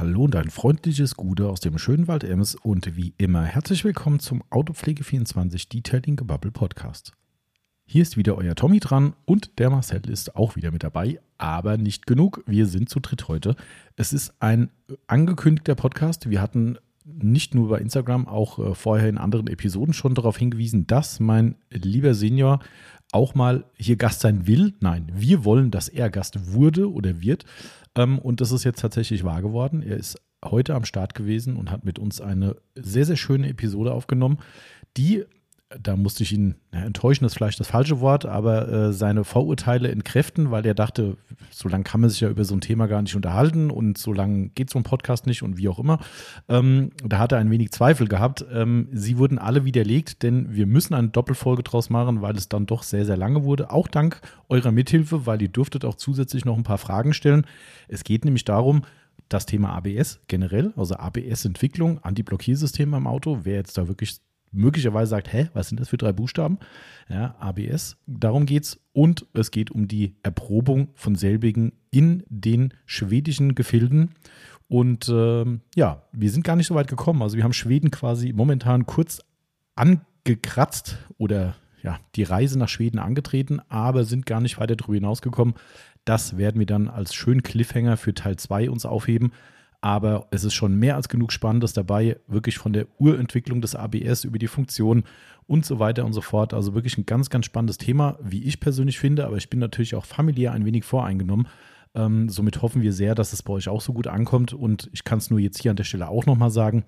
Hallo und ein freundliches Gute aus dem schönen Wald Ems und wie immer herzlich willkommen zum Autopflege24 Detailing Gebubble Podcast. Hier ist wieder euer Tommy dran und der Marcel ist auch wieder mit dabei, aber nicht genug. Wir sind zu dritt heute. Es ist ein angekündigter Podcast. Wir hatten nicht nur bei Instagram, auch äh, vorher in anderen Episoden schon darauf hingewiesen, dass mein lieber Senior auch mal hier Gast sein will. Nein, wir wollen, dass er Gast wurde oder wird. Ähm, und das ist jetzt tatsächlich wahr geworden. Er ist heute am Start gewesen und hat mit uns eine sehr, sehr schöne Episode aufgenommen, die da musste ich ihn ja, enttäuschen, ist vielleicht das falsche Wort, aber äh, seine Vorurteile entkräften, weil er dachte, so lange kann man sich ja über so ein Thema gar nicht unterhalten und so lange geht so ein Podcast nicht und wie auch immer. Ähm, da hat er ein wenig Zweifel gehabt. Ähm, sie wurden alle widerlegt, denn wir müssen eine Doppelfolge draus machen, weil es dann doch sehr, sehr lange wurde. Auch dank eurer Mithilfe, weil ihr dürftet auch zusätzlich noch ein paar Fragen stellen. Es geht nämlich darum, das Thema ABS generell, also ABS-Entwicklung, Anti-Blockiersysteme im Auto, wer jetzt da wirklich möglicherweise sagt, hä, was sind das für drei Buchstaben? Ja, ABS, darum geht es. Und es geht um die Erprobung von selbigen in den schwedischen Gefilden. Und ähm, ja, wir sind gar nicht so weit gekommen. Also wir haben Schweden quasi momentan kurz angekratzt oder ja, die Reise nach Schweden angetreten, aber sind gar nicht weiter darüber hinausgekommen. Das werden wir dann als schönen Cliffhanger für Teil 2 uns aufheben. Aber es ist schon mehr als genug Spannendes dabei, wirklich von der Urentwicklung des ABS über die Funktion und so weiter und so fort. Also wirklich ein ganz, ganz spannendes Thema, wie ich persönlich finde. Aber ich bin natürlich auch familiär ein wenig voreingenommen. Ähm, somit hoffen wir sehr, dass es bei euch auch so gut ankommt. Und ich kann es nur jetzt hier an der Stelle auch nochmal sagen.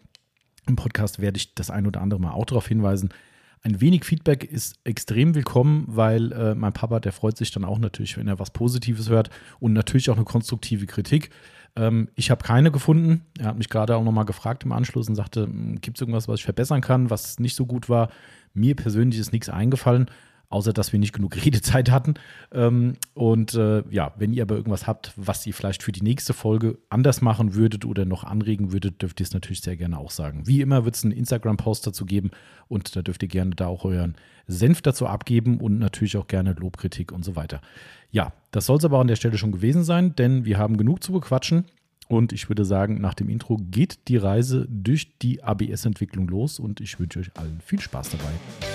Im Podcast werde ich das ein oder andere Mal auch darauf hinweisen. Ein wenig Feedback ist extrem willkommen, weil äh, mein Papa, der freut sich dann auch natürlich, wenn er was Positives hört und natürlich auch eine konstruktive Kritik. Ähm, ich habe keine gefunden. Er hat mich gerade auch nochmal gefragt im Anschluss und sagte, hm, gibt es irgendwas, was ich verbessern kann, was nicht so gut war? Mir persönlich ist nichts eingefallen, außer dass wir nicht genug Redezeit hatten. Ähm, und äh, ja, wenn ihr aber irgendwas habt, was ihr vielleicht für die nächste Folge anders machen würdet oder noch anregen würdet, dürft ihr es natürlich sehr gerne auch sagen. Wie immer wird es einen Instagram-Post dazu geben und da dürft ihr gerne da auch euren Senf dazu abgeben und natürlich auch gerne Lobkritik und so weiter. Ja, das soll es aber an der Stelle schon gewesen sein, denn wir haben genug zu bequatschen. Und ich würde sagen, nach dem Intro geht die Reise durch die ABS-Entwicklung los und ich wünsche euch allen viel Spaß dabei.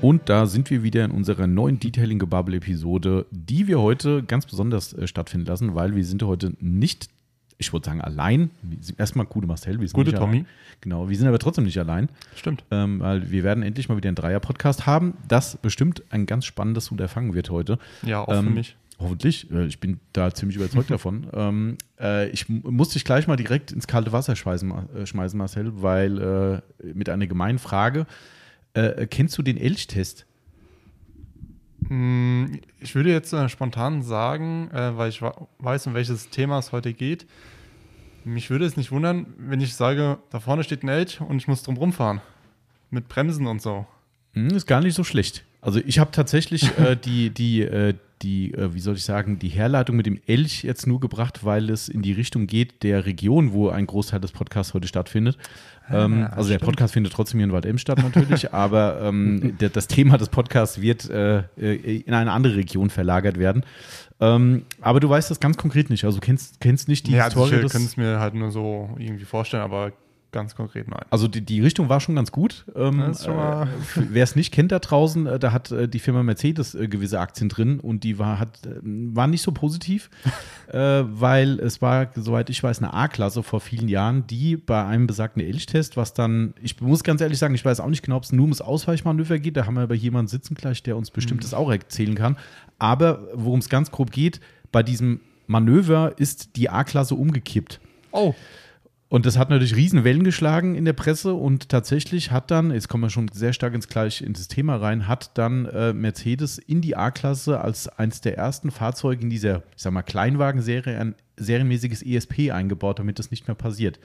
Und da sind wir wieder in unserer neuen Detailing-Gebubble-Episode, die wir heute ganz besonders äh, stattfinden lassen, weil wir sind heute nicht ich würde sagen, allein. Erstmal gute Marcel. Wir sind gute Tommy. Allein. Genau, wir sind aber trotzdem nicht allein. Stimmt. Ähm, weil wir werden endlich mal wieder einen Dreier-Podcast haben, das bestimmt ein ganz spannendes Unterfangen wird heute. Ja, auch ähm, für mich. Hoffentlich. Ich bin da ziemlich überzeugt davon. Ähm, äh, ich muss dich gleich mal direkt ins kalte Wasser schmeißen, äh, schmeißen Marcel, weil äh, mit einer gemeinen Frage. Äh, kennst du den Elchtest? Mm, ich würde jetzt äh, spontan sagen, äh, weil ich weiß, um welches Thema es heute geht. Mich würde es nicht wundern, wenn ich sage, da vorne steht ein Elch und ich muss drum rumfahren. Mit Bremsen und so. Hm, ist gar nicht so schlecht. Also ich habe tatsächlich äh, die, die, äh, die, äh, wie soll ich sagen, die Herleitung mit dem Elch jetzt nur gebracht, weil es in die Richtung geht der Region, wo ein Großteil des Podcasts heute stattfindet. Ähm, also der Podcast findet trotzdem hier in Waldem statt natürlich, aber ähm, der, das Thema des Podcasts wird äh, äh, in eine andere Region verlagert werden. Ähm, aber du weißt das ganz konkret nicht. Also kennst, kennst nicht die ja, Historie. Ja, ich kann es mir halt nur so irgendwie vorstellen, aber ganz konkret nein. Also die, die Richtung war schon ganz gut. Ähm, äh, Wer es nicht kennt da draußen, äh, da hat äh, die Firma Mercedes äh, gewisse Aktien drin und die war, hat, äh, war nicht so positiv, äh, weil es war, soweit ich weiß, eine A-Klasse vor vielen Jahren, die bei einem besagten Elchtest, was dann, ich muss ganz ehrlich sagen, ich weiß auch nicht genau, ob es nur ums Ausweichmanöver geht, da haben wir aber jemanden sitzen gleich, der uns bestimmt mhm. das auch erzählen kann. Aber worum es ganz grob geht, bei diesem Manöver ist die A-Klasse umgekippt. Oh. Und das hat natürlich riesen Wellen geschlagen in der Presse und tatsächlich hat dann, jetzt kommen wir schon sehr stark ins gleich ins Thema rein, hat dann äh, Mercedes in die A-Klasse als eines der ersten Fahrzeuge in dieser, ich sag mal, Kleinwagenserie ein serienmäßiges ESP eingebaut, damit das nicht mehr passiert.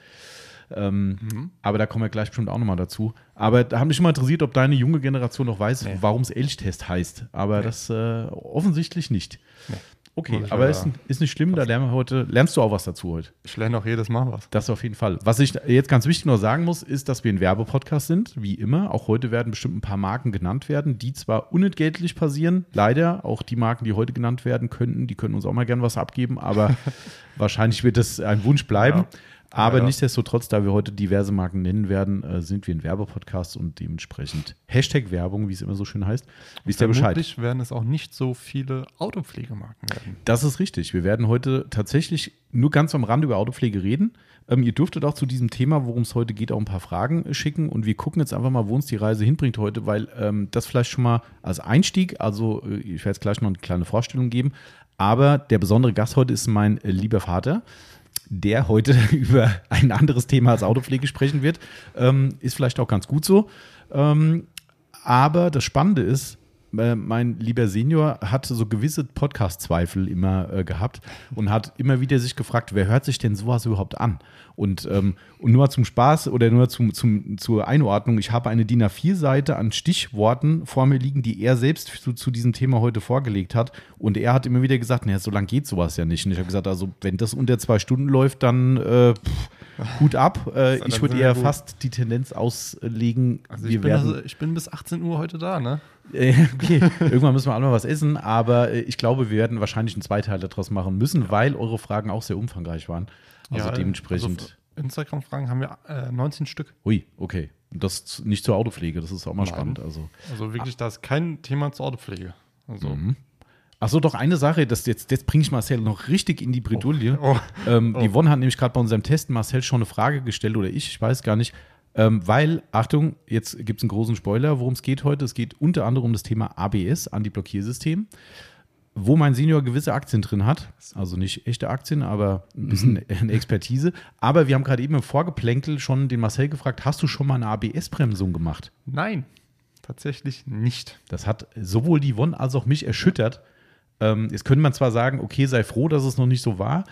Ähm, mhm. Aber da kommen wir gleich bestimmt auch nochmal dazu. Aber da haben mich mal interessiert, ob deine junge Generation noch weiß, nee. warum es Elchtest heißt. Aber nee. das äh, offensichtlich nicht. Nee. Okay, aber ist, ist nicht schlimm, da lernen wir heute, lernst du auch was dazu heute. Ich lerne auch jedes Mal was. Das auf jeden Fall. Was ich jetzt ganz wichtig noch sagen muss, ist, dass wir ein Werbepodcast sind, wie immer. Auch heute werden bestimmt ein paar Marken genannt werden, die zwar unentgeltlich passieren, leider. Auch die Marken, die heute genannt werden könnten, die können uns auch mal gern was abgeben, aber wahrscheinlich wird das ein Wunsch bleiben. Ja. Aber ja. nichtsdestotrotz, da wir heute diverse Marken nennen werden, äh, sind wir ein Werbepodcast und dementsprechend Hashtag Werbung, wie es immer so schön heißt. Wisst ihr Bescheid? Vermutlich werden es auch nicht so viele Autopflegemarken werden. Das ist richtig. Wir werden heute tatsächlich nur ganz am Rand über Autopflege reden. Ähm, ihr dürftet auch zu diesem Thema, worum es heute geht, auch ein paar Fragen schicken. Und wir gucken jetzt einfach mal, wo uns die Reise hinbringt heute, weil ähm, das vielleicht schon mal als Einstieg, also äh, ich werde jetzt gleich noch eine kleine Vorstellung geben. Aber der besondere Gast heute ist mein äh, lieber Vater der heute über ein anderes Thema als Autopflege sprechen wird. Ähm, ist vielleicht auch ganz gut so. Ähm, aber das Spannende ist, mein lieber Senior hat so gewisse Podcast-Zweifel immer äh, gehabt und hat immer wieder sich gefragt, wer hört sich denn sowas überhaupt an? Und, ähm, und nur zum Spaß oder nur zum, zum, zur Einordnung, ich habe eine DIN A4-Seite an Stichworten vor mir liegen, die er selbst zu, zu diesem Thema heute vorgelegt hat. Und er hat immer wieder gesagt, naja, so lange geht sowas ja nicht. Und ich habe gesagt, also wenn das unter zwei Stunden läuft, dann äh, pff, Hut ab. Äh, ich würde eher gut. fast die Tendenz auslegen, also ich, bin also, ich bin bis 18 Uhr heute da, ne? Äh, okay, irgendwann müssen wir alle mal was essen, aber äh, ich glaube, wir werden wahrscheinlich einen Zweiteil daraus machen müssen, ja. weil eure Fragen auch sehr umfangreich waren. Also ja, dementsprechend. Also Instagram-Fragen haben wir äh, 19 Stück. Ui, okay. Das nicht zur Autopflege, das ist auch mal Nein. spannend. Also, also wirklich, da ist kein Thema zur Autopflege. Also. Mhm. Achso, doch eine Sache, das jetzt, jetzt bringe ich Marcel noch richtig in die Bredouille. Oh. Oh. Ähm, oh. Die Yvonne hat nämlich gerade bei unserem Test Marcel schon eine Frage gestellt oder ich, ich weiß gar nicht. Ähm, weil, Achtung, jetzt gibt es einen großen Spoiler, worum es geht heute. Es geht unter anderem um das Thema ABS, Anti-Blockiersystem wo mein Senior gewisse Aktien drin hat. Also nicht echte Aktien, aber ein bisschen mhm. eine Expertise. Aber wir haben gerade eben im Vorgeplänkel schon den Marcel gefragt, hast du schon mal eine ABS-Bremsung gemacht? Nein, tatsächlich nicht. Das hat sowohl die Won als auch mich erschüttert. Ähm, jetzt könnte man zwar sagen, okay, sei froh, dass es noch nicht so war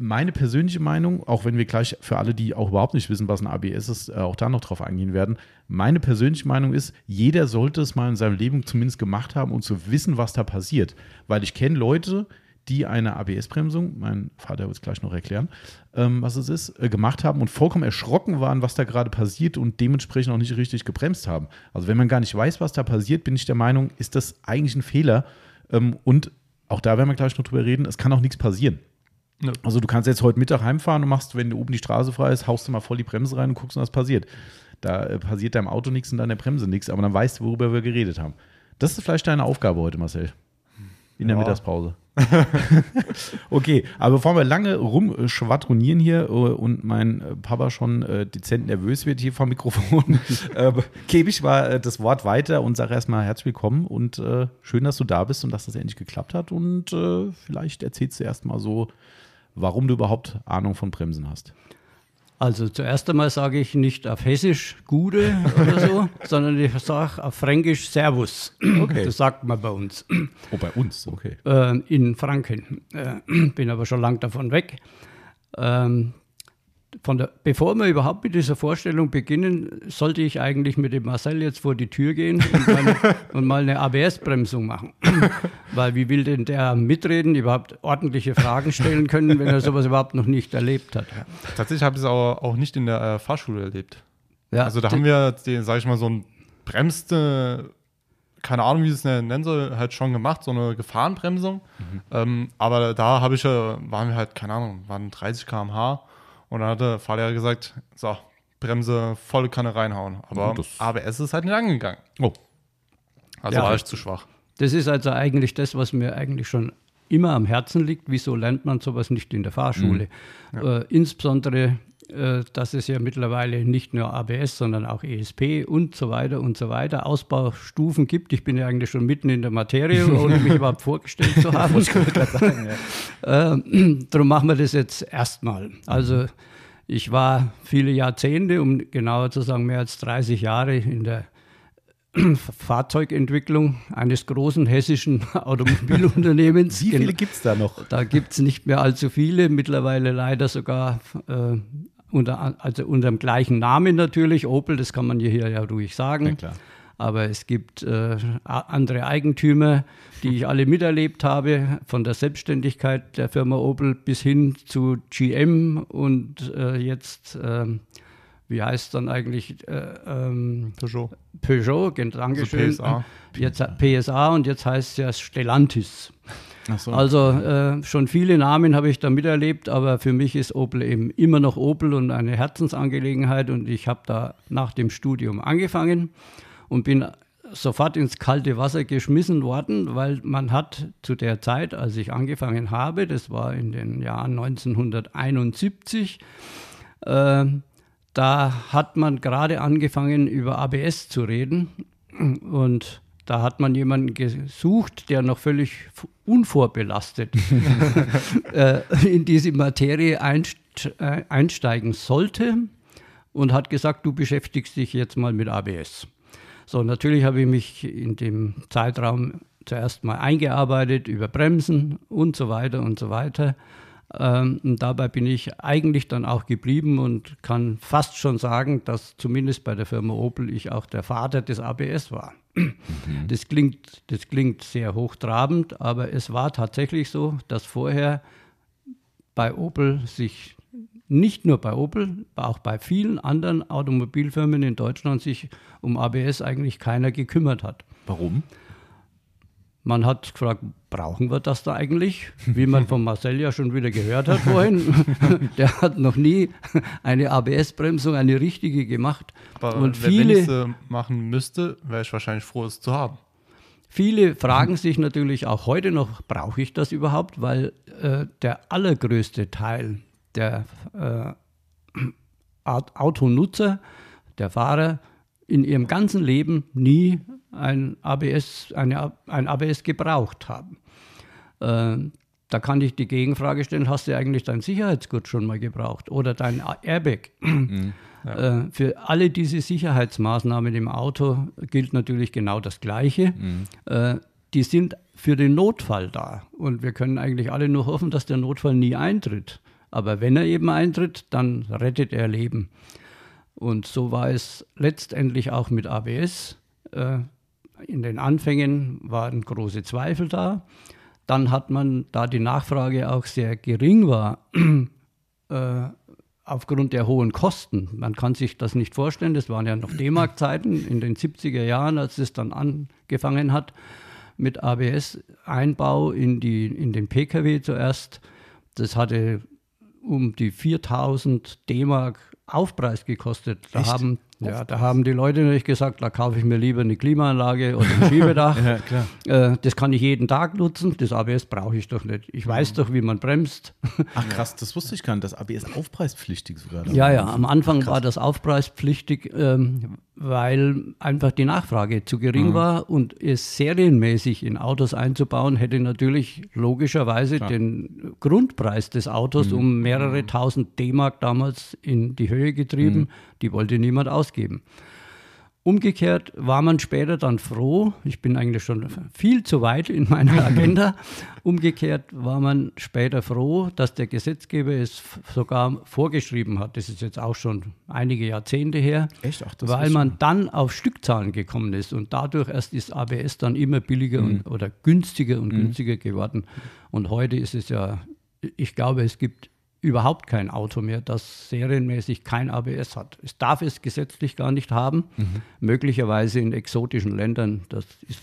meine persönliche Meinung, auch wenn wir gleich für alle, die auch überhaupt nicht wissen, was ein ABS ist, äh, auch da noch drauf eingehen werden. Meine persönliche Meinung ist, jeder sollte es mal in seinem Leben zumindest gemacht haben, um zu wissen, was da passiert. Weil ich kenne Leute, die eine ABS-Bremsung, mein Vater wird es gleich noch erklären, ähm, was es ist, äh, gemacht haben und vollkommen erschrocken waren, was da gerade passiert und dementsprechend auch nicht richtig gebremst haben. Also wenn man gar nicht weiß, was da passiert, bin ich der Meinung, ist das eigentlich ein Fehler. Ähm, und auch da werden wir gleich noch drüber reden, es kann auch nichts passieren. Ja. Also du kannst jetzt heute Mittag heimfahren und machst, wenn oben die Straße frei ist, haust du mal voll die Bremse rein und guckst, was passiert. Da äh, passiert deinem Auto nichts und deiner Bremse nichts, aber dann weißt du, worüber wir geredet haben. Das ist vielleicht deine Aufgabe heute, Marcel. In der ja. Mittagspause. okay, aber bevor wir lange rumschwadronieren hier äh, und mein äh, Papa schon äh, dezent nervös wird hier vom Mikrofon, gebe ich mal das Wort weiter und sage erstmal herzlich willkommen und schön, dass du da bist und dass das endlich geklappt hat. Und vielleicht erzählst du erstmal so, warum du überhaupt Ahnung von Bremsen hast. Also zuerst einmal sage ich nicht auf Hessisch Gude oder so, sondern ich sage auf Fränkisch Servus. Okay. Das sagt man bei uns. Oh, bei uns, okay. Äh, in Franken. Äh, bin aber schon lang davon weg. Ähm, der, bevor wir überhaupt mit dieser Vorstellung beginnen, sollte ich eigentlich mit dem Marcel jetzt vor die Tür gehen und, meine, und mal eine ABS-Bremsung machen. Weil wie will denn der mitreden, überhaupt ordentliche Fragen stellen können, wenn er sowas überhaupt noch nicht erlebt hat? Tatsächlich habe ich es auch, auch nicht in der äh, Fahrschule erlebt. Ja, also da haben wir, sage ich mal, so ein bremste, keine Ahnung, wie ich es nennen soll, halt schon gemacht, so eine Gefahrenbremsung. Mhm. Ähm, aber da habe ich, waren wir halt, keine Ahnung, waren 30 km/h und dann hat der Fahrlehrer gesagt, so, Bremse volle Kanne reinhauen. Aber ABS ist halt nicht angegangen. Oh. Also ja, war ich zu schwach. Das ist also eigentlich das, was mir eigentlich schon immer am Herzen liegt. Wieso lernt man sowas nicht in der Fahrschule? Mhm. Ja. Äh, insbesondere, dass es ja mittlerweile nicht nur ABS, sondern auch ESP und so weiter und so weiter Ausbaustufen gibt. Ich bin ja eigentlich schon mitten in der Materie, ohne mich überhaupt vorgestellt zu haben. ich sagen, ja. äh, darum machen wir das jetzt erstmal. Also ich war viele Jahrzehnte, um genauer zu sagen mehr als 30 Jahre in der Fahrzeugentwicklung eines großen hessischen Automobilunternehmens. Wie viele gibt es da noch? Da gibt es nicht mehr allzu viele, mittlerweile leider sogar äh, unter, also unter dem gleichen Namen natürlich, Opel, das kann man hier ja ruhig sagen. Ja. Aber es gibt äh, andere Eigentümer, die ich alle miterlebt habe, von der Selbstständigkeit der Firma Opel bis hin zu GM und äh, jetzt, äh, wie heißt es dann eigentlich? Äh, ähm, Peugeot. Peugeot, gen- Dankeschön. Also PSA. Jetzt, PSA und jetzt heißt es ja Stellantis. So. Also äh, schon viele Namen habe ich da miterlebt, aber für mich ist Opel eben immer noch Opel und eine Herzensangelegenheit und ich habe da nach dem Studium angefangen und bin sofort ins kalte Wasser geschmissen worden, weil man hat zu der Zeit, als ich angefangen habe, das war in den Jahren 1971, äh, da hat man gerade angefangen über ABS zu reden und da hat man jemanden gesucht, der noch völlig unvorbelastet äh, in diese Materie äh, einsteigen sollte und hat gesagt, du beschäftigst dich jetzt mal mit ABS. So, natürlich habe ich mich in dem Zeitraum zuerst mal eingearbeitet über Bremsen und so weiter und so weiter. Ähm, und dabei bin ich eigentlich dann auch geblieben und kann fast schon sagen, dass zumindest bei der Firma Opel ich auch der Vater des ABS war. Das, klingt, das klingt sehr hochtrabend, aber es war tatsächlich so, dass vorher bei Opel sich nicht nur bei Opel, auch bei vielen anderen Automobilfirmen in Deutschland sich um ABS eigentlich keiner gekümmert hat. Warum? Man hat gefragt, brauchen wir das da eigentlich? Wie man von Marcel ja schon wieder gehört hat vorhin. Der hat noch nie eine ABS-Bremsung, eine richtige gemacht. Aber Und wenn, wenn ich viele, sie machen müsste, wäre ich wahrscheinlich froh, es zu haben. viele fragen sich natürlich auch heute noch, brauche ich das überhaupt? Weil äh, der allergrößte Teil der äh, Aut- Autonutzer, der Fahrer, in ihrem ganzen Leben nie ein ABS, eine, ein ABS gebraucht haben. Äh, da kann ich die Gegenfrage stellen, hast du eigentlich dein Sicherheitsgurt schon mal gebraucht oder dein Airbag? Äh, für alle diese Sicherheitsmaßnahmen im Auto gilt natürlich genau das Gleiche. Äh, die sind für den Notfall da und wir können eigentlich alle nur hoffen, dass der Notfall nie eintritt. Aber wenn er eben eintritt, dann rettet er Leben. Und so war es letztendlich auch mit ABS. Äh, in den Anfängen waren große Zweifel da. Dann hat man, da die Nachfrage auch sehr gering war, äh, aufgrund der hohen Kosten, man kann sich das nicht vorstellen, das waren ja noch D-Mark-Zeiten in den 70er Jahren, als es dann angefangen hat mit ABS-Einbau in, die, in den Pkw zuerst. Das hatte um die 4000 D-Mark Aufpreis gekostet. Da haben, ja, da haben die Leute natürlich gesagt, da kaufe ich mir lieber eine Klimaanlage oder ein Schiebedach. Ja, klar. Äh, das kann ich jeden Tag nutzen, das ABS brauche ich doch nicht. Ich weiß doch, wie man bremst. Ach krass, das wusste ich gar nicht. Das ABS aufpreispflichtig sogar. Ja, ja, am Anfang war das aufpreispflichtig, ähm, weil einfach die Nachfrage zu gering war und es serienmäßig in Autos einzubauen, hätte natürlich logischerweise den Grundpreis des Autos um mehrere tausend D-Mark damals in die Höhe getrieben. Die wollte niemand ausgeben. Umgekehrt war man später dann froh, ich bin eigentlich schon viel zu weit in meiner Agenda, umgekehrt war man später froh, dass der Gesetzgeber es sogar vorgeschrieben hat. Das ist jetzt auch schon einige Jahrzehnte her, Echt? Ach, weil man dann auf Stückzahlen gekommen ist und dadurch erst ist ABS dann immer billiger und, oder günstiger und günstiger geworden. Und heute ist es ja, ich glaube, es gibt überhaupt kein Auto mehr, das serienmäßig kein ABS hat. Es darf es gesetzlich gar nicht haben. Möglicherweise in exotischen Ländern, das ist,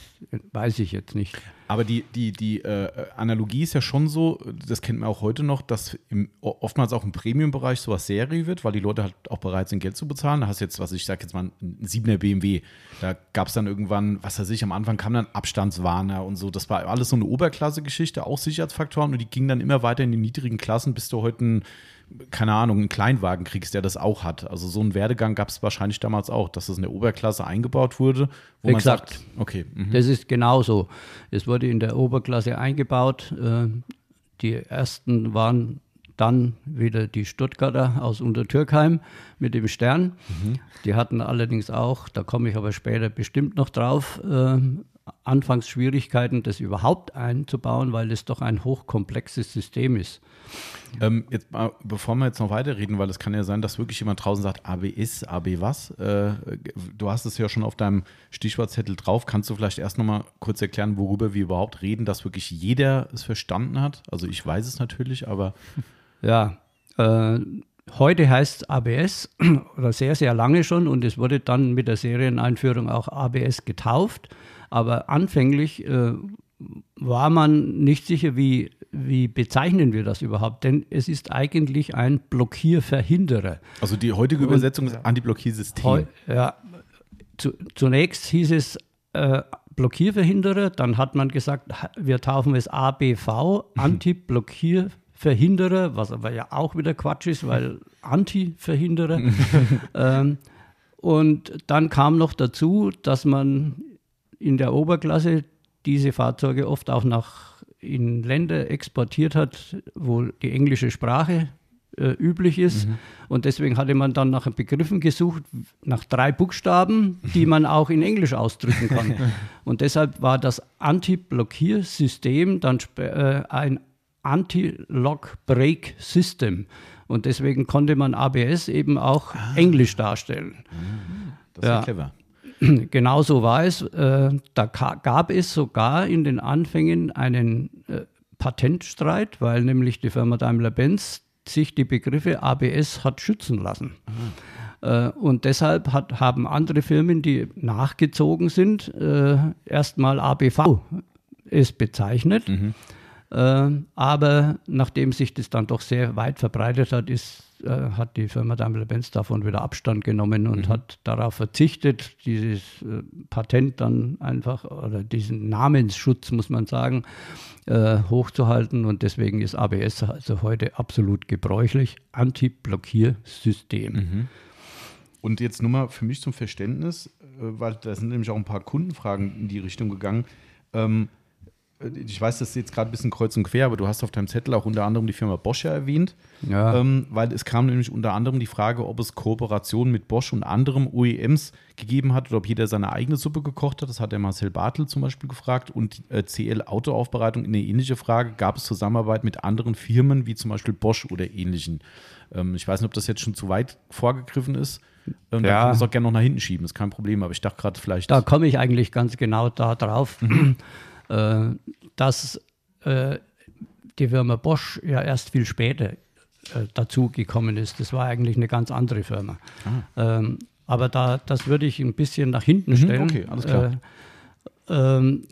weiß ich jetzt nicht. Aber die, die, die äh, Analogie ist ja schon so, das kennt man auch heute noch, dass im, oftmals auch im Premium-Bereich sowas Serie wird, weil die Leute halt auch bereit sind, Geld zu bezahlen. Da hast du jetzt, was ich sage jetzt mal, ein 7er BMW. Da gab es dann irgendwann, was weiß ich, am Anfang kam dann Abstandswarner und so. Das war alles so eine Oberklasse-Geschichte, auch Sicherheitsfaktoren und die gingen dann immer weiter in die niedrigen Klassen, bis du heute ein, keine Ahnung, einen Kleinwagen kriegst, der das auch hat. Also so einen Werdegang gab es wahrscheinlich damals auch, dass das in der Oberklasse eingebaut wurde, wo Exakt. man sagt, okay, mhm. Das ist genauso. Es wurde in der Oberklasse eingebaut. Äh, Die ersten waren dann wieder die Stuttgarter aus Untertürkheim mit dem Stern. Die hatten allerdings auch, da komme ich aber später bestimmt noch drauf, äh, Anfangsschwierigkeiten, das überhaupt einzubauen, weil es doch ein hochkomplexes System ist. Ähm, jetzt mal, bevor wir jetzt noch weiterreden, weil es kann ja sein, dass wirklich jemand draußen sagt, ABS, AB was? Äh, du hast es ja schon auf deinem Stichwortzettel drauf. Kannst du vielleicht erst nochmal kurz erklären, worüber wir überhaupt reden, dass wirklich jeder es verstanden hat? Also ich weiß es natürlich, aber. Ja, äh, heute heißt es ABS oder sehr, sehr lange schon und es wurde dann mit der Serieneinführung auch ABS getauft. Aber anfänglich äh, war man nicht sicher, wie, wie bezeichnen wir das überhaupt, denn es ist eigentlich ein Blockierverhinderer. Also die heutige Und, Übersetzung ist Antiblockiersystem. Ja, zu, zunächst hieß es äh, Blockierverhinderer, dann hat man gesagt, wir taufen es ABV, Antiblockierverhinderer, was aber ja auch wieder Quatsch ist, weil Anti-Verhinderer. ähm, und dann kam noch dazu, dass man in der Oberklasse diese Fahrzeuge oft auch nach in Länder exportiert hat, wo die englische Sprache äh, üblich ist. Mhm. Und deswegen hatte man dann nach Begriffen gesucht, nach drei Buchstaben, die man auch in Englisch ausdrücken kann. Und deshalb war das Anti-Blockiersystem dann äh, ein Anti-Lock-Break System. Und deswegen konnte man ABS eben auch ah. Englisch darstellen. Das ist ja clever. Genau so war es. Äh, da gab es sogar in den Anfängen einen äh, Patentstreit, weil nämlich die Firma Daimler-Benz sich die Begriffe ABS hat schützen lassen. Aha. Äh, und deshalb hat, haben andere Firmen, die nachgezogen sind, erstmal ABV es bezeichnet. Mhm. aber nachdem sich das dann doch sehr weit verbreitet hat, ist äh, hat die Firma Daimler-Benz davon wieder Abstand genommen und mhm. hat darauf verzichtet, dieses äh, Patent dann einfach oder diesen Namensschutz, muss man sagen, äh, hochzuhalten. Und deswegen ist ABS also heute absolut gebräuchlich. Anti-Blockiersystem. Mhm. Und jetzt nur mal für mich zum Verständnis, äh, weil da sind nämlich auch ein paar Kundenfragen in die Richtung gegangen. Ähm, ich weiß, das ist jetzt gerade ein bisschen kreuz und quer, aber du hast auf deinem Zettel auch unter anderem die Firma Bosch ja erwähnt. Ja. Ähm, weil es kam nämlich unter anderem die Frage, ob es Kooperationen mit Bosch und anderen OEMs gegeben hat oder ob jeder seine eigene Suppe gekocht hat. Das hat der Marcel Bartel zum Beispiel gefragt. Und äh, CL Autoaufbereitung eine ähnliche Frage. Gab es Zusammenarbeit mit anderen Firmen, wie zum Beispiel Bosch oder ähnlichen? Ähm, ich weiß nicht, ob das jetzt schon zu weit vorgegriffen ist. Ähm, ja. Da kann man es auch gerne noch nach hinten schieben, ist kein Problem. Aber ich dachte gerade vielleicht. Da komme ich eigentlich ganz genau da drauf. Äh, dass äh, die Firma Bosch ja erst viel später äh, dazu gekommen ist. Das war eigentlich eine ganz andere Firma. Ah. Ähm, aber da, das würde ich ein bisschen nach hinten mhm, stellen. Okay, alles klar. Ähm,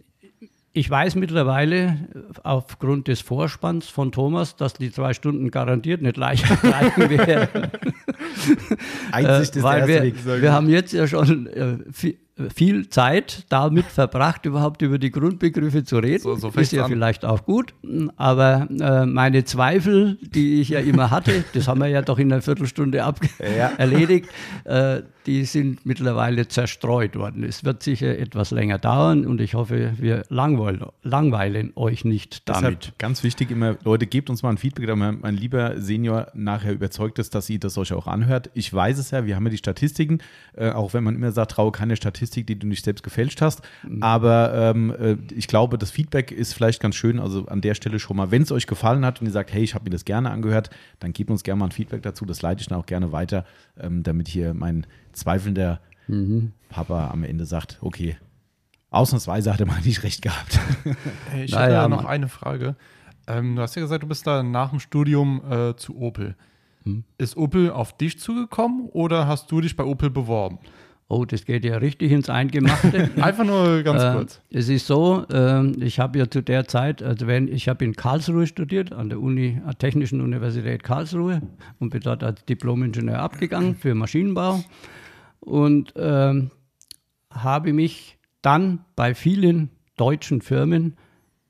ich weiß mittlerweile aufgrund des Vorspanns von Thomas, dass die zwei Stunden garantiert nicht leicht reichen werden. Einsicht ist Weil der wir, Weg, wir haben jetzt ja schon äh, viel, Zeit damit verbracht, überhaupt über die Grundbegriffe zu reden. So, so ist ja an. vielleicht auch gut. Aber äh, meine Zweifel, die ich ja immer hatte, das haben wir ja doch in einer Viertelstunde ja. erledigt, äh, die sind mittlerweile zerstreut worden. Es wird sicher etwas länger dauern und ich hoffe, wir langweilen, langweilen euch nicht damit. Deshalb ganz wichtig immer, Leute, gebt uns mal ein Feedback, damit mein lieber Senior nachher überzeugt ist, dass ihr das euch auch anhört. Ich weiß es ja, wir haben ja die Statistiken, äh, auch wenn man immer sagt, traue keine Statistik, die du nicht selbst gefälscht hast. Mhm. Aber ähm, äh, ich glaube, das Feedback ist vielleicht ganz schön. Also an der Stelle schon mal, wenn es euch gefallen hat und ihr sagt, hey, ich habe mir das gerne angehört, dann gebt uns gerne mal ein Feedback dazu. Das leite ich dann auch gerne weiter, ähm, damit hier mein zweifelnder mhm. Papa am Ende sagt, okay, ausnahmsweise hat er mal nicht recht gehabt. Hey, ich naja, hätte ja noch eine Frage. Ähm, du hast ja gesagt, du bist da nach dem Studium äh, zu Opel. Hm. Ist Opel auf dich zugekommen oder hast du dich bei Opel beworben? Oh, das geht ja richtig ins Eingemachte. Einfach nur ganz äh, kurz. Es ist so, äh, ich habe ja zu der Zeit, also wenn ich habe in Karlsruhe studiert, an der Uni, Technischen Universität Karlsruhe und bin dort als Diplom-Ingenieur abgegangen für Maschinenbau und ähm, habe mich dann bei vielen deutschen Firmen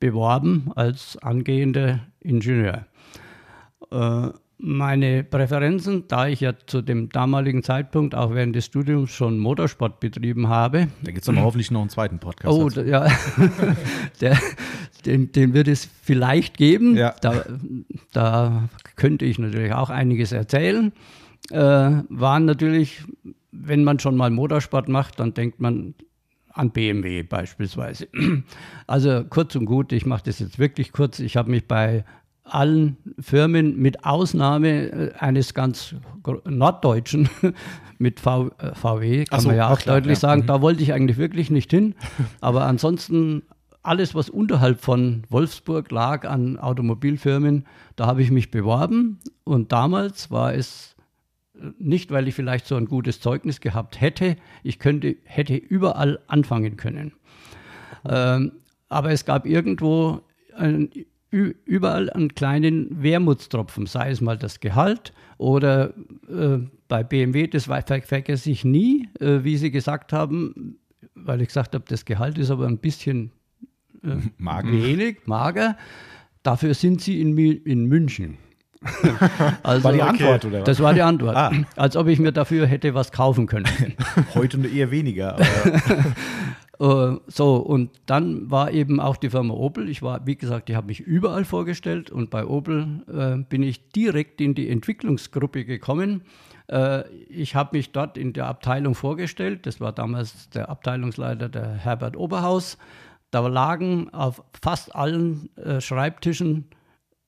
beworben als angehender Ingenieur. Meine Präferenzen, da ich ja zu dem damaligen Zeitpunkt auch während des Studiums schon Motorsport betrieben habe. Da gibt es aber hoffentlich noch einen zweiten Podcast. Oh, dazu. ja. Der, den, den, wird es vielleicht geben. Ja. Da, da könnte ich natürlich auch einiges erzählen. Äh, waren natürlich, wenn man schon mal Motorsport macht, dann denkt man an BMW beispielsweise. Also kurz und gut, ich mache das jetzt wirklich kurz. Ich habe mich bei allen Firmen mit Ausnahme äh, eines ganz norddeutschen mit v, äh, VW, kann so, man ja auch klar, deutlich ja. sagen, mhm. da wollte ich eigentlich wirklich nicht hin. Aber ansonsten alles, was unterhalb von Wolfsburg lag an Automobilfirmen, da habe ich mich beworben. Und damals war es nicht, weil ich vielleicht so ein gutes Zeugnis gehabt hätte, ich könnte, hätte überall anfangen können. Ähm, aber es gab irgendwo ein, überall einen kleinen Wermutstropfen, sei es mal das Gehalt oder äh, bei BMW, das ver vergesse ich nie, äh, wie Sie gesagt haben, weil ich gesagt habe, das Gehalt ist aber ein bisschen äh, mager. wenig, mager. Dafür sind Sie in, in München. Also, war die Antwort, okay. oder was? Das war die Antwort. Ah. Als ob ich mir dafür hätte was kaufen können. Heute eher weniger. uh, so, und dann war eben auch die Firma Opel. Ich war, wie gesagt, ich habe mich überall vorgestellt und bei Opel uh, bin ich direkt in die Entwicklungsgruppe gekommen. Uh, ich habe mich dort in der Abteilung vorgestellt. Das war damals der Abteilungsleiter, der Herbert Oberhaus. Da lagen auf fast allen Schreibtischen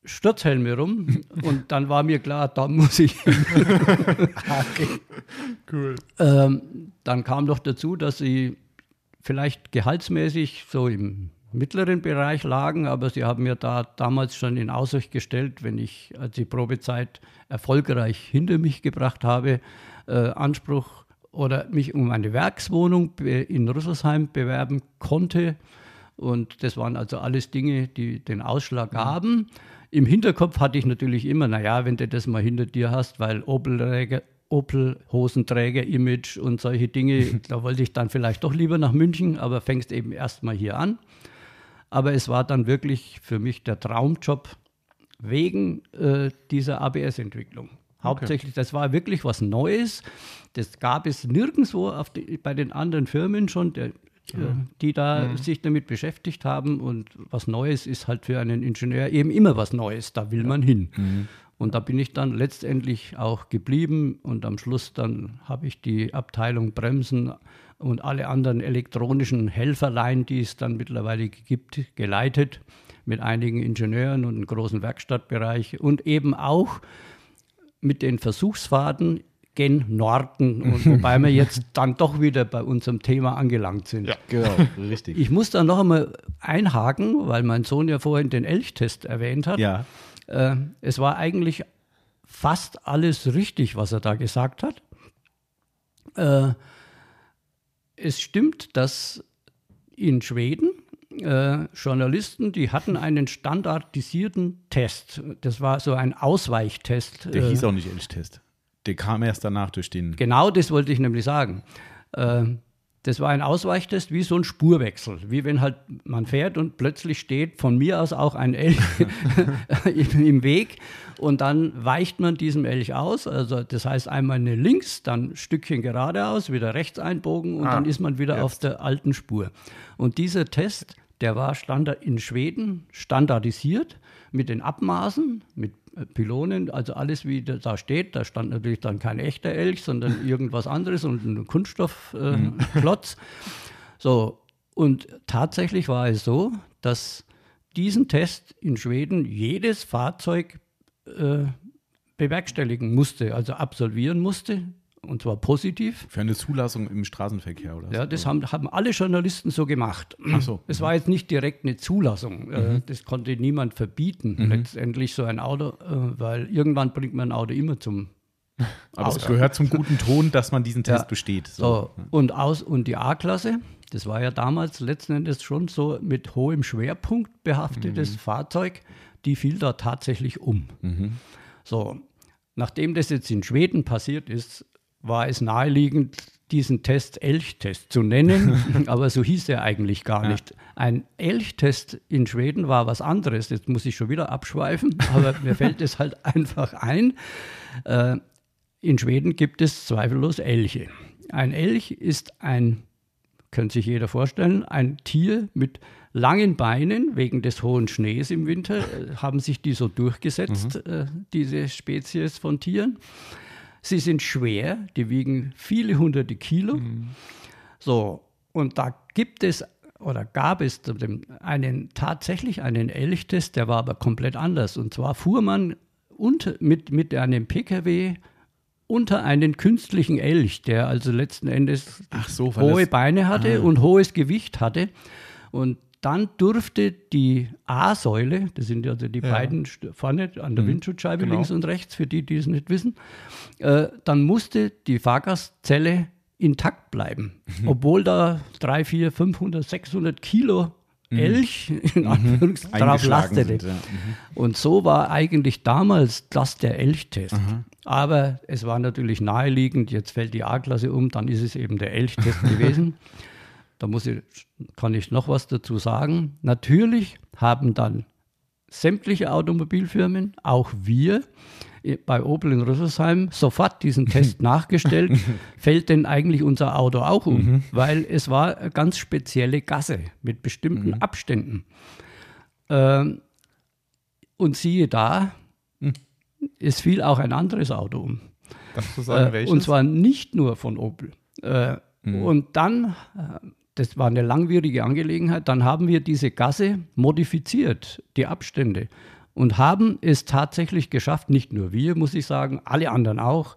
Sturzhelme rum und dann war mir klar, da muss ich hin. okay. Cool. Ähm, dann kam noch dazu, dass sie vielleicht gehaltsmäßig so im mittleren Bereich lagen, aber sie haben mir da damals schon in Aussicht gestellt, wenn ich die Probezeit erfolgreich hinter mich gebracht habe, äh, Anspruch oder mich um eine Werkswohnung in Rüsselsheim bewerben konnte. Und das waren also alles Dinge, die den Ausschlag gaben. Mhm. Im Hinterkopf hatte ich natürlich immer, naja, wenn du das mal hinter dir hast, weil Opel, Opel Hosenträger, Image und solche Dinge, da wollte ich dann vielleicht doch lieber nach München, aber fängst eben erstmal hier an. Aber es war dann wirklich für mich der Traumjob wegen äh, dieser ABS-Entwicklung. Hauptsächlich, okay. das war wirklich was Neues. Das gab es nirgendwo die, bei den anderen Firmen schon. Der die da mhm. sich damit beschäftigt haben. Und was Neues ist halt für einen Ingenieur eben immer was Neues. Da will man hin. Mhm. Und da bin ich dann letztendlich auch geblieben und am Schluss dann habe ich die Abteilung Bremsen und alle anderen elektronischen Helferlein, die es dann mittlerweile gibt, geleitet mit einigen Ingenieuren und einem großen Werkstattbereich und eben auch mit den Versuchsfahrten gen Norden, und wobei wir jetzt dann doch wieder bei unserem Thema angelangt sind. Ja, genau, richtig. Ich muss da noch einmal einhaken, weil mein Sohn ja vorhin den Elchtest erwähnt hat. Ja. Äh, es war eigentlich fast alles richtig, was er da gesagt hat. Äh, es stimmt, dass in Schweden äh, Journalisten, die hatten einen standardisierten Test. Das war so ein Ausweichtest. Der hieß auch nicht Elchtest. Der kam erst danach durch den. Genau das wollte ich nämlich sagen. Äh, das war ein Ausweichtest wie so ein Spurwechsel. Wie wenn halt man fährt und plötzlich steht von mir aus auch ein Elch im Weg und dann weicht man diesem Elch aus. Also das heißt einmal eine links, dann ein Stückchen geradeaus, wieder rechts einbogen und ah, dann ist man wieder jetzt. auf der alten Spur. Und dieser Test, der war Standard in Schweden standardisiert mit den Abmaßen, mit Pylonen, also alles wie da steht. Da stand natürlich dann kein echter Elch, sondern irgendwas anderes und ein Kunststoffklotz. Äh, so, und tatsächlich war es so, dass diesen Test in Schweden jedes Fahrzeug äh, bewerkstelligen musste, also absolvieren musste und zwar positiv. Für eine Zulassung im Straßenverkehr, oder? Ja, das haben, haben alle Journalisten so gemacht. Ach so. Es war jetzt nicht direkt eine Zulassung. Äh, mhm. Das konnte niemand verbieten, mhm. letztendlich so ein Auto, äh, weil irgendwann bringt man ein Auto immer zum. Aber Auto. es gehört zum guten Ton, dass man diesen Test ja. besteht. So. so. Und, aus, und die A-Klasse, das war ja damals letzten Endes schon so mit hohem Schwerpunkt behaftetes mhm. Fahrzeug, die fiel da tatsächlich um. Mhm. So, Nachdem das jetzt in Schweden passiert ist, war es naheliegend, diesen Test Elchtest zu nennen, aber so hieß er eigentlich gar ja. nicht. Ein Elchtest in Schweden war was anderes. Jetzt muss ich schon wieder abschweifen, aber mir fällt es halt einfach ein. Äh, in Schweden gibt es zweifellos Elche. Ein Elch ist ein, könnte sich jeder vorstellen, ein Tier mit langen Beinen. Wegen des hohen Schnees im Winter äh, haben sich die so durchgesetzt, mhm. äh, diese Spezies von Tieren. Sie sind schwer, die wiegen viele hunderte Kilo. Mhm. So, Und da gibt es oder gab es einen, tatsächlich einen Elchtest, der war aber komplett anders. Und zwar fuhr man unter, mit, mit einem Pkw unter einen künstlichen Elch, der also letzten Endes so, hohe Beine hatte ah. und hohes Gewicht hatte. Und dann durfte die A-Säule, das sind also die ja. beiden vorne an der mhm. Windschutzscheibe genau. links und rechts, für die, die es nicht wissen, äh, dann musste die Fahrgastzelle intakt bleiben, mhm. obwohl da 3, 4, 500, 600 Kilo mhm. Elch in mhm. Anführungszeichen drauf lastete. Sind, ja. mhm. Und so war eigentlich damals das der Elchtest. Mhm. Aber es war natürlich naheliegend, jetzt fällt die A-Klasse um, dann ist es eben der Elchtest gewesen. Da muss ich, kann ich noch was dazu sagen. Natürlich haben dann sämtliche Automobilfirmen, auch wir, bei Opel in Rüsselsheim sofort diesen Test nachgestellt, fällt denn eigentlich unser Auto auch um? Mhm. Weil es war eine ganz spezielle Gasse mit bestimmten mhm. Abständen. Ähm, und siehe da, mhm. es fiel auch ein anderes Auto um. Darfst du sagen, äh, welches? Und zwar nicht nur von Opel. Äh, mhm. und dann, äh, das war eine langwierige Angelegenheit, dann haben wir diese Gasse modifiziert, die Abstände und haben es tatsächlich geschafft, nicht nur wir, muss ich sagen, alle anderen auch,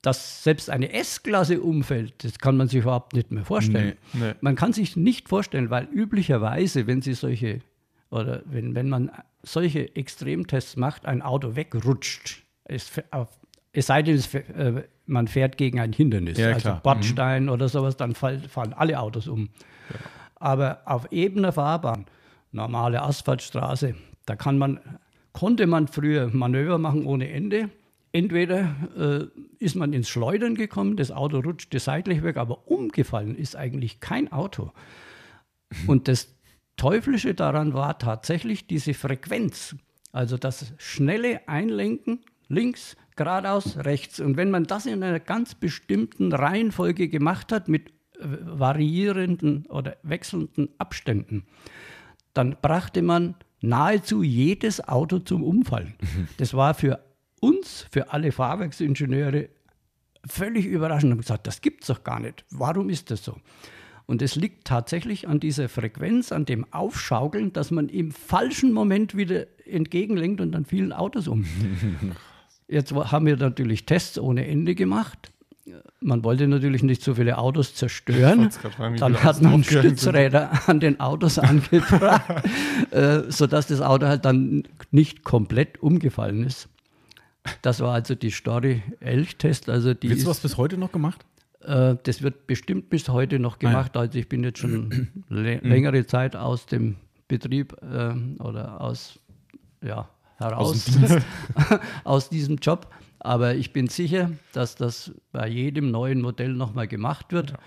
dass selbst eine S-Klasse umfällt, das kann man sich überhaupt nicht mehr vorstellen. Nee, nee. Man kann sich nicht vorstellen, weil üblicherweise, wenn Sie solche oder wenn, wenn man solche Extremtests macht, ein Auto wegrutscht. Es, es sei denn, es, äh, man fährt gegen ein Hindernis, ja, also Bordstein mhm. oder sowas, dann fall, fallen alle Autos um. Ja. Aber auf ebener Fahrbahn, normale Asphaltstraße, da kann man, konnte man früher Manöver machen ohne Ende. Entweder äh, ist man ins Schleudern gekommen, das Auto rutschte seitlich weg, aber umgefallen ist eigentlich kein Auto. Und das Teuflische daran war tatsächlich diese Frequenz, also das schnelle Einlenken links, geradeaus, rechts. Und wenn man das in einer ganz bestimmten Reihenfolge gemacht hat mit äh, variierenden oder wechselnden Abständen, dann brachte man nahezu jedes Auto zum Umfallen. Mhm. Das war für uns, für alle Fahrwerksingenieure, völlig überraschend. Wir haben gesagt, das gibt es doch gar nicht. Warum ist das so? Und es liegt tatsächlich an dieser Frequenz, an dem Aufschaukeln, dass man im falschen Moment wieder entgegenlenkt und dann fielen Autos um. Jetzt haben wir natürlich Tests ohne Ende gemacht man wollte natürlich nicht so viele Autos zerstören. Fragen, Dann hat man Stützräder sind. an den Autos angebracht, äh, sodass das Auto halt dann nicht komplett umgefallen ist. Das war also die Story Elchtest. Also die Wird sowas bis heute noch gemacht? Äh, das wird bestimmt bis heute noch gemacht. Nein. Also ich bin jetzt schon längere Zeit aus dem Betrieb äh, oder aus, ja, heraus aus, aus diesem Job. Aber ich bin sicher, dass das bei jedem neuen Modell nochmal gemacht wird. Ja.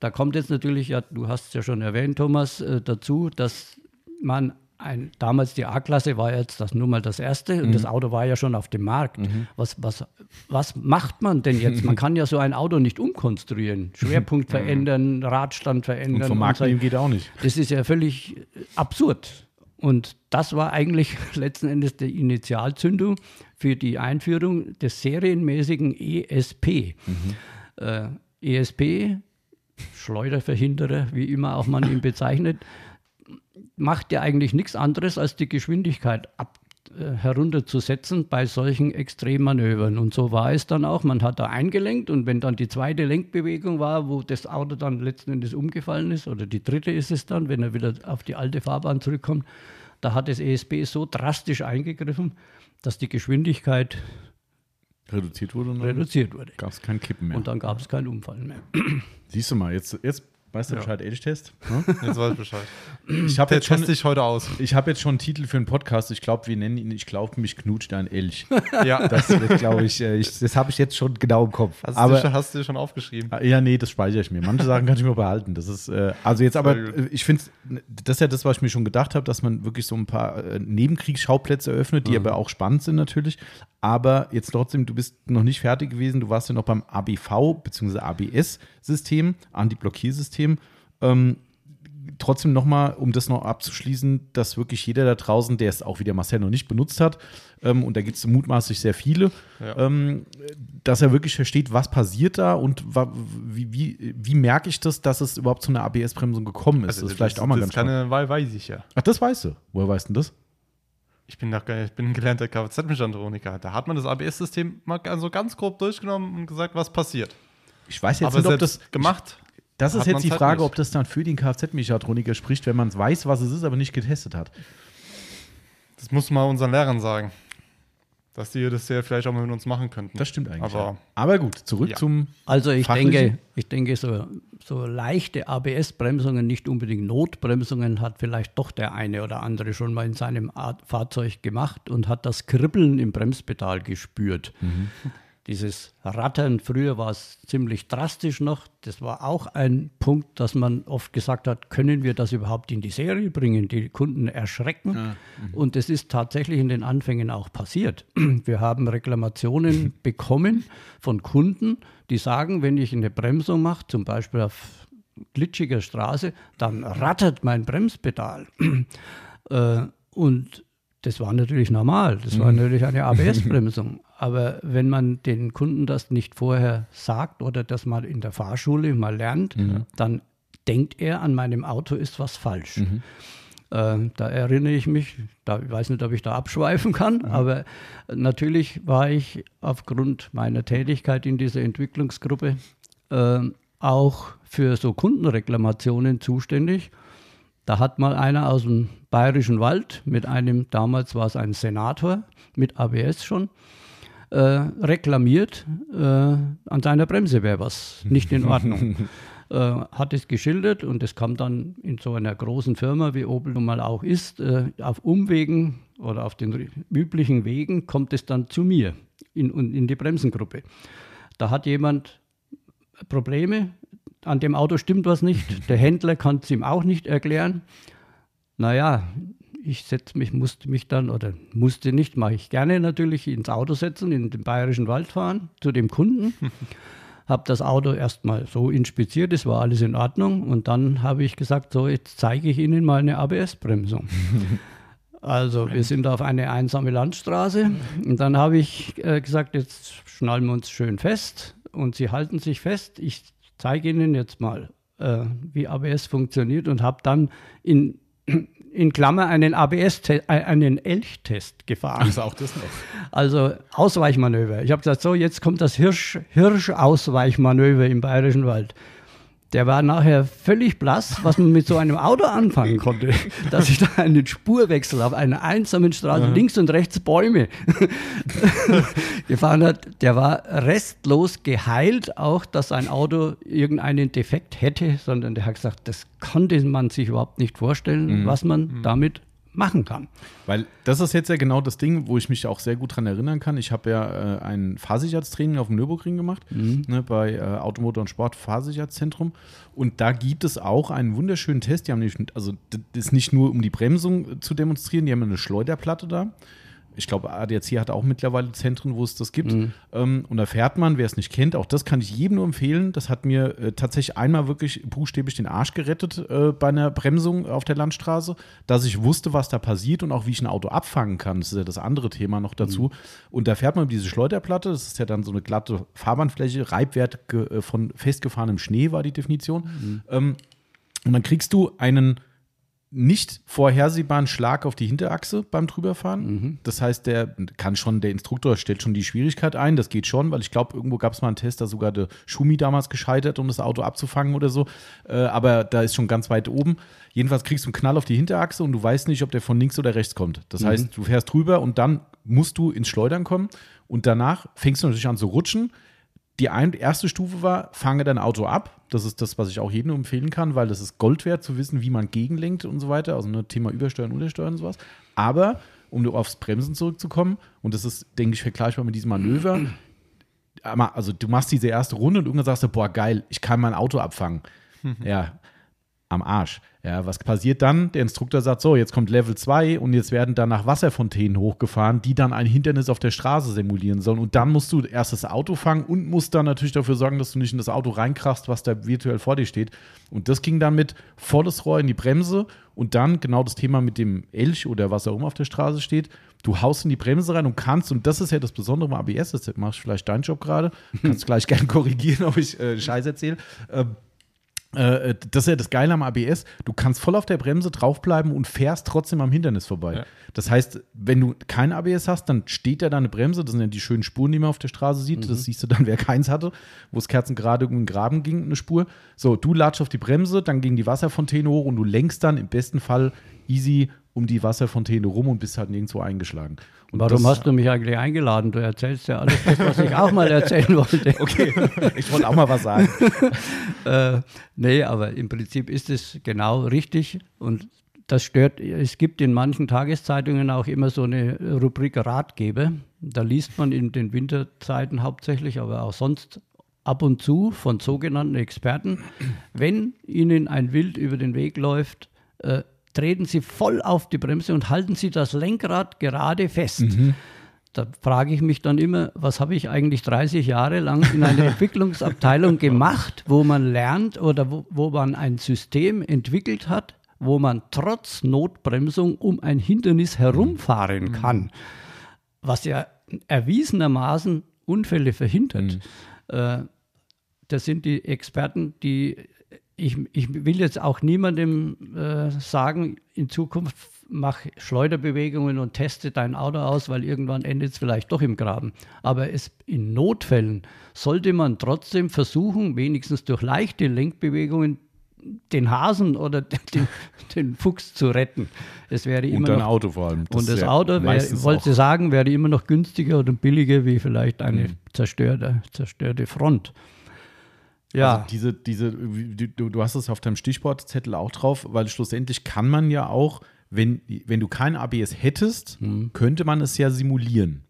Da kommt jetzt natürlich, ja, du hast es ja schon erwähnt, Thomas, äh, dazu, dass man ein, damals die A-Klasse war jetzt das nur mal das erste mhm. und das Auto war ja schon auf dem Markt. Mhm. Was, was, was macht man denn jetzt? Man kann ja so ein Auto nicht umkonstruieren. Schwerpunkt verändern, Radstand verändern. Und vom Markt so. geht auch nicht. Das ist ja völlig absurd. Und das war eigentlich letzten Endes die Initialzündung für die Einführung des serienmäßigen ESP. Mhm. Äh, ESP, Schleuderverhinderer, wie immer auch man ihn bezeichnet, macht ja eigentlich nichts anderes, als die Geschwindigkeit ab, herunterzusetzen bei solchen Extremmanövern. Und so war es dann auch. Man hat da eingelenkt und wenn dann die zweite Lenkbewegung war, wo das Auto dann letzten Endes umgefallen ist, oder die dritte ist es dann, wenn er wieder auf die alte Fahrbahn zurückkommt, da hat das ESP so drastisch eingegriffen, dass die Geschwindigkeit reduziert wurde. Reduziert wurde. Gab es kein Kippen mehr. Und dann gab es keinen Unfall mehr. Siehst du mal, jetzt, jetzt Weißt du ja. Bescheid, Elch-Test? Ne? Jetzt weiß ich Bescheid. Ich habe jetzt schon, ich heute aus. Ich habe jetzt schon einen Titel für einen Podcast. Ich glaube, wir nennen ihn, ich glaube, mich knutscht ein Elch. ja. Das glaube ich, äh, ich, das habe ich jetzt schon genau im Kopf. Hast, aber, du, hast du schon aufgeschrieben? Ah, ja, nee, das speichere ich mir. Manche Sachen kann ich mir behalten. Das ist, äh, also jetzt aber, äh, ich finde, das ist ja das, was ich mir schon gedacht habe, dass man wirklich so ein paar äh, Nebenkriegsschauplätze eröffnet, die mhm. aber auch spannend sind natürlich. Aber jetzt trotzdem, du bist noch nicht fertig gewesen. Du warst ja noch beim ABV bzw. ABS-System, Anti-Blockiersystem. Ähm, trotzdem nochmal, um das noch abzuschließen, dass wirklich jeder da draußen, der es auch wie der Marcel noch nicht benutzt hat, ähm, und da gibt es mutmaßlich sehr viele, Ja. ähm, dass er wirklich versteht, was passiert da und wie, wie, wie merke ich das, dass es überhaupt zu einer ABS-Bremsung gekommen ist. das ist vielleicht auch mal Also das ganz kann, weil weiß ich ja. Ach, das weißt du. Woher weißt du denn das? Ich bin, gar- ich bin ein gelernter Kfz-Mechatroniker. Da hat man das ABS-System mal so ganz grob durchgenommen und gesagt, was passiert. Ich weiß jetzt Aber nicht, ob das gemacht. Das ist jetzt die halt Frage, nicht. ob das dann für den Kfz-Mechatroniker spricht, wenn man weiß, was es ist, aber nicht getestet hat. Das muss man unseren Lehrern sagen. Dass die das ja vielleicht auch mal mit uns machen könnten. Das stimmt eigentlich. Aber ja. aber gut, zurück Ja. zum. Also ich Fachlichen? denke, ich denke, so, so leichte ABS-Bremsungen, nicht unbedingt Notbremsungen, hat vielleicht doch der eine oder andere schon mal in seinem Fahrzeug gemacht und hat das Kribbeln im Bremspedal gespürt. Dieses Rattern, früher war es ziemlich drastisch noch. Das war auch ein Punkt, dass man oft gesagt hat, können wir das überhaupt in die Serie bringen, die Kunden erschrecken. Und das ist tatsächlich in den Anfängen auch passiert. Wir haben Reklamationen bekommen von Kunden, die sagen, wenn ich eine Bremsung mache, zum Beispiel auf glitschiger Straße, dann rattert mein Bremspedal. Äh, und das war natürlich normal. Das war natürlich eine ABS-Bremsung. Aber wenn man den Kunden das nicht vorher sagt oder das mal in der Fahrschule mal lernt, dann denkt er, an meinem Auto ist was falsch. Äh, da erinnere ich mich, da, ich weiß nicht, ob ich da abschweifen kann, aber natürlich war ich aufgrund meiner Tätigkeit in dieser Entwicklungsgruppe äh, auch für so Kundenreklamationen zuständig. Da hat mal einer aus dem Bayerischen Wald mit einem, damals war es ein Senator mit ABS schon, äh, reklamiert, äh, an seiner Bremse wäre was nicht in Ordnung. äh, hat es geschildert und es kam dann in so einer großen Firma, wie Opel nun mal auch ist, äh, auf Umwegen oder auf den üblichen Wegen kommt es dann zu mir in, in, in die Bremsengruppe. Da hat jemand Probleme, an dem Auto stimmt was nicht, der Händler kann es ihm auch nicht erklären. Naja, ich setze mich, musste mich dann, oder musste nicht, mache ich gerne natürlich, ins Auto setzen, in den bayerischen Wald fahren, zu dem Kunden. habe das Auto erstmal so inspiziert, es war alles in Ordnung. Und dann habe ich gesagt, so, jetzt zeige ich Ihnen mal eine ABS-Bremsung. Also wir sind auf eine einsame Landstraße und dann habe ich äh, gesagt, jetzt schnallen wir uns schön fest und Sie halten sich fest. Ich zeige Ihnen jetzt mal, äh, wie ABS funktioniert und habe dann in, in Klammer einen ABS, äh, einen Elchtest gefahren. Also auch das noch. Also Ausweichmanöver. Ich habe gesagt, so, jetzt kommt das Hirsch, Hirsch-Ausweichmanöver im Bayerischen Wald. Der war nachher völlig blass, was man mit so einem Auto anfangen konnte. Dass ich da einen Spurwechsel auf einer einsamen Straße, links und rechts Bäume gefahren hat. Der war restlos geheilt, auch dass sein Auto irgendeinen Defekt hätte, sondern der hat gesagt, das konnte man sich überhaupt nicht vorstellen, was man damit machen kann. Weil das ist jetzt ja genau das Ding, wo ich mich auch sehr gut dran erinnern kann. Ich habe ja äh, ein Fahrsicherheitstraining auf dem Nürburgring gemacht, ne, bei äh, Automotor und Sport Fahrsicherheitszentrum. Und da gibt es auch einen wunderschönen Test. Die haben nämlich, also das ist nicht nur um die Bremsung zu demonstrieren, die haben eine Schleuderplatte da. Ich glaube, ADAC hat auch mittlerweile Zentren, wo es das gibt. Ähm, und da fährt man, wer es nicht kennt, auch das kann ich jedem nur empfehlen. Das hat mir äh, tatsächlich einmal wirklich buchstäblich den Arsch gerettet äh, bei einer Bremsung auf der Landstraße, dass ich wusste, was da passiert und auch wie ich ein Auto abfangen kann. Das ist ja das andere Thema noch dazu. Und da fährt man über diese Schleuderplatte, das ist ja dann so eine glatte Fahrbahnfläche, Reibwert äh, von festgefahrenem Schnee war die Definition. Ähm, und dann kriegst du einen nicht vorhersehbaren Schlag auf die Hinterachse beim drüberfahren. Das heißt, der kann schon, der Instruktor stellt schon die Schwierigkeit ein, das geht schon, weil ich glaube, irgendwo gab es mal einen Test, da sogar der Schumi damals gescheitert, um das Auto abzufangen oder so. Äh, aber da ist schon ganz weit oben. Jedenfalls kriegst du einen Knall auf die Hinterachse und du weißt nicht, ob der von links oder rechts kommt. Das heißt, du fährst drüber und dann musst du ins Schleudern kommen und danach fängst du natürlich an zu rutschen. Die ein, erste Stufe war, fange dein Auto ab. Das ist das, was ich auch jedem empfehlen kann, weil das ist Gold wert zu wissen, wie man gegenlenkt und so weiter. Also ein Thema Übersteuern, Untersteuern und sowas. Aber, um nur aufs Bremsen zurückzukommen, und das ist, denke ich, vergleichbar mit diesem Manöver, also du machst diese erste Runde und irgendwann sagst du, boah, geil, ich kann mein Auto abfangen. Ja. am Arsch. Ja, was passiert dann? Der Instruktor sagt so, jetzt kommt Level 2 und jetzt werden danach Wasserfontänen hochgefahren, die dann ein Hindernis auf der Straße simulieren sollen. Und dann musst du erst das Auto fangen und musst dann natürlich dafür sorgen, dass du nicht in das Auto reinkrachst, was da virtuell vor dir steht. Und das ging dann mit volles Rohr in die Bremse und dann genau das Thema mit dem Elch oder was auch immer auf der Straße steht. Du haust in die Bremse rein und kannst, und das ist ja das Besondere beim ABS, das machst vielleicht deinen Job gerade, kannst gleich gerne korrigieren, ob ich äh, Scheiß erzähle. Ähm, äh, das ist ja das Geile am ABS. Du kannst voll auf der Bremse draufbleiben und fährst trotzdem am Hindernis vorbei. Ja. Das heißt, wenn du kein ABS hast, dann steht da deine Bremse. Das sind ja die schönen Spuren, die man auf der Straße sieht. Mhm. Das siehst du dann, wer keins hatte, wo es kerzengerade um den Graben ging, eine Spur. So, du latsch auf die Bremse, dann ging die Wasserfontäne hoch und du lenkst dann im besten Fall easy um die Wasserfontäne rum und bist halt nirgendwo eingeschlagen. Und Warum hast du mich eigentlich eingeladen? Du erzählst ja alles das, was ich auch mal erzählen wollte. Okay, ich wollte auch mal was sagen. äh, nee, aber im Prinzip ist es genau richtig und das stört. Es gibt in manchen Tageszeitungen auch immer so eine Rubrik Ratgeber. Da liest man in den Winterzeiten hauptsächlich, aber auch sonst ab und zu von sogenannten Experten, wenn ihnen ein Wild über den Weg läuft, äh, treten Sie voll auf die Bremse und halten Sie das Lenkrad gerade fest. Mhm. Da frage ich mich dann immer, was habe ich eigentlich 30 Jahre lang in einer Entwicklungsabteilung gemacht, wo man lernt oder wo, wo man ein System entwickelt hat, wo man trotz Notbremsung um ein Hindernis herumfahren mhm. kann, was ja erwiesenermaßen Unfälle verhindert. Mhm. Äh, das sind die Experten, die ich, ich will jetzt auch niemandem äh, sagen, in Zukunft mach Schleuderbewegungen und teste dein Auto aus, weil irgendwann endet es vielleicht doch im Graben. Aber es, in Notfällen sollte man trotzdem versuchen, wenigstens durch leichte Lenkbewegungen den Hasen oder den, den Fuchs zu retten. Es wäre immer und ein noch, Auto vor allem. Das und das Auto, wär, wollte sagen, wäre immer noch günstiger oder billiger wie vielleicht eine mhm. zerstörte, zerstörte Front. Ja. Also diese, diese, du, du hast es auf deinem Stichwortzettel auch drauf, weil schlussendlich kann man ja auch, wenn, wenn du kein ABS hättest, mhm. könnte man es ja simulieren.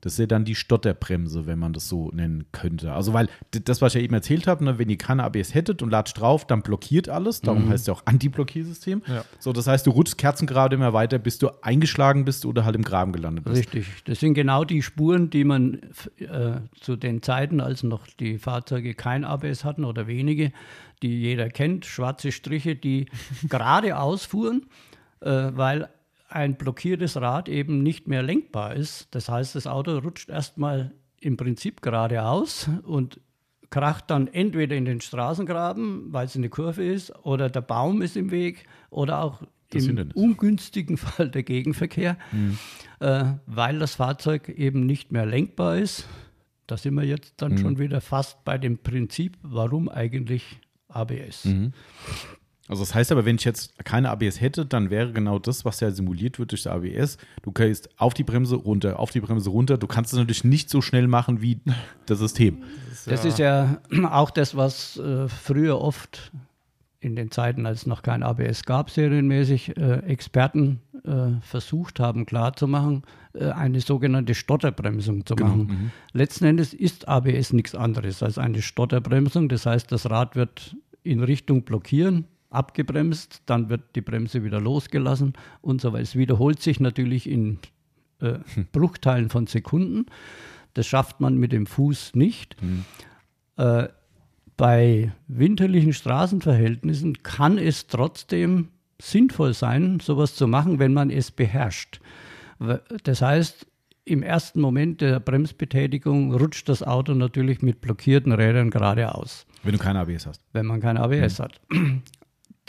Das ist ja dann die Stotterbremse, wenn man das so nennen könnte. Also, weil das, was ich ja eben erzählt habe, ne, wenn ihr keine ABS hättet und latscht drauf, dann blockiert alles. Darum mhm. heißt es ja auch Anti-Blockiersystem. Ja. So, das heißt, du rutschst kerzengerade immer weiter, bis du eingeschlagen bist oder halt im Graben gelandet bist. Richtig. Das sind genau die Spuren, die man äh, zu den Zeiten, als noch die Fahrzeuge kein ABS hatten oder wenige, die jeder kennt, schwarze Striche, die geradeaus fuhren, äh, weil ein blockiertes Rad eben nicht mehr lenkbar ist. Das heißt, das Auto rutscht erstmal im Prinzip geradeaus und kracht dann entweder in den Straßengraben, weil es eine Kurve ist, oder der Baum ist im Weg, oder auch das im Hindernis. ungünstigen Fall der Gegenverkehr, mhm. äh, weil das Fahrzeug eben nicht mehr lenkbar ist. Da sind wir jetzt dann mhm. schon wieder fast bei dem Prinzip, warum eigentlich ABS. Mhm. Also das heißt aber, wenn ich jetzt keine ABS hätte, dann wäre genau das, was ja simuliert wird durch das ABS. Du gehst auf die Bremse runter, auf die Bremse runter. Du kannst es natürlich nicht so schnell machen wie das System. Das ist ja, das ist ja auch das, was äh, früher oft in den Zeiten, als es noch kein ABS gab, serienmäßig äh, Experten äh, versucht haben klarzumachen, äh, eine sogenannte Stotterbremsung zu genau. machen. Mhm. Letzten Endes ist ABS nichts anderes als eine Stotterbremsung. Das heißt, das Rad wird in Richtung blockieren, abgebremst, dann wird die Bremse wieder losgelassen und so weiter. Es wiederholt sich natürlich in äh, hm. Bruchteilen von Sekunden. Das schafft man mit dem Fuß nicht. Mhm. Äh, bei winterlichen Straßenverhältnissen kann es trotzdem sinnvoll sein, sowas zu machen, wenn man es beherrscht. Das heißt, im ersten Moment der Bremsbetätigung rutscht das Auto natürlich mit blockierten Rädern geradeaus. Wenn du kein ABS hast. Wenn man kein ABS mhm. hat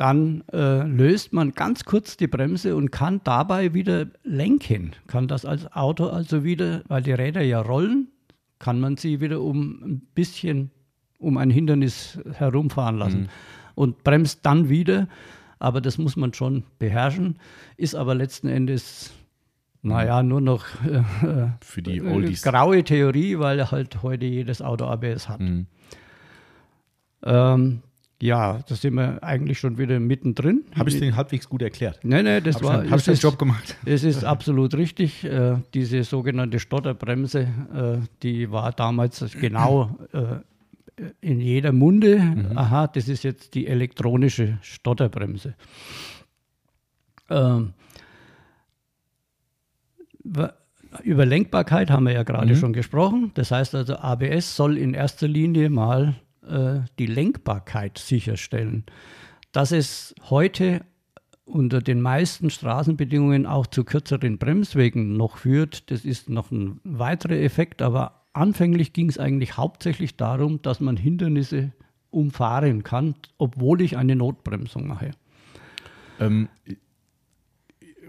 dann äh, löst man ganz kurz die Bremse und kann dabei wieder lenken. Kann das als Auto also wieder, weil die Räder ja rollen, kann man sie wieder um ein bisschen um ein Hindernis herumfahren lassen mhm. und bremst dann wieder. Aber das muss man schon beherrschen, ist aber letzten Endes naja, nur noch äh, für die Oldies. graue Theorie, weil halt heute jedes Auto ABS hat. Mhm. Ähm, ja, da sind wir eigentlich schon wieder mittendrin. Habe ich den halbwegs gut erklärt? Nein, nein, das hab war. Habe ich den Job gemacht? Es ist absolut richtig. Äh, diese sogenannte Stotterbremse, äh, die war damals genau äh, in jeder Munde, mhm. aha, das ist jetzt die elektronische Stotterbremse. Ähm, über Lenkbarkeit haben wir ja gerade mhm. schon gesprochen. Das heißt also, ABS soll in erster Linie mal äh, die Lenkbarkeit sicherstellen. Dass es heute unter den meisten Straßenbedingungen auch zu kürzeren Bremswegen noch führt, das ist noch ein weiterer Effekt. Aber anfänglich ging es eigentlich hauptsächlich darum, dass man Hindernisse umfahren kann, obwohl ich eine Notbremsung mache. Ähm,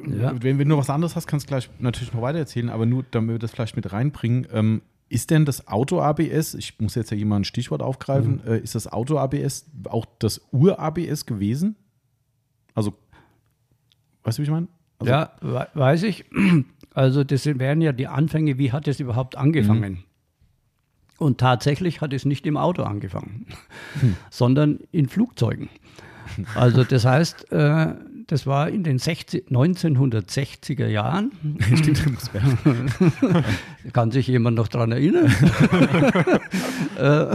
ja. wenn, wenn du was anderes hast, kannst du gleich natürlich noch weiter erzählen, aber nur, damit wir das vielleicht mit reinbringen. Ähm, ist denn das Auto-ABS, ich muss jetzt ja jemand ein Stichwort aufgreifen, mhm. äh, ist das Auto-ABS auch das Ur-ABS gewesen? Also, weißt du, wie ich meine? Also, ja, weiß ich. Also, das wären ja die Anfänge, wie hat es überhaupt angefangen? Mhm. Und tatsächlich hat es nicht im Auto angefangen, hm. sondern in Flugzeugen. Also das heißt, äh, das war in den 60, 1960er Jahren. Stimmt, Kann sich jemand noch daran erinnern? Äh,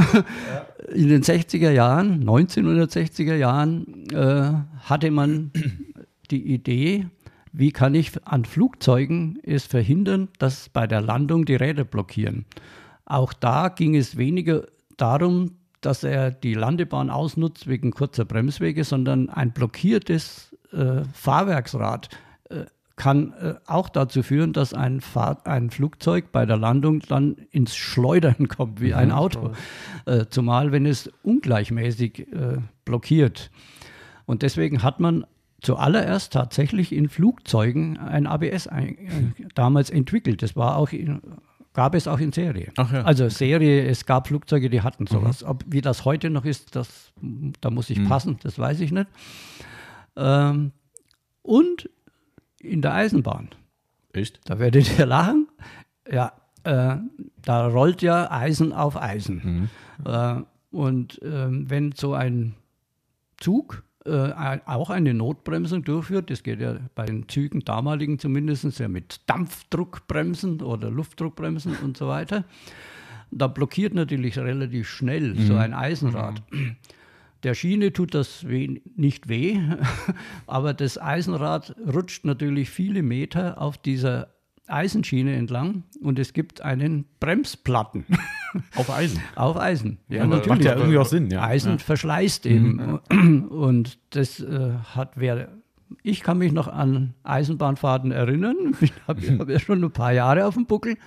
in den 60er Jahren, 1960er Jahren, äh, hatte man die Idee, wie kann ich an Flugzeugen es verhindern, dass bei der Landung die Räder blockieren. Auch da ging es weniger darum, dass er die Landebahn ausnutzt wegen kurzer Bremswege, sondern ein blockiertes äh, Fahrwerksrad äh, kann äh, auch dazu führen, dass ein, Fahr ein Flugzeug bei der Landung dann ins Schleudern kommt wie ein Auto, äh, zumal wenn es ungleichmäßig äh, blockiert. Und deswegen hat man zuallererst tatsächlich in Flugzeugen ein ABS ein, äh, damals entwickelt. Das war auch in, gab es auch in Serie. Ja. Also Serie, es gab Flugzeuge, die hatten sowas. Mhm. Ob, wie das heute noch ist, das, da muss ich mhm. passen, das weiß ich nicht. Ähm, und in der Eisenbahn. Echt? Da werdet ihr lachen. Ja, äh, da rollt ja Eisen auf Eisen. Mhm. Äh, und äh, wenn so ein Zug äh, auch eine Notbremsung durchführt, das geht ja bei den Zügen damaligen zumindest ja mit Dampfdruckbremsen oder Luftdruckbremsen und so weiter, da blockiert natürlich relativ schnell mhm. so ein Eisenrad. Mhm. Der Schiene tut das weh, nicht weh, aber das Eisenrad rutscht natürlich viele Meter auf dieser Eisenschiene entlang und es gibt einen Bremsplatten. Auf Eisen? Auf Eisen. Ja, ja natürlich. Macht ja irgendwie auch Sinn. Ja. Eisen ja. verschleißt eben. Mhm. Und das äh, hat wer. Ich kann mich noch an Eisenbahnfahrten erinnern. Ich habe hab ja schon ein paar Jahre auf dem Buckel.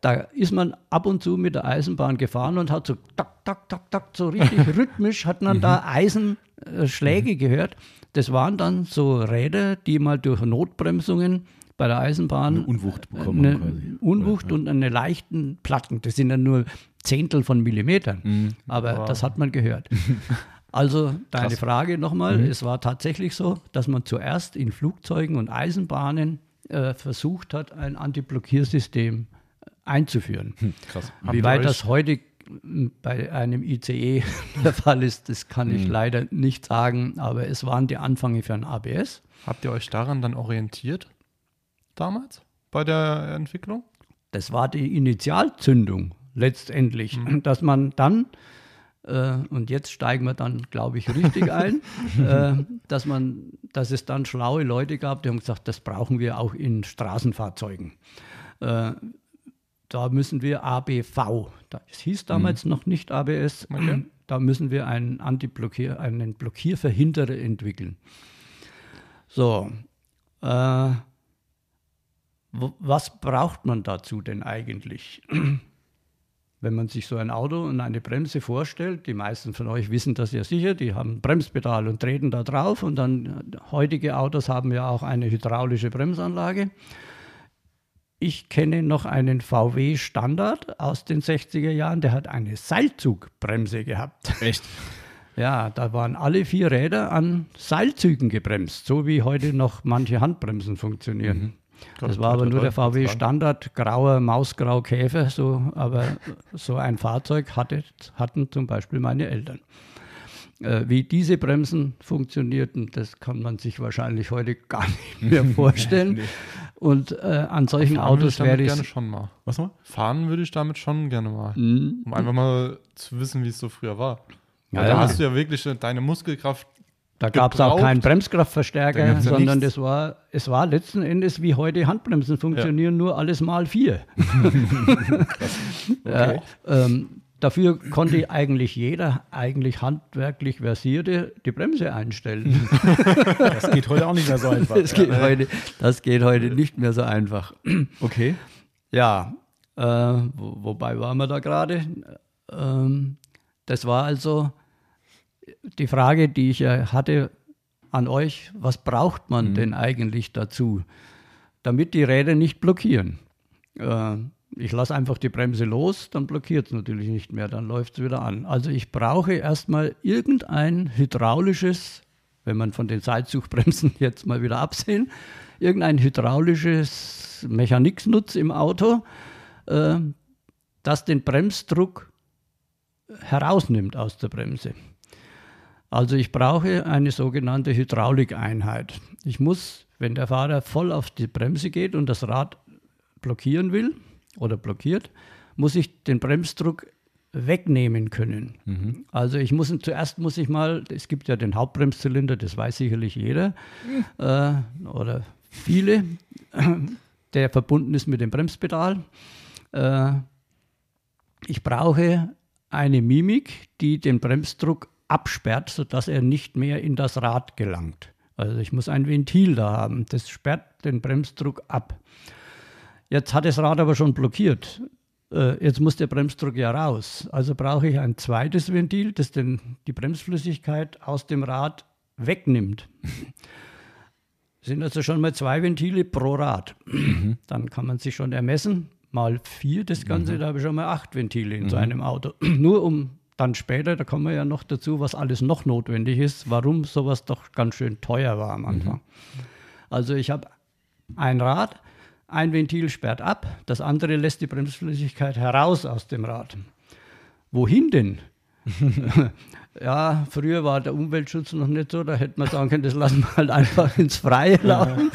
Da ist man ab und zu mit der Eisenbahn gefahren und hat so tak, tak, tak, tak, so richtig rhythmisch hat man da mhm. Eisenschläge mhm. gehört. Das waren dann so Räder, die mal durch Notbremsungen bei der Eisenbahn eine Unwucht bekommen. Eine quasi. Unwucht ja. und eine leichten Platten. Das sind ja nur Zehntel von Millimetern. Mhm. Aber wow. das hat man gehört. Also deine Krass. Frage nochmal, mhm. es war tatsächlich so, dass man zuerst in Flugzeugen und Eisenbahnen äh, versucht hat, ein Antiblockiersystem einzuführen. Hm, krass. Wie weit das heute bei einem ICE der Fall ist, das kann ich hm. leider nicht sagen, aber es waren die Anfänge für ein ABS. Habt ihr euch daran dann orientiert damals bei der Entwicklung? Das war die Initialzündung letztendlich, mhm. dass man dann äh, und jetzt steigen wir dann, glaube ich, richtig ein, äh, dass man, dass es dann schlaue Leute gab, die haben gesagt, das brauchen wir auch in Straßenfahrzeugen. Äh, da müssen wir ABV, das hieß damals mhm. noch nicht ABS, okay. da müssen wir einen Antiblockierer, einen Blockierverhinderer entwickeln. So, äh, was braucht man dazu denn eigentlich? Wenn man sich so ein Auto und eine Bremse vorstellt, die meisten von euch wissen das ja sicher, die haben ein Bremspedal und treten da drauf und dann heutige Autos haben ja auch eine hydraulische Bremsanlage. Ich kenne noch einen VW Standard aus den 60er Jahren, der hat eine Seilzugbremse gehabt. Echt? Ja, da waren alle vier Räder an Seilzügen gebremst, so wie heute noch manche Handbremsen funktionieren. Mhm. Das war aber nur der VW Standard, grauer Mausgrau Käfer, so, aber so ein Fahrzeug hatte, hatten zum Beispiel meine Eltern. Äh, wie diese Bremsen funktionierten, das kann man sich wahrscheinlich heute gar nicht mehr vorstellen. nee. Und äh, an solchen Fahren würde Autos ich damit wäre gerne es. schon mal. Was mal? Fahren würde ich damit schon gerne mal. Mhm. Um einfach mal zu wissen, wie es so früher war. Ja, Weil ja. da hast du ja wirklich deine Muskelkraft. Da gab es auch keinen Da Bremskraftverstärker, ja sondern nichts. das war, es war letzten Endes wie heute Handbremsen funktionieren, nur alles mal vier. ja, ähm, dafür konnte eigentlich jeder eigentlich handwerklich Versierte die Bremse einstellen. Das geht heute auch nicht mehr so einfach. Das geht, heute, das geht heute nicht mehr so einfach. Okay. Ja, äh, wo, wobei waren wir da gerade? Ähm, das war also die Frage, die ich ja hatte an euch, was braucht man denn eigentlich dazu, damit die Räder nicht blockieren? Äh, ich lasse einfach die Bremse los, dann blockiert es natürlich nicht mehr, dann läuft es wieder an. Also ich brauche erstmal irgendein hydraulisches, wenn man von den Seilzugbremsen jetzt mal wieder absehen, irgendein hydraulisches Mechaniknutz im Auto, äh, das den Bremsdruck herausnimmt aus der Bremse. Also ich brauche eine sogenannte Hydraulikeinheit. Ich muss, wenn der Fahrer voll auf die Bremse geht und das Rad blockieren will oder blockiert, muss ich den Bremsdruck wegnehmen können. Also ich muss zuerst muss ich mal, es gibt ja den Hauptbremszylinder, das weiß sicherlich jeder äh, oder viele, der verbunden ist mit dem Bremspedal. Äh, ich brauche eine Mimik, die den Bremsdruck absperrt, sodass er nicht mehr in das Rad gelangt. Also ich muss ein Ventil da haben, das sperrt den Bremsdruck ab. Jetzt hat das Rad aber schon blockiert. Äh, Jetzt muss der Bremsdruck ja raus. Also brauche ich ein zweites Ventil, das den, die Bremsflüssigkeit aus dem Rad wegnimmt. Sind also schon mal zwei Ventile pro Rad. Dann kann man sich schon ermessen, mal vier das Ganze, da habe ich schon mal acht Ventile in so einem Auto. Nur um dann später, da kommen wir ja noch dazu, was alles noch notwendig ist, warum sowas doch ganz schön teuer war am Anfang. Also ich habe ein Rad, ein Ventil sperrt ab, das andere lässt die Bremsflüssigkeit heraus aus dem Rad. Wohin denn? ja, früher war der Umweltschutz noch nicht so, da hätte man sagen können, das lassen wir halt einfach ins Freie laufen.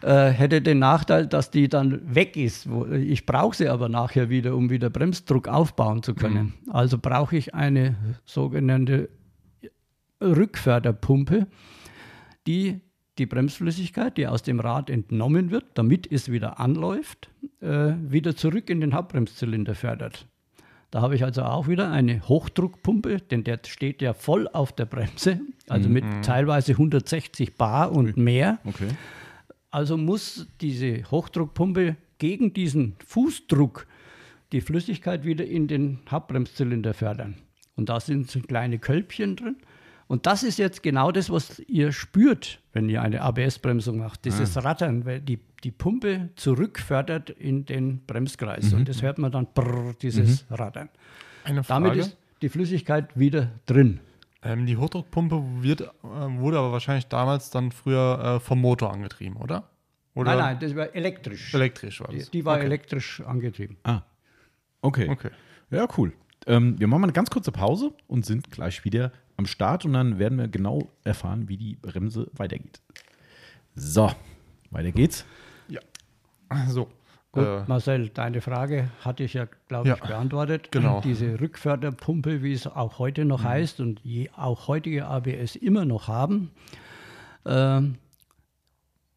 Äh, hätte den Nachteil, dass die dann weg ist. Ich brauche sie aber nachher wieder, um wieder Bremsdruck aufbauen zu können. Also brauche ich eine sogenannte Rückförderpumpe, die die Bremsflüssigkeit, die aus dem Rad entnommen wird, damit es wieder anläuft, äh, wieder zurück in den Hauptbremszylinder fördert. Da habe ich also auch wieder eine Hochdruckpumpe, denn der steht ja voll auf der Bremse, also mit teilweise 160 Bar und mehr. Okay. Also muss diese Hochdruckpumpe gegen diesen Fußdruck die Flüssigkeit wieder in den Hauptbremszylinder fördern. Und da sind so kleine Kölbchen drin. Und das ist jetzt genau das, was ihr spürt, wenn ihr eine ABS-Bremsung macht. Dieses Rattern, weil die, die Pumpe zurückfördert in den Bremskreis. Und das hört man dann, brrr, dieses Rattern. Eine Frage. Damit ist die Flüssigkeit wieder drin. ähm, die Hochdruckpumpe wird, äh, wurde aber wahrscheinlich damals dann früher äh, vom Motor angetrieben, oder? Oder Nein, nein, das war elektrisch. elektrisch war Die, das? die war okay. elektrisch angetrieben. Ah. Okay. Okay. Ja, cool. Ähm, wir machen mal eine ganz kurze Pause und sind gleich wieder am Start und dann werden wir genau erfahren, wie die Bremse weitergeht. So, weiter geht's. Ja. So. Gut, Äh, Marcel, deine Frage hatte ich ja, glaube ich, Ja, beantwortet. genau. Diese Rückförderpumpe, wie es auch heute noch heißt und je, auch heutige ABS immer noch haben, ähm,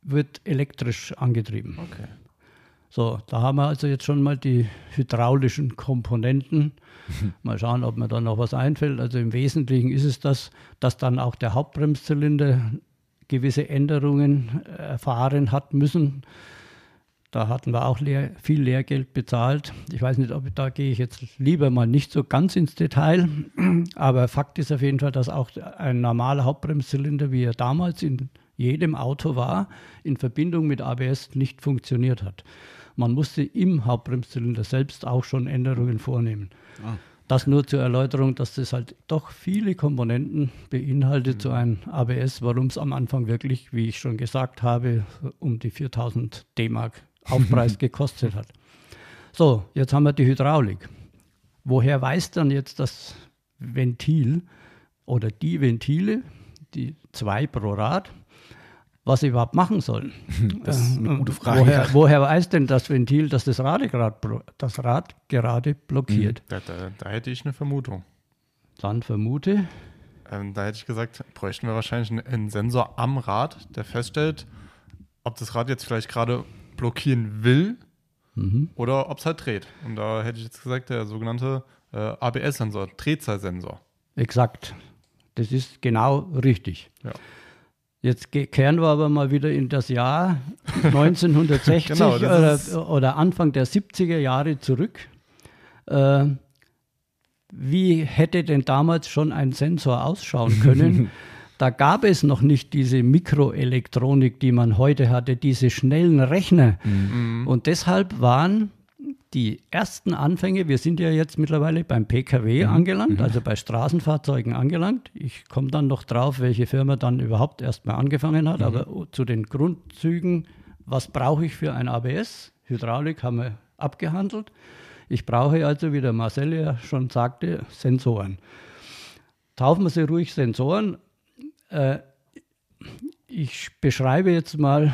wird elektrisch angetrieben. okay. So, da haben wir also jetzt schon mal die hydraulischen Komponenten. Mal schauen, ob mir da noch was einfällt. Also im Wesentlichen ist es das, dass dann auch der Hauptbremszylinder gewisse Änderungen erfahren hat müssen. Da hatten wir auch leer, viel Lehrgeld bezahlt. Ich weiß nicht, ob da gehe ich jetzt lieber mal nicht so ganz ins Detail. Aber Fakt ist auf jeden Fall, dass auch ein normaler Hauptbremszylinder, wie er damals in jedem Auto war, in Verbindung mit ABS nicht funktioniert hat. Man musste im Hauptbremszylinder selbst auch schon Änderungen vornehmen. Das nur zur Erläuterung, dass das halt doch viele Komponenten beinhaltet, so ein ABS, warum es am Anfang wirklich, wie ich schon gesagt habe, um die 4000 D-Mark Aufpreis gekostet hat. So, jetzt haben wir die Hydraulik. Woher weiß dann jetzt das Ventil oder die Ventile, die zwei pro Rad, was sie überhaupt machen sollen. Das ist eine gute Frage. Woher, woher weiß denn das Ventil, dass das Rad, blo- das Rad gerade blockiert? Da, da, da hätte ich eine Vermutung. Dann vermute, Ähm, da hätte ich gesagt, bräuchten wir wahrscheinlich einen, einen Sensor am Rad, der feststellt, ob das Rad jetzt vielleicht gerade blockieren will Mhm. oder ob es halt dreht. Und da hätte ich jetzt gesagt, der sogenannte äh, ABS-Sensor, Drehzahlsensor. exakt. Das ist genau richtig. Ja. Jetzt kehren wir aber mal wieder in das Jahr 1960 Genau, das oder, oder Anfang der 70er Jahre zurück. Äh, wie hätte denn damals schon ein Sensor ausschauen können? da gab es noch nicht diese Mikroelektronik, die man heute hatte, diese schnellen Rechner. Und deshalb waren die ersten Anfänge, wir sind ja jetzt mittlerweile beim PKW angelangt, also bei Straßenfahrzeugen angelangt. Ich komme dann noch drauf, welche Firma dann überhaupt erstmal angefangen hat, aber zu den Grundzügen, was brauche ich für ein ABS? Hydraulik haben wir abgehandelt. Ich brauche also, wie der Marcel ja schon sagte, Sensoren. Taufen wir sie ruhig Sensoren. Äh, ich beschreibe jetzt mal,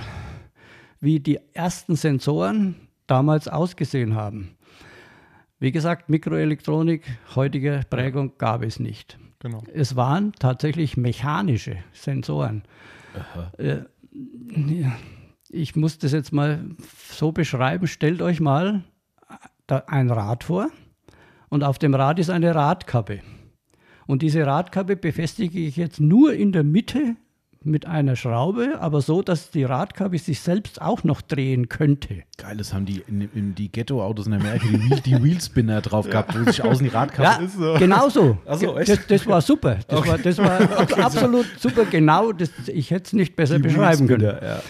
wie die ersten Sensoren damals ausgesehen haben. Wie gesagt, Mikroelektronik, heutige Prägung gab es nicht. Genau. Es waren tatsächlich mechanische Sensoren. Äh, ja, ich muss das jetzt mal so beschreiben. Stellt euch mal da ein Rad vor und auf dem Rad ist eine Radkappe. Und diese Radkappe befestige ich jetzt nur in der Mitte mit einer Schraube, aber so, dass die Radkappe sich selbst auch noch drehen könnte. Geil, das haben die in, in die Ghetto-Autos in Amerika die, Wheel, die Wheelspinner drauf gehabt, wo sich außen die Radkappe. Ja, ist so. genau so. So, das, das war super. Das war, das war absolut super genau. Das, ich hätte es nicht besser beschreiben können. Ja.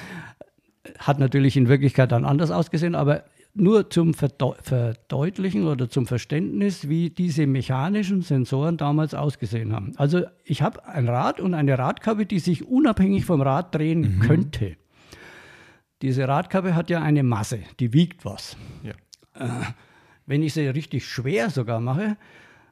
Hat natürlich in Wirklichkeit dann anders ausgesehen, aber nur zum Verdeu Verdeutlichen oder zum Verständnis, wie diese mechanischen Sensoren damals ausgesehen haben. Also ich habe ein Rad und eine Radkappe, die sich unabhängig vom Rad drehen könnte. Diese Radkappe hat ja eine Masse, die wiegt was. Ja. Wenn ich sie richtig schwer sogar mache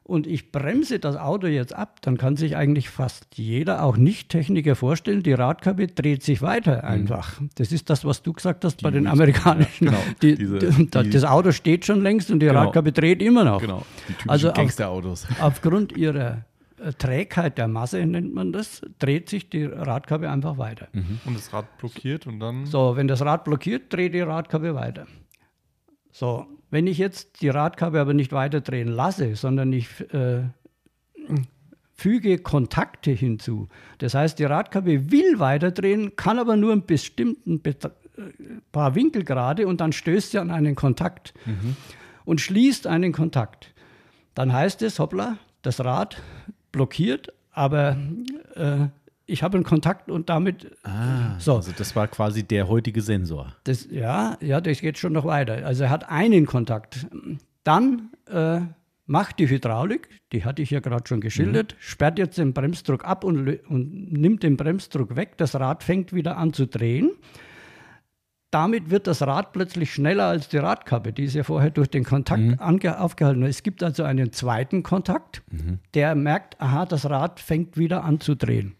und ich bremse das Auto jetzt ab, dann kann sich eigentlich fast jeder, auch Nicht-Techniker, vorstellen, die Radkappe dreht sich weiter einfach. Das ist das, was du gesagt hast bei den amerikanischen. ja, genau. die, Diese- die, die- das Auto steht schon längst und die Genau. Radkappe dreht immer noch. Genau, die typischen Also auf- Gangsterautos. Aufgrund ihrer äh, Trägheit der Masse, nennt man das, dreht sich die Radkappe einfach weiter. Und das Rad blockiert und dann. So, wenn das Rad blockiert, dreht die Radkappe weiter. So, wenn ich jetzt die Radkappe aber nicht weiter drehen lasse, sondern ich äh, füge Kontakte hinzu. Das heißt, die Radkappe will weiterdrehen, kann aber nur einen bestimmten Bet äh, paar Winkelgrade und dann stößt sie an einen Kontakt und schließt einen Kontakt. Dann heißt es, hoppla, das Rad blockiert, aber äh, ich habe einen Kontakt und damit Ah, So. Also das war quasi der heutige Sensor. das, ja, ja, das geht schon noch weiter. Also er hat einen Kontakt. Dann äh, macht die Hydraulik, die hatte ich ja gerade schon geschildert, sperrt jetzt den Bremsdruck ab und, und nimmt den Bremsdruck weg. Das Rad fängt wieder an zu drehen. Damit wird das Rad plötzlich schneller als die Radkappe, die ist ja vorher durch den Kontakt ange aufgehalten. Es gibt also einen zweiten Kontakt, der merkt, aha, das Rad fängt wieder an zu drehen.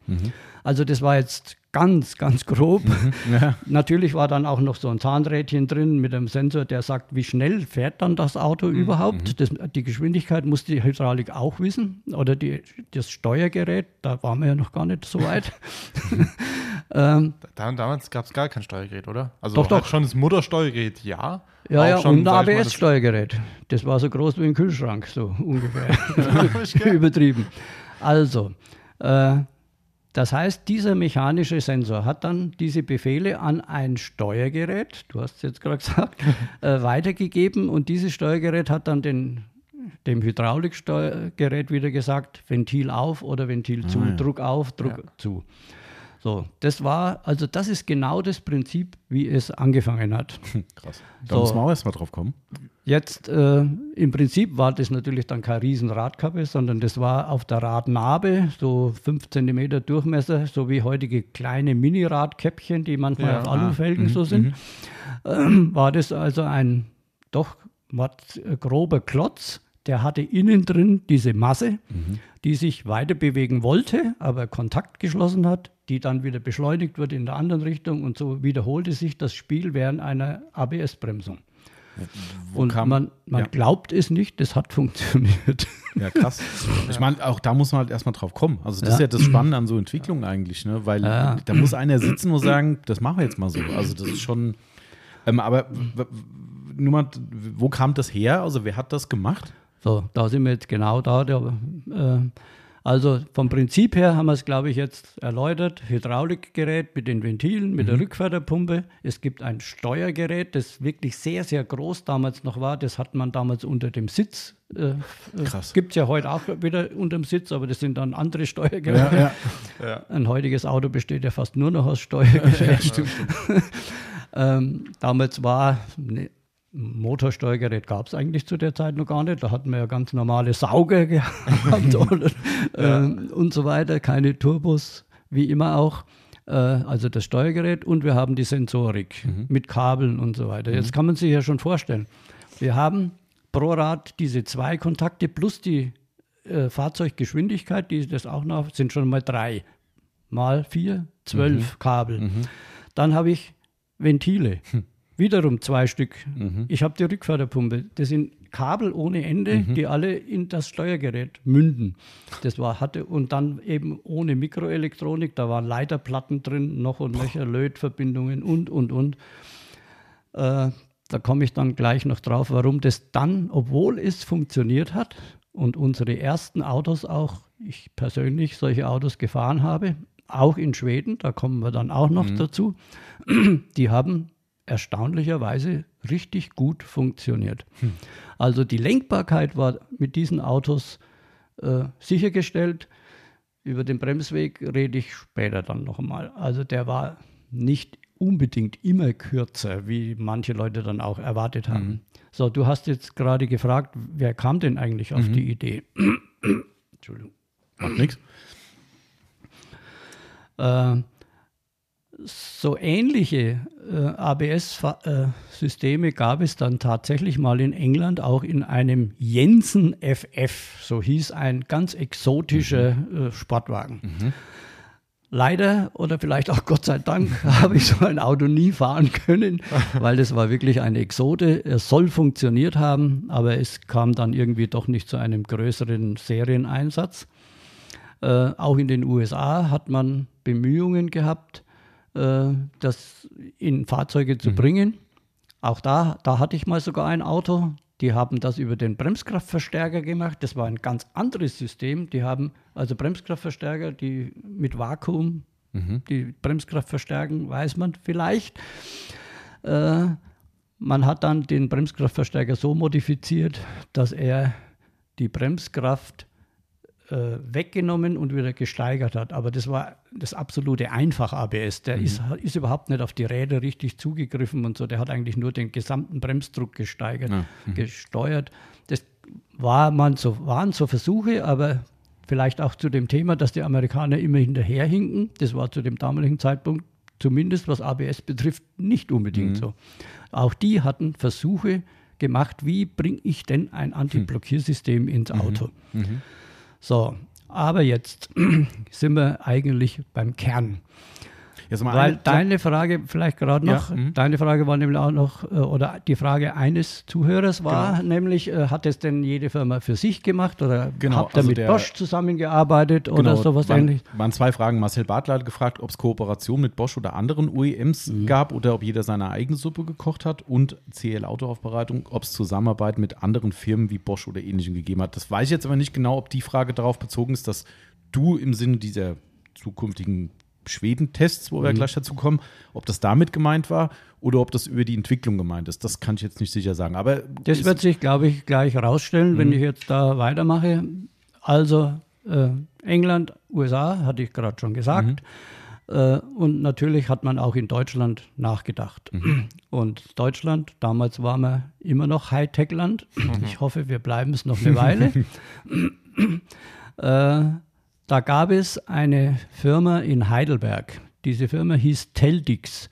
Also das war jetzt ganz, ganz grob. Ja. Natürlich war dann auch noch so ein Zahnrädchen drin mit einem Sensor, der sagt, wie schnell fährt dann das Auto überhaupt. Das, die Geschwindigkeit muss die Hydraulik auch wissen oder die, das Steuergerät, da waren wir ja noch gar nicht so weit. ähm, Da, damals gab es gar kein Steuergerät, oder? Also Doch, halt doch. schon das Muttersteuergerät, ja. ja, ja, schon, und ein ABS-Steuergerät. Das war so groß wie ein Kühlschrank, so ungefähr. Übertrieben. Also, äh, das heißt, dieser mechanische Sensor hat dann diese Befehle an ein Steuergerät, du hast es jetzt gerade gesagt, äh, weitergegeben und dieses Steuergerät hat dann den, dem Hydrauliksteuergerät wieder gesagt, Ventil auf oder Ventil zu, Ah, ja. Druck auf, Druck zu. So, das war, also das ist genau das Prinzip, wie es angefangen hat. Krass. Da So. muss man auch erstmal drauf kommen. Jetzt äh, im Prinzip war das natürlich dann keine riesen Radkappe, sondern das war auf der Radnabe, so 5 cm Durchmesser, so wie heutige kleine Mini-Radkäppchen, die manchmal Ja, auf ah, Alufelgen mhm, so sind. Ähm, war das also ein doch wat- grober Klotz, der hatte innen drin diese Masse, die sich weiter bewegen wollte, aber Kontakt geschlossen hat, die dann wieder beschleunigt wird in der anderen Richtung und so wiederholte sich das Spiel während einer ABS-Bremsung. Und kam- man, man ja. glaubt es nicht, das hat funktioniert. Ja, krass. Ich meine, auch da muss man halt erstmal drauf kommen. Also das ist ja das Spannende an so Entwicklungen eigentlich, ne? Weil Ja. da muss einer sitzen und sagen, das machen wir jetzt mal so. Also das ist schon. Ähm, aber nur mal, wo kam das her? Also wer hat das gemacht? So, da sind wir jetzt genau da. Der, äh, also vom Prinzip her haben wir es, glaube ich, jetzt erläutert. Hydraulikgerät mit den Ventilen, mit der Rückförderpumpe. Es gibt ein Steuergerät, das wirklich sehr, sehr groß damals noch war. Das hat man damals unter dem Sitz. Äh, Krass. Gibt es ja heute auch wieder unter dem Sitz, aber das sind dann andere Steuergeräte. Ja. Ein heutiges Auto besteht ja fast nur noch aus Steuergerät. ähm, damals war ne, Motorsteuergerät gab es eigentlich zu der Zeit noch gar nicht. Da hatten wir ja ganz normale Sauger gehabt oder, ähm, und so weiter, keine Turbos, wie immer auch. Äh, also das Steuergerät und wir haben die Sensorik mit Kabeln und so weiter. Jetzt kann man sich ja schon vorstellen. Wir haben pro Rad diese zwei Kontakte plus die äh, Fahrzeuggeschwindigkeit, die das auch noch sind schon mal drei mal vier, zwölf Kabel. Dann habe ich Ventile, wiederum zwei Stück. Ich habe die Rückförderpumpe. Das sind Kabel ohne Ende, die alle in das Steuergerät münden. Das war, hatte, und dann eben ohne Mikroelektronik, da waren Leiterplatten drin, noch und nöcher, Lötverbindungen und, und, und. Äh, da komme ich dann gleich noch drauf, warum das dann, obwohl es funktioniert hat und unsere ersten Autos auch, ich persönlich solche Autos gefahren habe, auch in Schweden, da kommen wir dann auch noch dazu, die haben erstaunlicherweise richtig gut funktioniert. Also die Lenkbarkeit war mit diesen Autos äh, sichergestellt. Über den Bremsweg rede ich später dann noch einmal. Also der war nicht unbedingt immer kürzer, wie manche Leute dann auch erwartet haben. So, du hast jetzt gerade gefragt, wer kam denn eigentlich auf die Idee? Entschuldigung. Macht nichts. Äh, so ähnliche äh, ABS-Systeme gab es dann tatsächlich mal in England, auch in einem Jensen FF, so hieß ein ganz exotischer äh, Sportwagen. Leider oder vielleicht auch Gott sei Dank habe ich so ein Auto nie fahren können, weil das war wirklich eine Exote. Es soll funktioniert haben, aber es kam dann irgendwie doch nicht zu einem größeren Serieneinsatz. Äh, auch in den USA hat man Bemühungen gehabt, äh, das in Fahrzeuge zu bringen. Auch da, da hatte ich mal sogar ein Auto. Die haben das über den Bremskraftverstärker gemacht. Das war ein ganz anderes System. Die haben also Bremskraftverstärker, die mit Vakuum die Bremskraft verstärken, weiß man vielleicht. Äh, man hat dann den Bremskraftverstärker so modifiziert, dass er die Bremskraft äh, weggenommen und wieder gesteigert hat. Aber das war das absolute Einfach-ABS. Der ist, ist überhaupt nicht auf die Räder richtig zugegriffen und so. Der hat eigentlich nur den gesamten Bremsdruck gesteigert, gesteuert. Das war man so, waren so Versuche, aber vielleicht auch zu dem Thema, dass die Amerikaner immer hinterherhinken. Das war zu dem damaligen Zeitpunkt, zumindest was ABS betrifft, nicht unbedingt so. Auch die hatten Versuche gemacht, wie bringe ich denn ein Antiblockiersystem ins Auto. So, aber jetzt sind wir eigentlich beim Kern. Jetzt mal Weil eine- deine Frage vielleicht gerade noch, Ja, mhm. deine Frage war nämlich auch noch, äh, oder die Frage eines Zuhörers war nämlich, äh, hat es denn jede Firma für sich gemacht oder Genau, habt ihr also mit der- Bosch zusammengearbeitet oder Genau, sowas waren, ähnliches? waren zwei Fragen. Marcel Bartler hat gefragt, ob es Kooperation mit Bosch oder anderen OEMs Mhm. gab oder ob jeder seine eigene Suppe gekocht hat und CL Autoaufbereitung, ob es Zusammenarbeit mit anderen Firmen wie Bosch oder ähnlichem gegeben hat. Das weiß ich jetzt aber nicht genau, ob die Frage darauf bezogen ist, dass du im Sinne dieser zukünftigen Schweden-Tests, wo wir Mhm. gleich dazu kommen, ob das damit gemeint war oder ob das über die Entwicklung gemeint ist. Das kann ich jetzt nicht sicher sagen. Aber Das wird sich, glaube ich, gleich rausstellen, Mhm. wenn ich jetzt da weitermache. Also äh, England, USA, hatte ich gerade schon gesagt. Mhm. Äh, und natürlich hat man auch in Deutschland nachgedacht. Mhm. Und Deutschland, damals waren wir immer noch Hightech-Land. Ich hoffe, wir bleiben es noch eine Weile. äh, da gab es eine Firma in Heidelberg. Diese Firma hieß Teldix.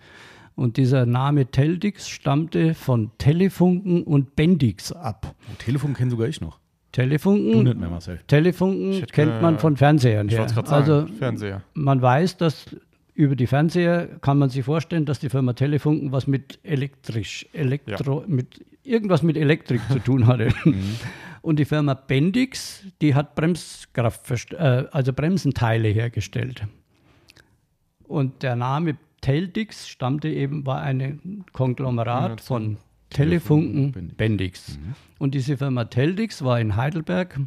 Und dieser Name Teldix stammte von Telefunken und Bendix ab. Telefon kennen sogar ich noch. Telefunken. Du nicht mehr, Marcel. Telefunken Ich hätte kennt man von Fernsehern Ich her. gerade sagen, Also Fernseher. man weiß, dass über die Fernseher kann man sich vorstellen, dass die Firma Telefunken was mit elektrisch, Elektro, mit irgendwas mit Elektrik zu tun hatte. Und die Firma Bendix, die hat Bremskraft, äh, also Bremsenteile hergestellt. Und der Name Teldix stammte eben, war ein Konglomerat von Telefunken Bendix. Bendix. Und diese Firma Teldix war in Heidelberg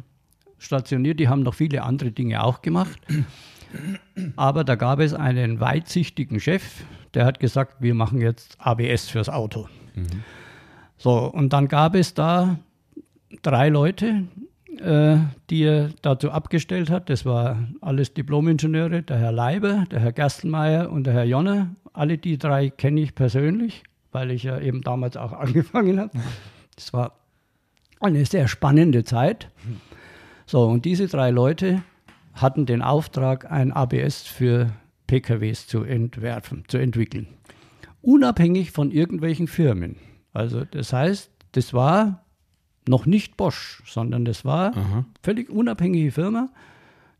stationiert. Die haben noch viele andere Dinge auch gemacht. Aber da gab es einen weitsichtigen Chef, der hat gesagt, wir machen jetzt ABS fürs Auto. So, und dann gab es da drei Leute, äh, die er dazu abgestellt hat. Das war alles Diplomingenieure, der Herr Leiber, der Herr Gerstenmeier und der Herr Jonner. Alle die drei kenne ich persönlich, weil ich ja eben damals auch angefangen habe. Das war eine sehr spannende Zeit. So, und diese drei Leute hatten den Auftrag, ein ABS für PKWs zu entwerfen, zu entwickeln. Unabhängig von irgendwelchen Firmen. Also das heißt, das war noch nicht Bosch, sondern das war völlig unabhängige Firma,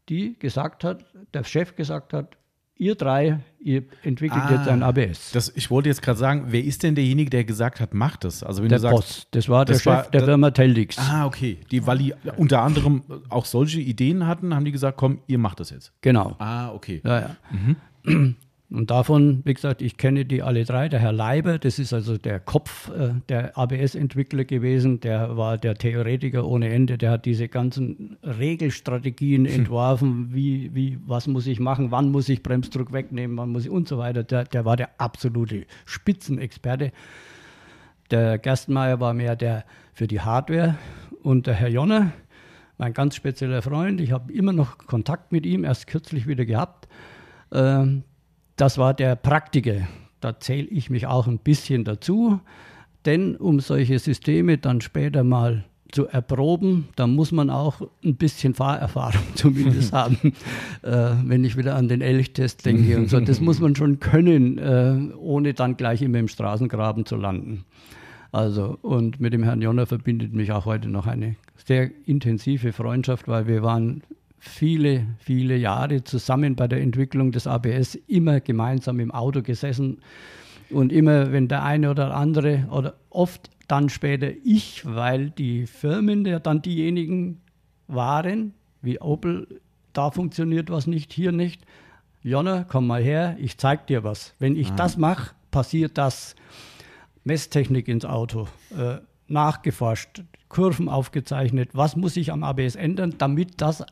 die gesagt hat, der Chef gesagt hat, ihr drei, ihr entwickelt Ah. jetzt ein ABS. Das, ich wollte jetzt gerade sagen, wer ist denn derjenige, der gesagt hat, macht das? Also wenn der du sagst, Boss, das war der das Chef war- der da- Firma Teldix. ah, okay, die, weil die unter anderem auch solche Ideen hatten, haben die gesagt, komm, ihr macht das jetzt. Genau. Ah, okay. Ja, ja. Und davon, wie gesagt, ich kenne die alle drei. Der Herr Leiber, das ist also der Kopf äh, der ABS-Entwickler gewesen, der war der Theoretiker ohne Ende, der hat diese ganzen Regelstrategien entworfen, wie, wie, was muss ich machen, wann muss ich Bremsdruck wegnehmen, wann muss ich und so weiter. Der, der war der absolute Spitzenexperte. Der Gerstenmeier war mehr der für die Hardware und der Herr Jonner, mein ganz spezieller Freund, ich habe immer noch Kontakt mit ihm, erst kürzlich wieder gehabt. Ähm, das war der Praktiker. Da zähle ich mich auch ein bisschen dazu, denn um solche Systeme dann später mal zu erproben, da muss man auch ein bisschen Fahrerfahrung zumindest haben. Äh, wenn ich wieder an den Elchtest denke und so, das muss man schon können, äh, ohne dann gleich immer im Straßengraben zu landen. Also, und mit dem Herrn Jonner verbindet mich auch heute noch eine sehr intensive Freundschaft, weil wir waren viele, viele Jahre zusammen bei der Entwicklung des ABS, immer gemeinsam im Auto gesessen und immer, wenn der eine oder andere oder oft dann später ich, weil die Firmen ja dann diejenigen waren, wie Opel, da funktioniert was nicht, hier nicht. Jonna, komm mal her, ich zeig dir was. Wenn ich das mache, passiert das. Messtechnik ins Auto, äh, nachgeforscht, Kurven aufgezeichnet, was muss ich am ABS ändern, damit das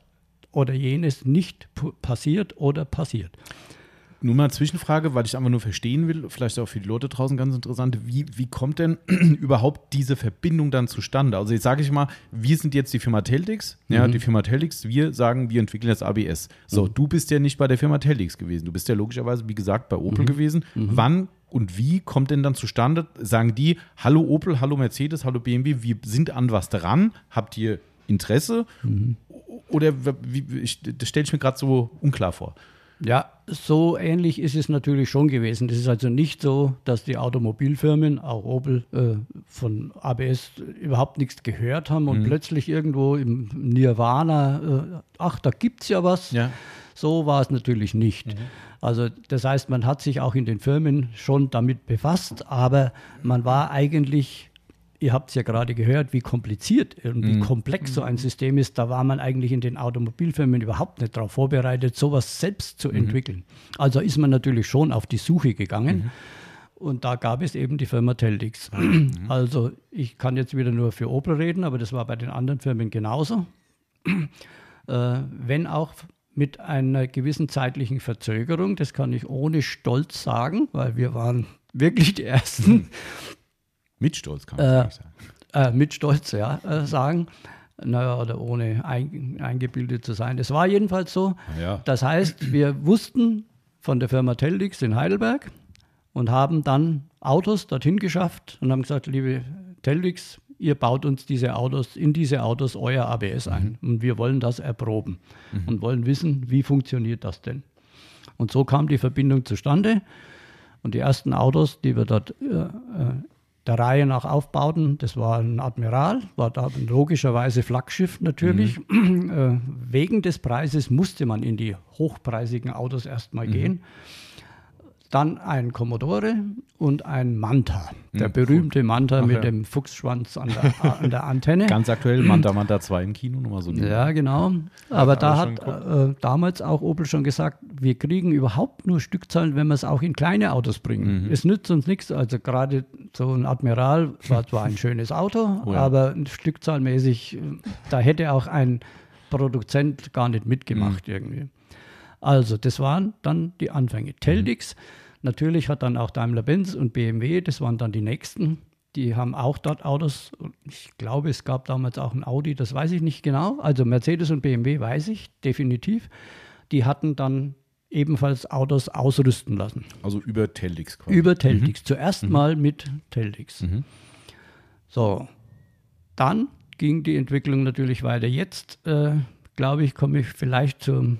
oder jenes nicht passiert oder passiert. Nur mal Zwischenfrage, weil ich einfach nur verstehen will, vielleicht auch für die Leute draußen ganz interessant, wie, wie kommt denn überhaupt diese Verbindung dann zustande? Also jetzt sage ich mal, wir sind jetzt die Firma Teltix, ja, die Firma Teltix, wir sagen, wir entwickeln jetzt ABS. So, du bist ja nicht bei der Firma Teltix gewesen, du bist ja logischerweise, wie gesagt, bei Opel gewesen. Wann und wie kommt denn dann zustande, sagen die, hallo Opel, hallo Mercedes, hallo BMW, wir sind an was dran, habt ihr Interesse? Oder wie, ich, das stelle ich mir gerade so unklar vor. Ja, so ähnlich ist es natürlich schon gewesen. Es ist also nicht so, dass die Automobilfirmen, auch Opel, äh, von ABS überhaupt nichts gehört haben und plötzlich irgendwo im Nirvana, äh, ach, da gibt es ja was. Ja. So war es natürlich nicht. Also das heißt, man hat sich auch in den Firmen schon damit befasst, aber man war eigentlich, ihr habt es ja gerade gehört, wie kompliziert und wie komplex so ein System ist. Da war man eigentlich in den Automobilfirmen überhaupt nicht darauf vorbereitet, sowas selbst zu entwickeln. Also ist man natürlich schon auf die Suche gegangen. Und da gab es eben die Firma Teldix. Also ich kann jetzt wieder nur für Opel reden, aber das war bei den anderen Firmen genauso. Äh, wenn auch mit einer gewissen zeitlichen Verzögerung, das kann ich ohne Stolz sagen, weil wir waren wirklich die Ersten, Mit Stolz kann man Äh, sagen. äh, mit Stolz ja, äh, sagen, naja, oder ohne ein, eingebildet zu sein. Das war jedenfalls so. Ja. Das heißt, wir wussten von der Firma Teldix in Heidelberg und haben dann Autos dorthin geschafft und haben gesagt, liebe Teldix, ihr baut uns diese Autos, in diese Autos euer ABS ein. Und wir wollen das erproben und wollen wissen, wie funktioniert das denn. Und so kam die Verbindung zustande. Und die ersten Autos, die wir dort äh, äh, der Reihe nach aufbauten. Das war ein Admiral, war da logischerweise Flaggschiff natürlich. Mhm. Äh, wegen des Preises musste man in die hochpreisigen Autos erstmal mhm. gehen dann ein Commodore und ein Manta. Der hm, berühmte Manta Ach, mit ja. dem Fuchsschwanz an der, an der, Antenne. Ganz aktuell Manta Manta 2 im Kino, nochmal so. Ja, genau. Aber ja, da hat äh, damals auch Opel schon gesagt, wir kriegen überhaupt nur Stückzahlen, wenn wir es auch in kleine Autos bringen. Mhm. Es nützt uns nichts. Also gerade so ein Admiral war zwar ein schönes Auto, oh ja. aber stückzahlmäßig, da hätte auch ein Produzent gar nicht mitgemacht mhm. irgendwie. Also, das waren dann die Anfänge. Teldix, mhm. Natürlich hat dann auch Daimler-Benz und BMW, das waren dann die nächsten. Die haben auch dort Autos. Ich glaube, es gab damals auch ein Audi, das weiß ich nicht genau. Also Mercedes und BMW weiß ich definitiv. Die hatten dann ebenfalls Autos ausrüsten lassen. Also über Teldix quasi. Über Teldix. Mhm. Zuerst mhm. mal mit Teldix. Mhm. So, dann ging die Entwicklung natürlich weiter. Jetzt, äh, glaube ich, komme ich vielleicht zum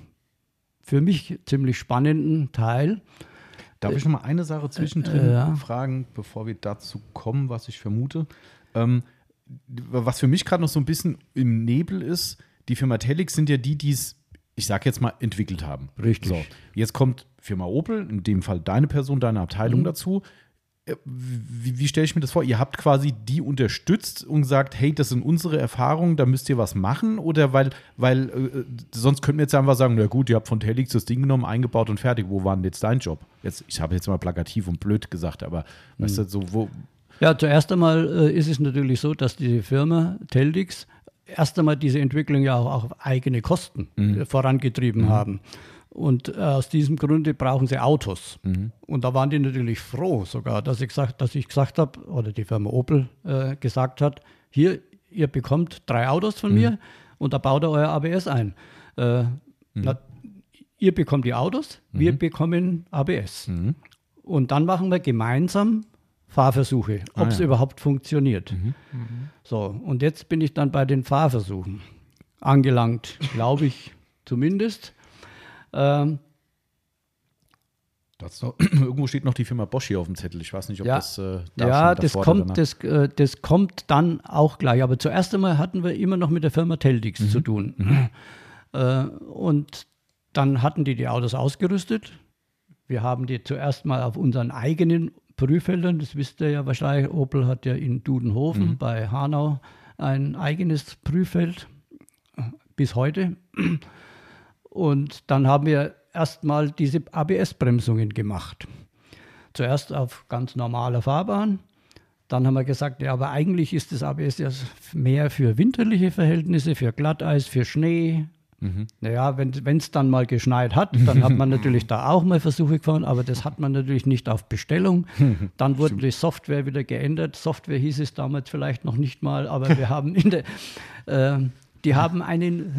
für mich ziemlich spannenden Teil. Darf ich noch mal eine Sache zwischendrin äh, ja. fragen, bevor wir dazu kommen, was ich vermute? Ähm, was für mich gerade noch so ein bisschen im Nebel ist, die Firma Telix sind ja die, die es, ich sage jetzt mal, entwickelt haben. Richtig. So, jetzt kommt Firma Opel, in dem Fall deine Person, deine Abteilung mhm. dazu. Äh, wie, wie stelle ich mir das vor? Ihr habt quasi die unterstützt und gesagt, hey, das sind unsere Erfahrungen, da müsst ihr was machen? Oder weil, weil äh, sonst könnten wir jetzt einfach sagen, na gut, ihr habt von Telix das Ding genommen, eingebaut und fertig. Wo war denn jetzt dein Job? Jetzt, ich habe jetzt mal plakativ und blöd gesagt, aber mhm. weißt du, so wo. Ja, zuerst einmal äh, ist es natürlich so, dass die Firma Teldix erst einmal diese Entwicklung ja auch, auch auf eigene Kosten mhm. Äh, vorangetrieben mhm. haben. Und äh, aus diesem Grunde brauchen sie Autos. Mhm. Und da waren die natürlich froh sogar, dass ich gesagt, dass ich gesagt habe, oder die Firma Opel äh, gesagt hat, hier, ihr bekommt drei Autos von mhm. mir und da baut ihr euer ABS ein. Äh, mhm. na, ihr bekommt die Autos, wir mhm. bekommen ABS. Mhm. Und dann machen wir gemeinsam Fahrversuche, ob es ah, ja. überhaupt funktioniert. Mhm. So, und jetzt bin ich dann bei den Fahrversuchen angelangt, glaube ich zumindest. Ähm, noch, irgendwo steht noch die Firma Bosch hier auf dem Zettel. Ich weiß nicht, ob ja, das äh, da Ja, das kommt, das, äh, das kommt dann auch gleich. Aber zuerst einmal hatten wir immer noch mit der Firma Teldix mhm. zu tun. Mhm. Äh, und dann hatten die die Autos ausgerüstet. Wir haben die zuerst mal auf unseren eigenen Prüffeldern, das wisst ihr ja wahrscheinlich, Opel hat ja in Dudenhofen mhm. bei Hanau ein eigenes Prüffeld äh, bis heute. Und dann haben wir erstmal diese ABS-Bremsungen gemacht. Zuerst auf ganz normaler Fahrbahn. Dann haben wir gesagt, ja, aber eigentlich ist das ABS ja mehr für winterliche Verhältnisse, für Glatteis, für Schnee. Mhm. Naja, wenn es dann mal geschneit hat, dann hat man natürlich da auch mal Versuche gefahren, aber das hat man natürlich nicht auf Bestellung. Dann wurde die Software wieder geändert. Software hieß es damals vielleicht noch nicht mal, aber wir haben in der, äh, die haben einen,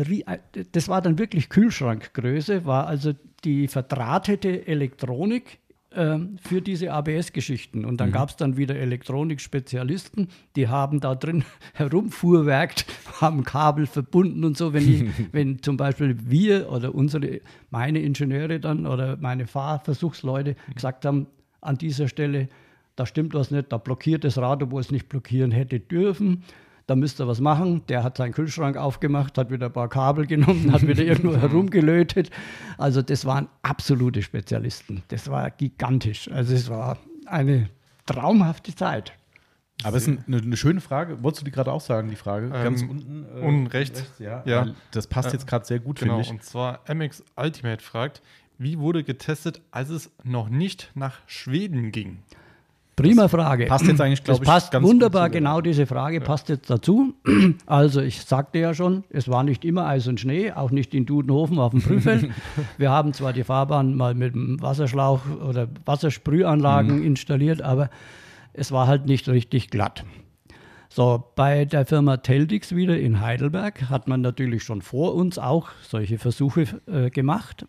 das war dann wirklich Kühlschrankgröße, war also die verdrahtete Elektronik äh, für diese ABS-Geschichten. Und dann mhm. gab es dann wieder Elektronik-Spezialisten, die haben da drin herumfuhrwerkt, haben Kabel verbunden und so. Wenn, ich, wenn zum Beispiel wir oder unsere, meine Ingenieure dann oder meine Fahrversuchsleute gesagt haben, an dieser Stelle, da stimmt was nicht, da blockiert das Rad, obwohl es nicht blockieren hätte dürfen da müsste er was machen. Der hat seinen Kühlschrank aufgemacht, hat wieder ein paar Kabel genommen, hat wieder irgendwo herumgelötet. Also das waren absolute Spezialisten. Das war gigantisch. Also es war eine traumhafte Zeit. Aber es ist eine, eine, schöne Frage. Wolltest du die gerade auch sagen, die Frage? Ähm, Ganz unten. Äh, unten rechts. rechts. ja. ja. Das passt jetzt gerade sehr gut, genau, finde ich. Und zwar MX Ultimate fragt, wie wurde getestet, als es noch nicht nach Schweden ging? Prima Frage. Passt jetzt eigentlich, glaube ich, passt ganz wunderbar. Genau diese Frage ja. passt jetzt dazu. Also ich sagte ja schon, es war nicht immer Eis und Schnee, auch nicht in Dudenhofen auf dem Prüffeld. Wir haben zwar die Fahrbahn mal mit einem Wasserschlauch oder Wassersprühanlagen mhm. installiert, aber es war halt nicht richtig glatt. So, bei der Firma Teldix wieder in Heidelberg hat man natürlich schon vor uns auch solche Versuche äh, gemacht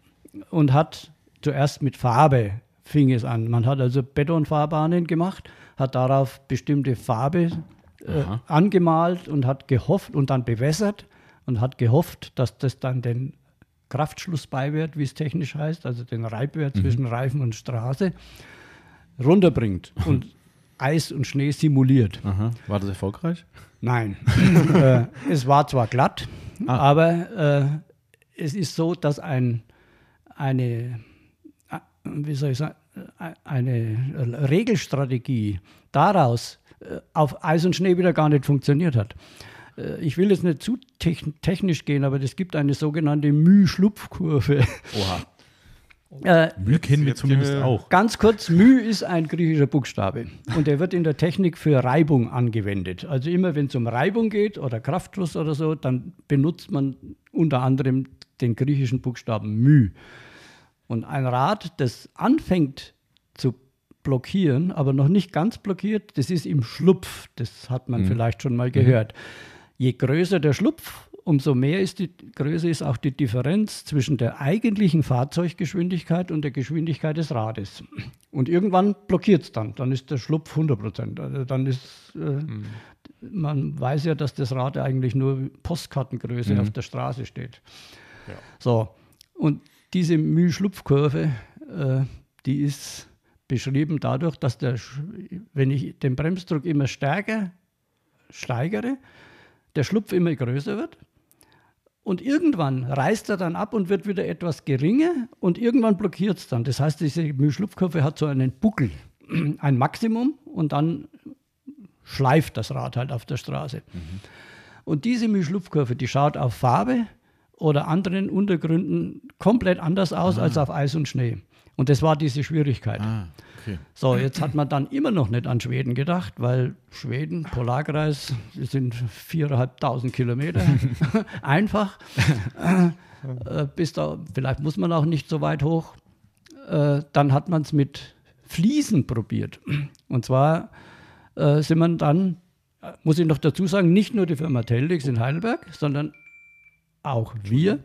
und hat zuerst mit Farbe fing es an. Man hat also Betonfahrbahnen gemacht, hat darauf bestimmte Farbe äh, angemalt und hat gehofft und dann bewässert und hat gehofft, dass das dann den Kraftschluss beiwert, wie es technisch heißt, also den Reibwert mhm. zwischen Reifen und Straße, runterbringt. Und Eis und Schnee simuliert. Aha. War das erfolgreich? Nein. äh, es war zwar glatt, Ah. aber äh, es ist so, dass ein, eine, wie soll ich sagen, eine Regelstrategie daraus äh, auf Eis und Schnee wieder gar nicht funktioniert hat. Äh, Ich will jetzt nicht zu techn- technisch gehen, aber es gibt eine sogenannte Müh-Schlupfkurve. Oha. Äh, Mühe kennen wir zumindest auch. Ganz kurz, Müh ist ein griechischer Buchstabe und der wird in der Technik für Reibung angewendet. Also immer wenn es um Reibung geht oder Kraftfluss oder so, dann benutzt man unter anderem den griechischen Buchstaben Müh. Und ein Rad, das anfängt zu blockieren, aber noch nicht ganz blockiert, das ist im Schlupf. Das hat man vielleicht schon mal gehört. Je größer der Schlupf, umso mehr ist die größer ist auch die Differenz zwischen der eigentlichen Fahrzeuggeschwindigkeit und der Geschwindigkeit des Rades. Und irgendwann blockiert es dann. Dann ist der Schlupf 100 Prozent. Also dann ist, äh, man weiß ja, dass das Rad eigentlich nur Postkartengröße auf der Straße steht. So, und diese Müh-Schlupfkurve, äh, die ist beschrieben dadurch, dass der, wenn ich den Bremsdruck immer stärker steigere, der Schlupf immer größer wird. Und irgendwann reißt er dann ab und wird wieder etwas geringer und irgendwann blockiert es dann. Das heißt, diese Müh-Schlupfkurve hat so einen Buckel, ein Maximum und dann schleift das Rad halt auf der Straße. Und diese Müh-Schlupfkurve, die schaut auf Farbe oder anderen Untergründen komplett anders aus als auf Eis und Schnee. Und das war diese Schwierigkeit. Ah, okay. So, jetzt hat man dann immer noch nicht an Schweden gedacht, weil Schweden, Polarkreis, sind viereinhalbtausend Kilometer. Einfach. Äh, bis da, vielleicht muss man auch nicht so weit hoch. Äh, dann hat man es mit Fliesen probiert. Und zwar äh, sind man dann, muss ich noch dazu sagen, nicht nur die Firma Teldix in Heidelberg, sondern auch wir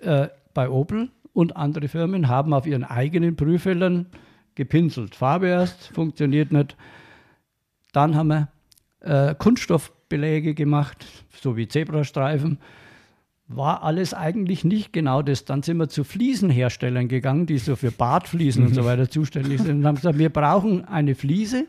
äh, bei Opel und andere Firmen haben auf ihren eigenen Prüffeldern gepinselt. Farbe erst, funktioniert nicht. Dann haben wir äh, Kunststoffbeläge gemacht, so wie Zebrastreifen. War alles eigentlich nicht genau das. Dann sind wir zu Fliesenherstellern gegangen, die so für Badfliesen und so weiter zuständig sind und haben gesagt, wir brauchen eine Fliese,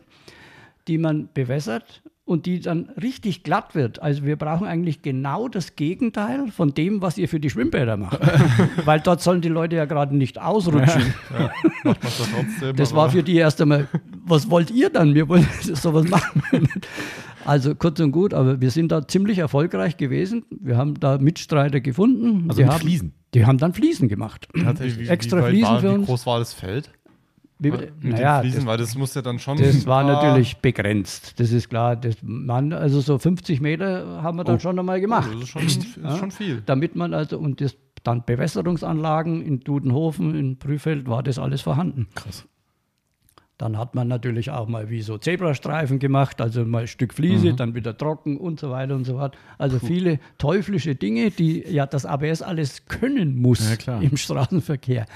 die man bewässert und die dann richtig glatt wird. Also wir brauchen eigentlich genau das Gegenteil von dem, was ihr für die Schwimmbäder macht. Weil dort sollen die Leute ja gerade nicht ausrutschen. Macht man das trotzdem. Das war für die erst einmal, was wollt ihr dann? Wir wollen sowas machen. Also kurz und gut, aber wir sind da ziemlich erfolgreich gewesen. Wir haben da Mitstreiter gefunden. Also die mit haben, Fliesen. Die haben dann Fliesen gemacht. Wie, wie, extra wie Fliesen war, für Wie uns. groß war das Feld? Wie, mit naja, den Fliesen, das, weil das muss ja dann schon. das war Ah, natürlich begrenzt. Das ist klar. Das man, also so 50 Meter haben wir dann Oh. schon einmal Oh, gemacht. das ist schon, ist schon viel. Damit man also, und das, dann Bewässerungsanlagen in Dudenhofen, in Prüfeld, war das alles vorhanden. Krass. Dann hat man natürlich auch mal wie so Zebrastreifen gemacht, also mal ein Stück Mhm. Fliese, dann wieder trocken und so weiter und so fort. Also viele teuflische Dinge, die ja das ABS alles können muss Ja, klar. im Straßenverkehr.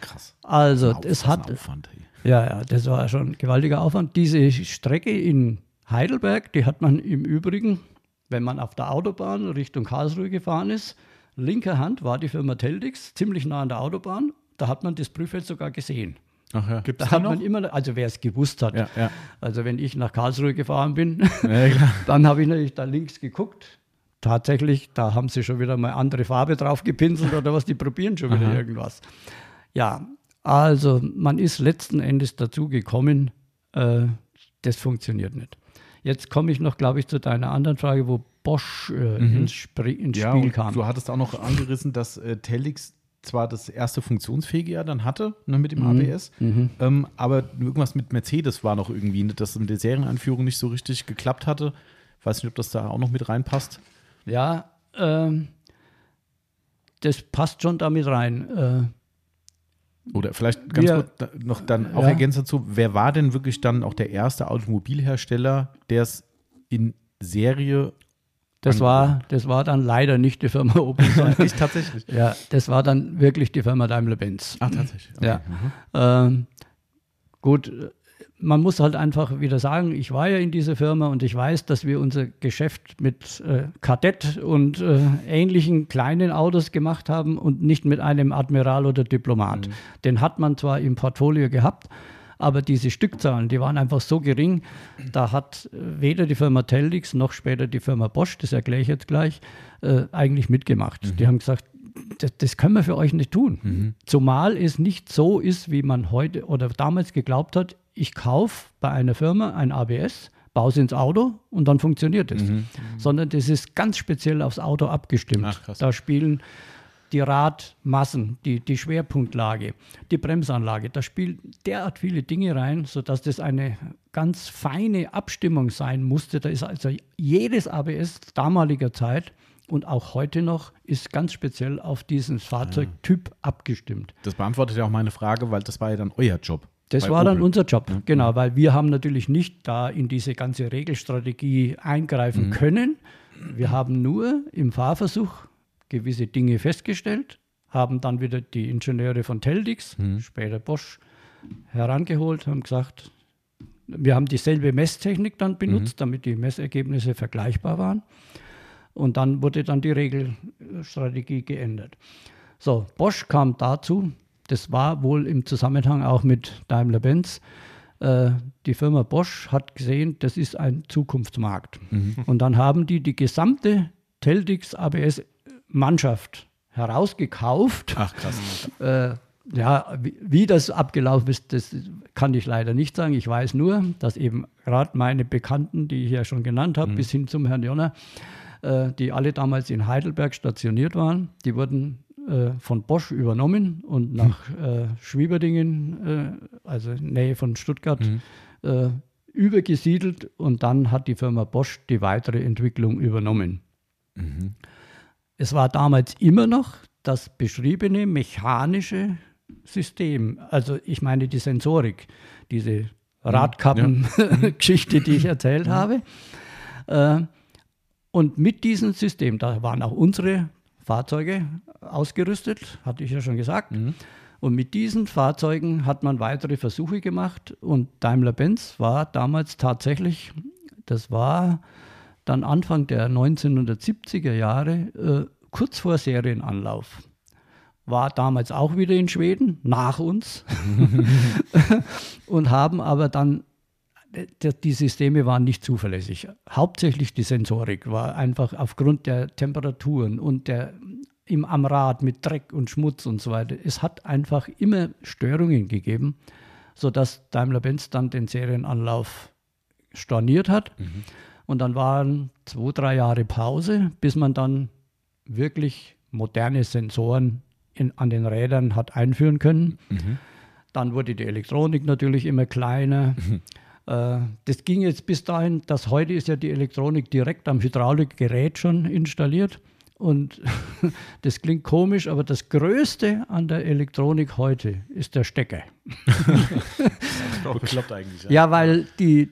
Krass. Also ein hat, Aufwand. Ey. ja, ja, das war schon ein gewaltiger Aufwand. Diese Strecke in Heidelberg, die hat man im Übrigen, wenn man auf der Autobahn Richtung Karlsruhe gefahren ist, linker Hand war die Firma Teldix, ziemlich nah an der Autobahn. Da hat man das Prüffeld sogar gesehen. Ach ja. Gibt Da es hat noch? man immer, also wer es gewusst hat. Ja, ja. Also wenn ich nach Karlsruhe gefahren bin, ja dann habe ich natürlich da links geguckt. Tatsächlich, da haben sie schon wieder mal andere Farbe drauf gepinselt oder was, die probieren schon wieder Aha. irgendwas. Ja, also man ist letzten Endes dazu gekommen, äh, das funktioniert nicht. Jetzt komme ich noch, glaube ich, zu deiner anderen Frage, wo Bosch äh, ins, Spri ins Ja, Spiel kam. du hattest auch noch angerissen, dass äh, Telix zwar das erste funktionsfähige ja dann hatte ne, mit dem Mhm. ABS, ähm, aber irgendwas mit Mercedes war noch irgendwie, ne, dass mit der Serieneinführung nicht so richtig geklappt hatte. Weiß nicht, ob das da auch noch mit reinpasst. Ja, ähm, das passt schon damit rein. Äh, Oder vielleicht ganz Wir- kurz noch dann auch Ja. ergänzend dazu, wer war denn wirklich dann auch der erste Automobilhersteller, der es in Serie das, war, das war dann leider nicht die Firma Opel. sondern- nicht tatsächlich? ja, das war dann wirklich die Firma Daimler-Benz. Ach, tatsächlich. Ja. Mhm. Ähm, gut, man muss halt einfach wieder sagen, ich war ja in dieser Firma und ich weiß, dass wir unser Geschäft mit äh, Kadett und äh, ähnlichen kleinen Autos gemacht haben und nicht mit einem Admiral oder Diplomat. Den hat man zwar im Portfolio gehabt, Aber diese Stückzahlen, die waren einfach so gering, da hat weder die Firma Teldix noch später die Firma Bosch, das erkläre ich jetzt gleich, äh, eigentlich mitgemacht. Mhm. Die haben gesagt, das, das, können wir für euch nicht tun. Mhm. Zumal es nicht so ist, wie man heute oder damals geglaubt hat, ich kaufe bei einer Firma ein ABS, baue es ins Auto und dann funktioniert es. Mhm. Sondern das ist ganz speziell aufs Auto abgestimmt. Ach, da spielen die Radmassen, die, die Schwerpunktlage, die Bremsanlage, da spielen derart viele Dinge rein, sodass das eine ganz feine Abstimmung sein musste. Da ist also jedes ABS damaliger Zeit und auch heute noch ist ganz speziell auf diesen Fahrzeugtyp ja. abgestimmt. Das beantwortet ja auch meine Frage, weil das war ja dann euer Job. Das war Opel. dann unser Job, ja. genau, weil wir haben natürlich nicht da in diese ganze Regelstrategie eingreifen mhm. können. Wir haben nur im Fahrversuch gewisse Dinge festgestellt, haben dann wieder die Ingenieure von Teldix, mhm. später Bosch, herangeholt, haben gesagt, wir haben dieselbe Messtechnik dann benutzt, mhm. damit die Messergebnisse vergleichbar waren. Und dann wurde dann die Regelstrategie geändert. So, Bosch kam dazu, das war wohl im Zusammenhang auch mit Daimler-Benz. Äh, die Firma Bosch hat gesehen, das ist ein Zukunftsmarkt. Mhm. Und dann haben die die gesamte Teldix ABS-Mannschaft herausgekauft. Ach krass. Äh, ja, wie, wie, das abgelaufen ist, das kann ich leider nicht sagen. Ich weiß nur, dass eben gerade meine Bekannten, die ich ja schon genannt habe, mhm. bis hin zum Herrn Jonner, äh, die alle damals in Heidelberg stationiert waren. Die wurden äh, von Bosch übernommen und nach hm. äh, Schwieberdingen, äh, also Nähe von Stuttgart, mhm. Äh, übergesiedelt und dann hat die Firma Bosch die weitere Entwicklung übernommen. Mhm. Es war damals immer noch das beschriebene mechanische System, also ich meine die Sensorik, diese hm. Radkappen-Geschichte, ja. die ich erzählt ja. habe. Äh, und mit diesem System, da waren auch unsere Fahrzeuge ausgerüstet, hatte ich ja schon gesagt. Mhm. Und mit diesen Fahrzeugen hat man weitere Versuche gemacht und Daimler-Benz war damals tatsächlich, das war dann Anfang der 1970er Jahre, äh, kurz vor Serienanlauf. War damals auch wieder in Schweden, nach uns, und haben aber dann die Systeme waren nicht zuverlässig. Hauptsächlich die Sensorik war einfach aufgrund der Temperaturen und der im, am Rad mit Dreck und Schmutz und so weiter. Es hat einfach immer Störungen gegeben, sodass Daimler-Benz dann den Serienanlauf storniert hat. Mhm. Und dann waren zwei, drei Jahre Pause, bis man dann wirklich moderne Sensoren in, an den Rädern hat einführen können. Mhm. Dann wurde die Elektronik natürlich immer kleiner. Mhm. Äh, das ging jetzt bis dahin, dass heute ist ja die Elektronik direkt am Hydraulikgerät schon installiert. Und das klingt komisch, aber das Größte an der Elektronik heute ist der Stecker. Bekloppt eigentlich. Ja, ja weil die,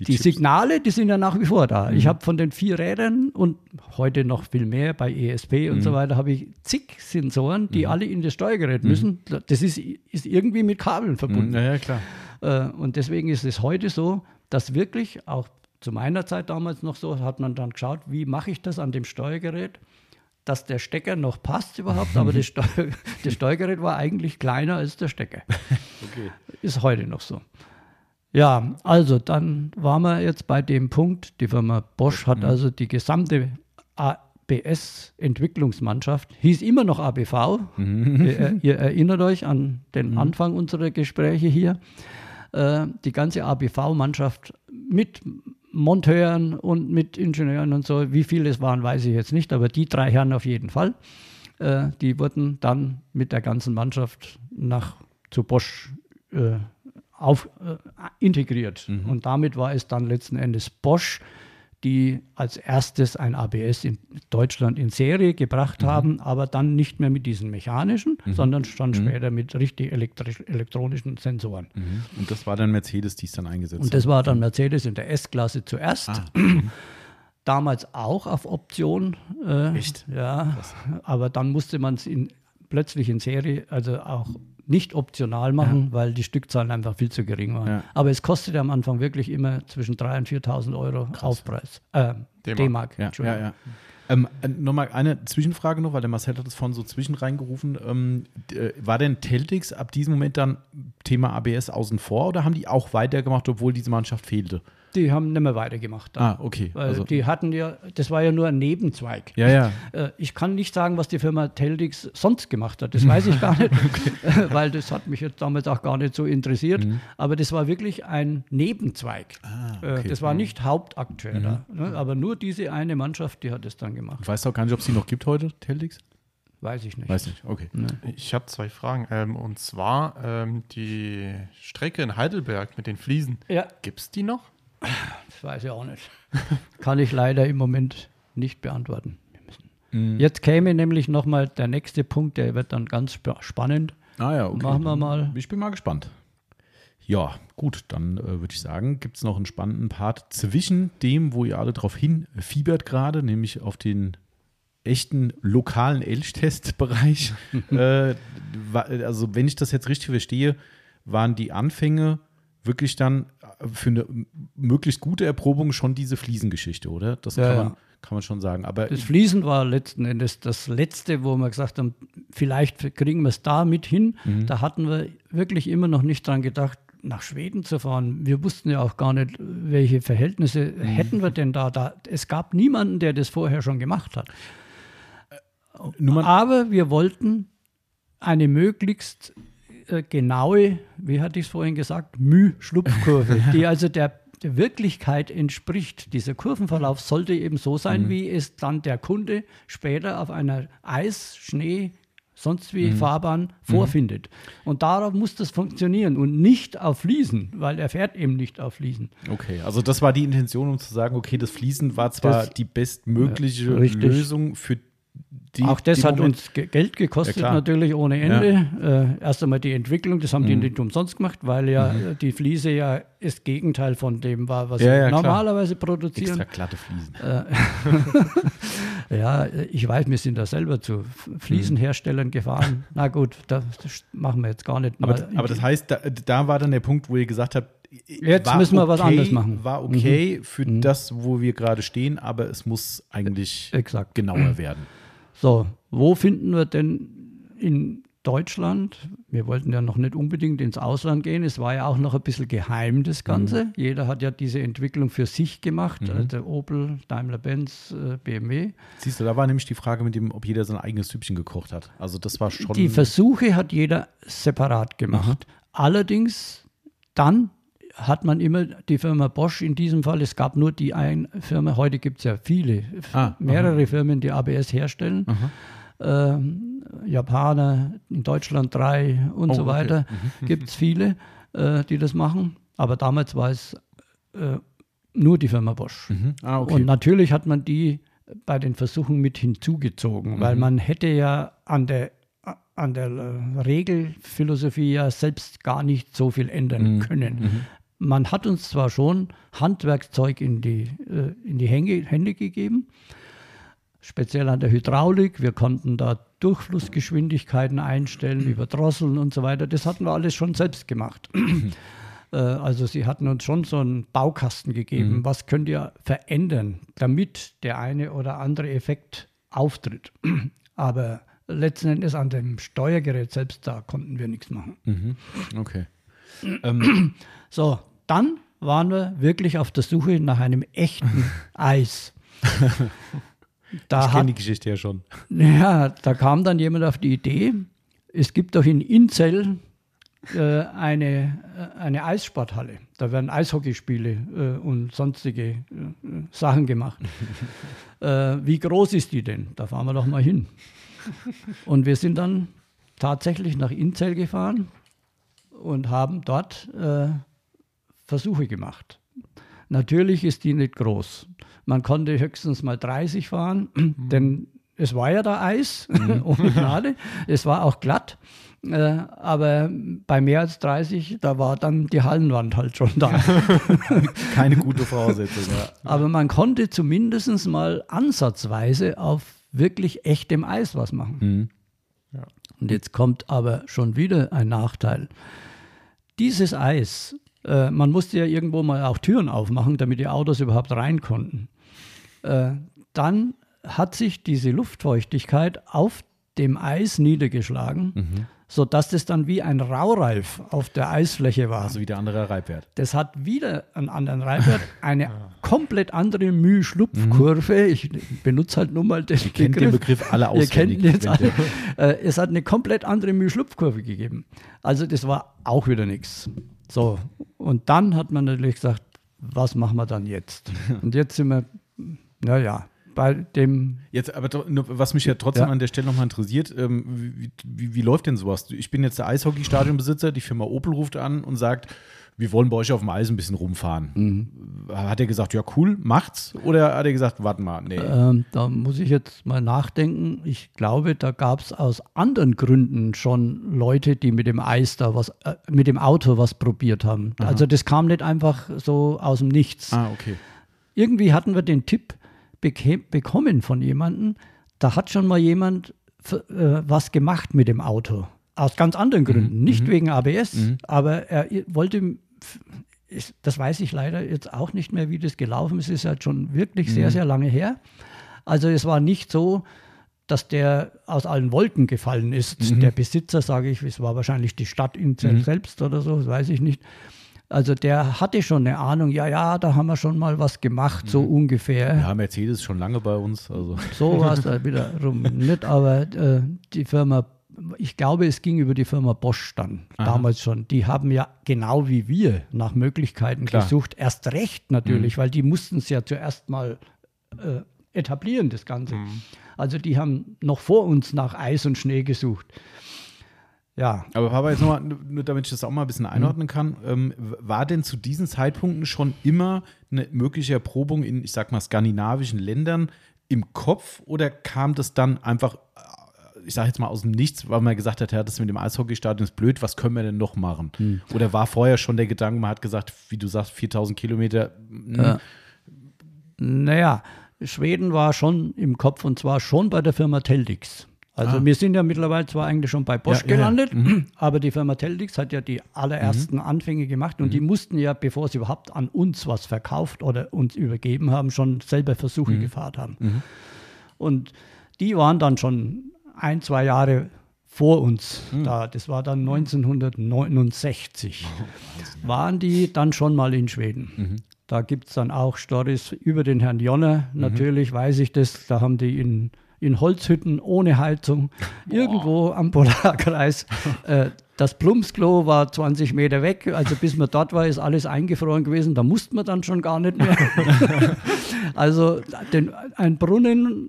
die, die Signale, die sind ja nach wie vor da. Mhm. Ich habe von den vier Rädern und heute noch viel mehr bei ESP und mhm. so weiter, habe ich zig Sensoren, die mhm. alle in das Steuergerät mhm. müssen. Das ist, ist irgendwie mit Kabeln verbunden. Mhm. Ja, ja, klar. Äh, und deswegen ist es heute so, dass wirklich auch zu meiner Zeit damals noch so, hat man dann geschaut, wie mache ich das an dem Steuergerät, dass der Stecker noch passt überhaupt, aber das, Steu das Steuergerät war eigentlich kleiner als der Stecker. Okay. Ist heute noch so. Ja, also dann waren wir jetzt bei dem Punkt, die Firma Bosch hat mhm. also die gesamte ABS-Entwicklungsmannschaft, hieß immer noch ABV, mhm. ihr, ihr, erinnert euch an den mhm. Anfang unserer Gespräche hier, äh, die ganze ABV-Mannschaft mit Monteuren und mit Ingenieuren und so, wie viele es waren, weiß ich jetzt nicht, aber die drei Herren auf jeden Fall, äh, die wurden dann mit der ganzen Mannschaft nach zu Bosch äh, auf, äh, integriert. Mhm. Und damit war es dann letzten Endes Bosch, die als erstes ein ABS in Deutschland in Serie gebracht mhm. haben, aber dann nicht mehr mit diesen mechanischen, mhm. sondern schon mhm. später mit richtig elektronischen Sensoren. Mhm. Und das war dann Mercedes, die es dann eingesetzt hat? Und das war dann Mercedes in der S-Klasse zuerst. Ah. Damals auch auf Option. Äh, Echt? Ja, Krass. aber dann musste man es plötzlich in Serie, also auch nicht optional machen, ja. weil die Stückzahlen einfach viel zu gering waren. Ja. Aber es kostete am Anfang wirklich immer zwischen 3.000 und 4.000 Euro Krass. Aufpreis. Äh, D-Mark. Ja, ja, ja. Ähm, äh, Nochmal eine Zwischenfrage noch, weil der Marcel hat es vorhin so zwischen reingerufen. Ähm, äh, war denn Teltix ab diesem Moment dann Thema ABS außen vor oder haben die auch weitergemacht, obwohl diese Mannschaft fehlte? Die haben nicht mehr weitergemacht. Dann. Ah, okay. Weil Also, die hatten ja, das war ja nur ein Nebenzweig. ja, ja. Äh, Ich kann nicht sagen, was die Firma Teldix sonst gemacht hat. Das weiß ich gar nicht, weil das hat mich jetzt damals auch gar nicht so interessiert. Aber das war wirklich ein Nebenzweig. Mhm. Ah, Äh, okay. Mhm. Das war nicht Hauptakteur da. Ne? Aber nur diese eine Mannschaft, die hat es dann gemacht. Ich weiß auch gar nicht, ob es die noch gibt heute, Teltix? Weiß ich nicht. Weiß nicht, okay. Ich habe zwei Fragen. Ähm, und zwar ähm, die Strecke in Heidelberg mit den Fliesen. Ja, Gibt es die noch? Das weiß ich auch nicht. kann ich leider im Moment nicht beantworten. Mhm. Jetzt käme nämlich nochmal der nächste Punkt, der wird dann ganz spa- spannend. Ah ja, okay. Machen wir mal. Ich bin mal gespannt. Ja, gut, dann äh, würde ich sagen, gibt es noch einen spannenden Part zwischen dem, wo ihr alle drauf hinfiebert gerade, nämlich auf den echten lokalen Elchtest-Bereich. äh, also, wenn ich das jetzt richtig verstehe, waren die Anfänge wirklich dann für eine möglichst gute Erprobung schon diese Fliesengeschichte, oder? Das Ja, kann, ja. man, kann man schon sagen. Aber Das Fließen war letzten Endes das Letzte, wo wir gesagt haben, vielleicht kriegen wir es da mit hin. Mhm. Da hatten wir wirklich immer noch nicht dran gedacht, nach Schweden zu fahren. Wir wussten ja auch gar nicht, welche Verhältnisse Mhm. hätten wir denn da. da. Es gab niemanden, der das vorher schon gemacht hat. mal, Aber wir wollten eine möglichst äh, genaue, wie hatte ich es vorhin gesagt, Müh-Schlupfkurve, die also der, Wirklichkeit entspricht. Dieser Kurvenverlauf sollte eben so sein, wie es dann der Kunde später auf einer Eis-, Schnee-, sonst wie Fahrbahn vorfindet. Und darauf muss das funktionieren und nicht auf Fliesen, weil er fährt eben nicht auf Fliesen. Okay, also das war die Intention, um zu sagen, okay, das Fließen war zwar Das- die bestmögliche Ja. Lösung für die. Auch das hat Moment- uns ge Geld gekostet, Ja, natürlich ohne Ende. Äh, erst einmal die Entwicklung, das haben die nicht umsonst gemacht, weil ja äh, die Fliese ja das Gegenteil von dem war, was Ja, sie ja, klar. normalerweise produzieren. extra glatte Fliesen. Ja, äh, ich weiß, wir sind da selber zu Fliesenherstellern gefahren. Na gut, das, machen wir jetzt gar nicht. Aber, aber das heißt, da, da war dann der Punkt, wo ihr gesagt habt, Jetzt war müssen wir was okay, anderes machen. Mhm. War okay für das, wo wir gerade stehen, aber es muss eigentlich Exakt. genauer werden. So, wo finden wir denn in Deutschland? Wir wollten ja noch nicht unbedingt ins Ausland gehen. Es war ja auch noch ein bisschen geheim, das Ganze. Jeder hat ja diese Entwicklung für sich gemacht. Äh, Der Opel, Daimler-Benz, äh, BMW. Siehst du, da war nämlich die Frage mit dem, ob jeder sein eigenes Süppchen gekocht hat. Also das war schon. Die Versuche hat jeder separat gemacht. Allerdings dann hat man immer die Firma Bosch in diesem Fall, es gab nur die eine Firma, heute gibt es ja viele, Ah, mehrere Firmen, die ABS herstellen. Ähm, Japaner, in Deutschland drei und Oh, so okay. weiter, gibt es viele, äh, die das machen. Aber damals war es äh, nur die Firma Bosch. Mhm. Ah, okay. Und natürlich hat man die bei den Versuchen mit hinzugezogen, Mhm. weil man hätte ja an der, an der Regelphilosophie ja selbst gar nicht so viel ändern Mhm. können. Man hat uns zwar schon Handwerkzeug in die, äh, in die Hänge, Hände gegeben, speziell an der Hydraulik. Wir konnten da Durchflussgeschwindigkeiten einstellen über Drosseln und so weiter. Das hatten wir alles schon selbst gemacht. Äh, Also sie hatten uns schon so einen Baukasten gegeben. Was könnt ihr verändern, damit der eine oder andere Effekt auftritt? Aber letzten Endes an dem Steuergerät selbst, da konnten wir nichts machen. Mhm. Okay. Ähm, So, dann waren wir wirklich auf der Suche nach einem echten Eis. Da ich kenne die Geschichte ja schon. ja, da kam dann jemand auf die Idee, es gibt doch in Inzell äh, eine, äh, eine Eissporthalle. Da werden Eishockeyspiele äh, und sonstige äh, Sachen gemacht. äh, wie groß ist die denn? Da fahren wir doch mal hin. Und wir sind dann tatsächlich nach Inzell gefahren und haben dort äh, Versuche gemacht. Natürlich ist die nicht groß. Man konnte höchstens mal 30 fahren, denn es war ja da Eis, ohne Gnade. Es war auch glatt. Äh, aber bei mehr als 30, da war dann die Hallenwand halt schon da. Keine gute Voraussetzung. Ja. aber man konnte zumindest mal ansatzweise auf wirklich echtem Eis was machen. Mhm. Und jetzt kommt aber schon wieder ein Nachteil. Dieses Eis, äh, man musste ja irgendwo mal auch Türen aufmachen, damit die Autos überhaupt rein konnten. Äh, dann hat sich diese Luftfeuchtigkeit auf dem Eis niedergeschlagen, sodass das dann wie ein Raureif auf der Eisfläche war. Also wieder anderer Reibwert. Das hat wieder einen anderen Reibwert, eine komplett andere Mühe-Schlupfkurve. Ich benutze halt nur mal den Ihr kennt den Begriff alle Ihr kennt auswendig. jetzt alle. Äh, es hat eine komplett andere Mühe-Schlupfkurve gegeben. Also das war auch wieder nichts. So, und dann hat man natürlich gesagt, was machen wir dann jetzt? Und jetzt sind wir, naja, bei dem Jetzt, aber was mich ja trotzdem Ja. an der Stelle nochmal interessiert, ähm, wie, wie, wie läuft denn sowas? Ich bin jetzt der Eishockeystadionbesitzer, die Firma Opel ruft an und sagt, wir wollen bei euch auf dem Eis ein bisschen rumfahren. Mhm. Hat er gesagt, ja cool, macht's? Oder hat er gesagt, warte mal, nee. Ähm, da muss ich jetzt mal nachdenken. Ich glaube, da gab es aus anderen Gründen schon Leute, die mit dem Eis da was, äh, mit dem Auto was probiert haben. Also das kam nicht einfach so aus dem Nichts. ah, okay. Irgendwie hatten wir den Tipp bekommen von jemandem, da hat schon mal jemand äh, was gemacht mit dem Auto. Aus ganz anderen Gründen. Nicht wegen ABS, aber er wollte, das weiß ich leider jetzt auch nicht mehr, wie das gelaufen ist. Es ist halt schon wirklich sehr, sehr lange her. Also es war nicht so, dass der aus allen Wolken gefallen ist. Der Besitzer, sage ich, es war wahrscheinlich die Stadt in selbst oder so, das weiß ich nicht. Also der hatte schon eine Ahnung, ja, ja, da haben wir schon mal was gemacht, so ungefähr. Ja, Mercedes ist schon lange bei uns. Also. So war es wiederum nicht, aber äh, die Firma, ich glaube, es ging über die Firma Bosch dann, damals schon. Die haben ja genau wie wir nach Möglichkeiten Klar. gesucht. Erst recht natürlich, weil die mussten es ja zuerst mal äh, etablieren, das Ganze. Also die haben noch vor uns nach Eis und Schnee gesucht. Ja, Aber Papa, jetzt nochmal, nur damit ich das auch mal ein bisschen einordnen kann, ähm, war denn zu diesen Zeitpunkten schon immer eine mögliche Erprobung in, ich sag mal, skandinavischen Ländern im Kopf oder kam das dann einfach, äh, ich sag jetzt mal aus dem Nichts, weil man gesagt hat, ja, das mit dem Eishockeystadion ist blöd, was können wir denn noch machen? Oder war vorher schon der Gedanke, man hat gesagt, wie du sagst, 4000 Kilometer, mh, Ja. Naja, Schweden war schon im Kopf und zwar schon bei der Firma Teldix. Also wir sind ja mittlerweile zwar eigentlich schon bei Bosch Ah. Ja, ja, ja. Mhm. gelandet, aber die Firma Teldix hat ja die allerersten Anfänge gemacht und die Mhm. mussten ja, bevor sie überhaupt an uns was verkauft oder uns übergeben haben, schon selber Versuche Mhm. gefahren haben. Und die waren dann schon ein, zwei Jahre vor uns Mhm. da. Das war dann 1969. waren die dann schon mal in Schweden. Mhm. Da gibt es dann auch Stories über den Herrn Jonner. Mhm. Natürlich weiß ich das. Da haben die in, in Holzhütten ohne Heizung irgendwo am Polarkreis. Äh, das Plumpsklo war 20 Meter weg. Also bis man dort war, ist alles eingefroren gewesen. Da musste man dann schon gar nicht mehr. also den, ein Brunnen,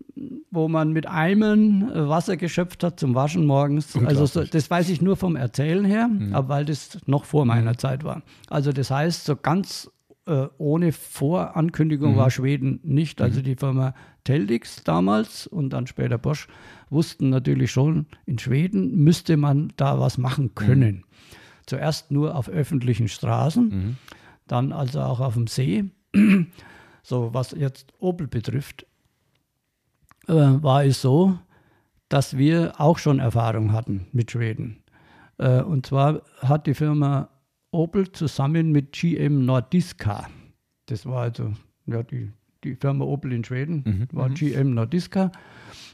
wo man mit Eimern Wasser geschöpft hat zum Waschen morgens. Also so, das weiß ich nur vom Erzählen her, aber weil das noch vor meiner Zeit war. Also das heißt, so ganz äh, ohne Vorankündigung war Schweden nicht. Also die Firma Teldix damals und dann später Bosch wussten natürlich schon, in Schweden müsste man da was machen können. Zuerst nur auf öffentlichen Straßen, dann also auch auf dem See. So, was jetzt Opel betrifft, äh, war es so, dass wir auch schon Erfahrung hatten mit Schweden. Äh, und zwar hat die Firma Opel zusammen mit GM Nordiska, das war also ja, die, die Firma Opel in Schweden, war GM Nordiska,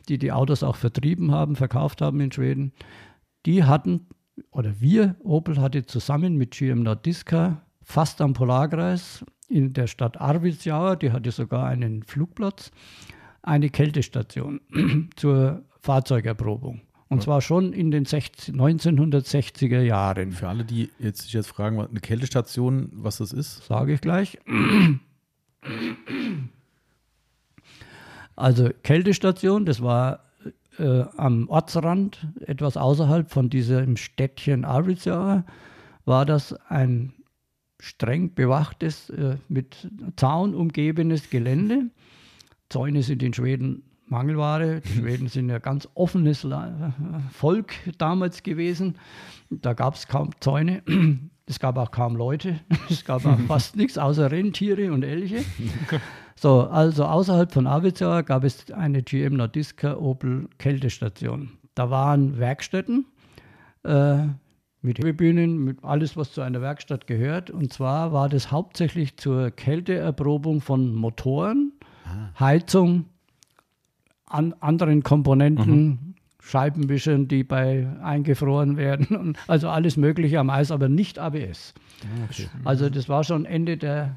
die die Autos auch vertrieben haben, verkauft haben in Schweden. Die hatten, oder wir, Opel hatte zusammen mit GM Nordiska fast am Polarkreis in der Stadt Arvidsjaur, die hatte sogar einen Flugplatz, eine Kältestation zur Fahrzeugerprobung. Und zwar schon in den 60, 1960er Jahren. für alle, die jetzt sich jetzt fragen, was- eine Kältestation, was das ist. Sage ich gleich. Also Kältestation, das war äh, am Ortsrand, etwas außerhalb von diesem Städtchen Arvidsjaur, war das ein streng bewachtes, äh, mit Zaun umgebenes Gelände. Zäune sind in Schweden Mangelware. Die Schweden sind ja ganz offenes La- Volk damals gewesen. Da gab es kaum Zäune. Es gab auch kaum Leute. Es gab auch fast nichts außer Rentiere und Elche. So, also außerhalb von Arvidsjaur gab es eine GM Nordiska Opel Kältestation. Da waren Werkstätten äh, mit Hebebühnen, mit alles, was zu einer Werkstatt gehört. Und zwar war das hauptsächlich zur Kälteerprobung von Motoren, Heizung, an anderen Komponenten, Scheibenwischern, die bei eingefroren werden, also alles Mögliche am Eis, aber nicht ABS. Also das war schon Ende der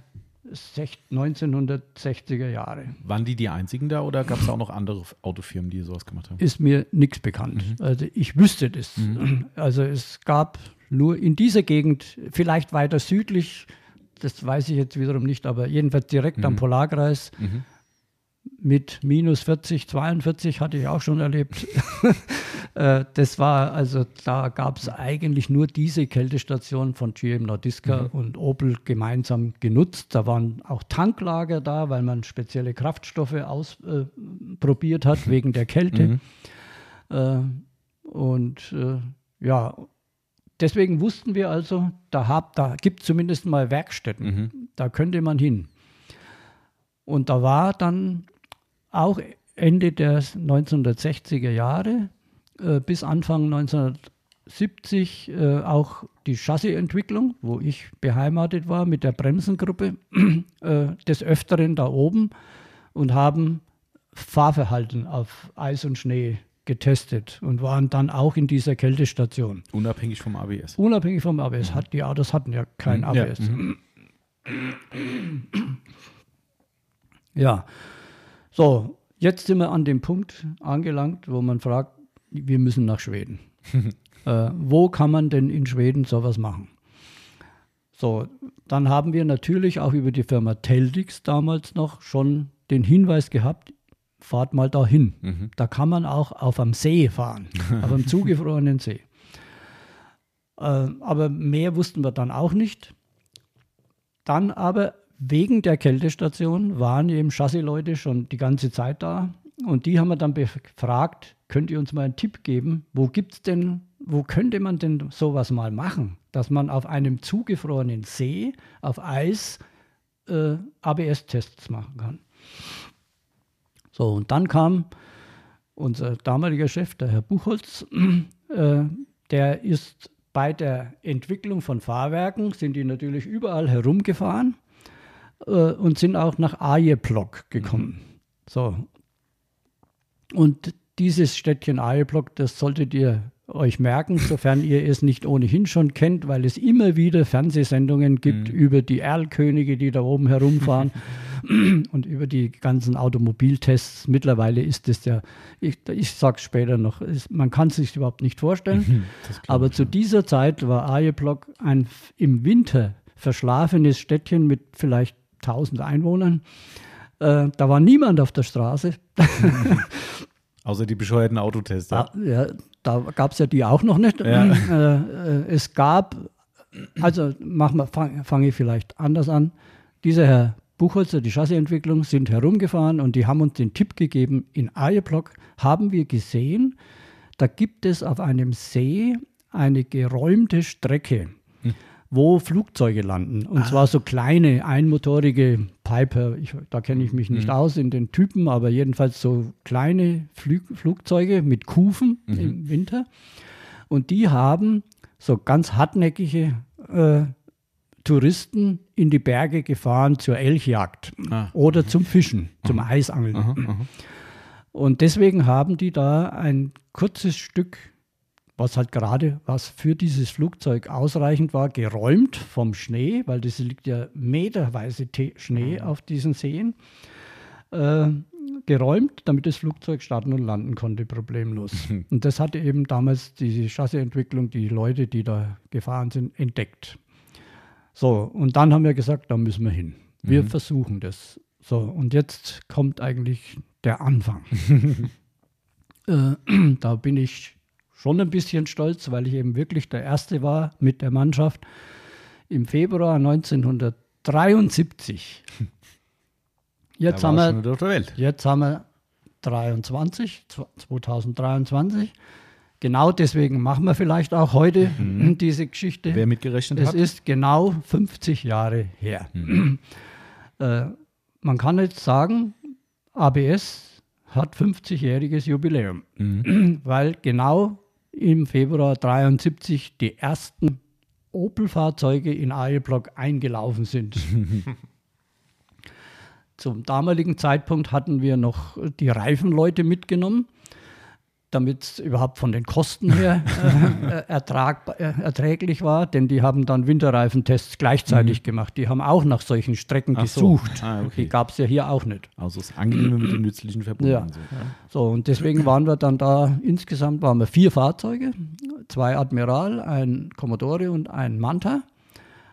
sech- 1960er Jahre. Waren die die einzigen da oder gab es auch noch andere Autofirmen, die sowas gemacht haben? Ist mir nichts bekannt. Also ich wüsste das. Also es gab nur in dieser Gegend, vielleicht weiter südlich, das weiß ich jetzt wiederum nicht, aber jedenfalls direkt am Polarkreis mit minus 40, 42 hatte ich auch schon erlebt. Äh, das war, also da gab es eigentlich nur diese Kältestation von GM Nordiska und Opel gemeinsam genutzt. Da waren auch Tanklager da, weil man spezielle Kraftstoffe ausprobiert hat wegen der Kälte. Äh, und äh, ja, deswegen wussten wir also, da, hab, da gibt es zumindest mal Werkstätten. Da könnte man hin. Und da war dann auch Ende der 1960er Jahre äh, bis Anfang 1970 äh, auch die Chassisentwicklung, wo ich beheimatet war mit der Bremsengruppe, äh, des Öfteren da oben und haben Fahrverhalten auf Eis und Schnee getestet und waren dann auch in dieser Kältestation. Unabhängig vom ABS. Unabhängig vom ABS. Hat, die Autos hatten ja kein Ja, ABS. Ja. So, jetzt sind wir an dem Punkt angelangt, wo man fragt, wir müssen nach Schweden. äh, wo kann man denn in Schweden sowas machen? So, dann haben wir natürlich auch über die Firma Teldix damals noch schon den Hinweis gehabt, fahrt mal dahin. Da kann man auch auf am See fahren, auf einem zugefrorenen See. Äh, aber mehr wussten wir dann auch nicht. Dann aber wegen der Kältestation waren eben Chassisleute schon die ganze Zeit da. Und die haben wir dann befragt, könnt ihr uns mal einen Tipp geben, wo gibt's denn, wo könnte man denn sowas mal machen, dass man auf einem zugefrorenen See auf Eis äh, ABS-Tests machen kann. So, und dann kam unser damaliger Chef, der Herr Buchholz, äh, der ist bei der Entwicklung von Fahrwerken, sind die natürlich überall herumgefahren äh, und sind auch nach Ajeplock gekommen. So. Und dieses Städtchen Ajeplock, das solltet ihr euch merken, sofern ihr es nicht ohnehin schon kennt, weil es immer wieder Fernsehsendungen gibt über die Erlkönige, die da oben herumfahren und über die ganzen Automobiltests. Mittlerweile ist es ja, ich, ich sage es später noch, ist, man kann es sich überhaupt nicht vorstellen. Aber zu dieser Zeit war Ajeplock ein im Winter verschlafenes Städtchen mit vielleicht 1000 Einwohnern. Äh, da war niemand auf der Straße. Außer die bescheuerten Autotester. Ah, ja, da gab es ja die auch noch nicht. Ja. Äh, äh, es gab, also fange fang ich vielleicht anders an. Dieser Herr Buchholzer, die Chassisentwicklung, sind herumgefahren und die haben uns den Tipp gegeben, in Ajeplock haben wir gesehen, da gibt es auf einem See eine geräumte Strecke, wo Flugzeuge landen. Und zwar so kleine, einmotorige Piper. Ich, da kenne ich mich nicht aus in den Typen, aber jedenfalls so kleine Flug, Flugzeuge mit Kufen im Winter. Und die haben so ganz hartnäckige äh, Touristen in die Berge gefahren zur Elchjagd Ah. oder zum Fischen, zum Eisangeln. Und deswegen haben die da ein kurzes Stück, was halt gerade was für dieses Flugzeug ausreichend war, geräumt vom Schnee, weil das liegt ja meterweise Te Schnee auf diesen Seen, äh, geräumt, damit das Flugzeug starten und landen konnte, problemlos. Und das hatte eben damals diese Chassisentwicklung, die Leute, die da gefahren sind, entdeckt. So, und dann haben wir gesagt, da müssen wir hin. Wir versuchen das. So, und jetzt kommt eigentlich der Anfang. äh, da bin ich schon ein bisschen stolz, weil ich eben wirklich der Erste war mit der Mannschaft im Februar 1973. Jetzt haben wir. Jetzt haben wir 23, 2023. Genau deswegen machen wir vielleicht auch heute diese Geschichte. Wer mitgerechnet es hat? ist genau 50 Jahre her. äh, man kann jetzt sagen, ABS hat 50-jähriges Jubiläum, weil genau im Februar 73 die ersten Opel-Fahrzeuge in Ajeblock eingelaufen sind. zum damaligen Zeitpunkt hatten wir noch die Reifenleute mitgenommen, damit es überhaupt von den Kosten her äh, ertrag, äh, erträglich war, denn die haben dann Winterreifentests gleichzeitig mhm. gemacht. Die haben auch nach solchen Strecken Ach gesucht. So. Ah, okay. Die gab es ja hier auch nicht. Also das Angenehme mit den nützlichen verbunden. Ja. So, ja. so, und deswegen waren wir dann da, insgesamt waren wir vier Fahrzeuge, zwei Admiral, ein Commodore und ein Manta.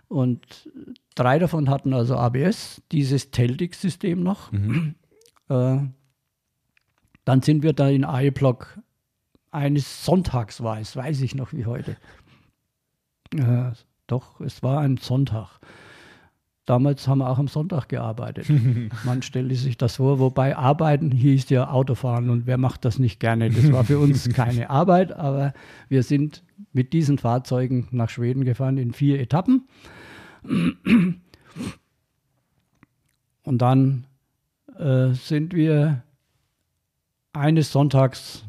Und drei davon hatten also ABS, dieses Teldig-System noch. Mhm. Äh, dann sind wir da in A-Block eines Sonntags war es, weiß ich noch wie heute. Äh, doch, es war ein Sonntag. Damals haben wir auch am Sonntag gearbeitet. Man stellte sich das vor, wobei Arbeiten hieß ja Autofahren und wer macht das nicht gerne? Das war für uns keine Arbeit, aber wir sind mit diesen Fahrzeugen nach Schweden gefahren in vier Etappen. Und dann äh, sind wir eines Sonntags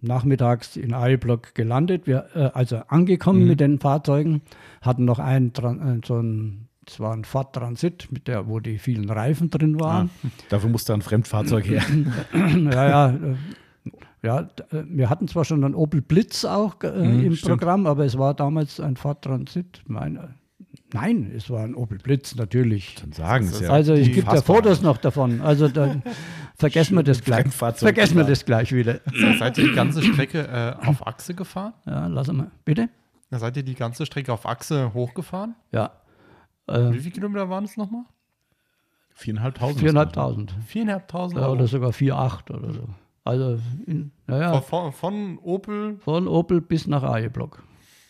nachmittags in Eilblock gelandet, wir, äh, also angekommen mhm. mit den Fahrzeugen, hatten noch einen, äh, so ein, es war ein Ford Transit, mit der, wo die vielen Reifen drin waren. Ah, dafür musste ein Fremdfahrzeug her. ja, ja. Äh, ja, äh, wir hatten zwar schon einen Opel Blitz auch äh, mhm, im stimmt. Programm, aber es war damals ein Ford Transit. Meine, Nein, es war ein Opel Blitz, natürlich. Dann sagen Sie ja. Also ich gebe da Fotos noch davon. Also dann vergessen wir das gleich. Vergessen wir das gleich wieder. Seid ihr die ganze Strecke äh, auf Achse gefahren? Ja, lass mal. Bitte? seid ihr die ganze Strecke auf Achse hochgefahren? Ja. Äh, Wie viele Kilometer waren es nochmal? Viereinhalbtausend. Viereinhalbtausend. Viereinhalbtausend. Ja, oder sogar vier, acht oder so. Also, in, naja. Von, von, Opel? Von Opel bis nach Aijeblock.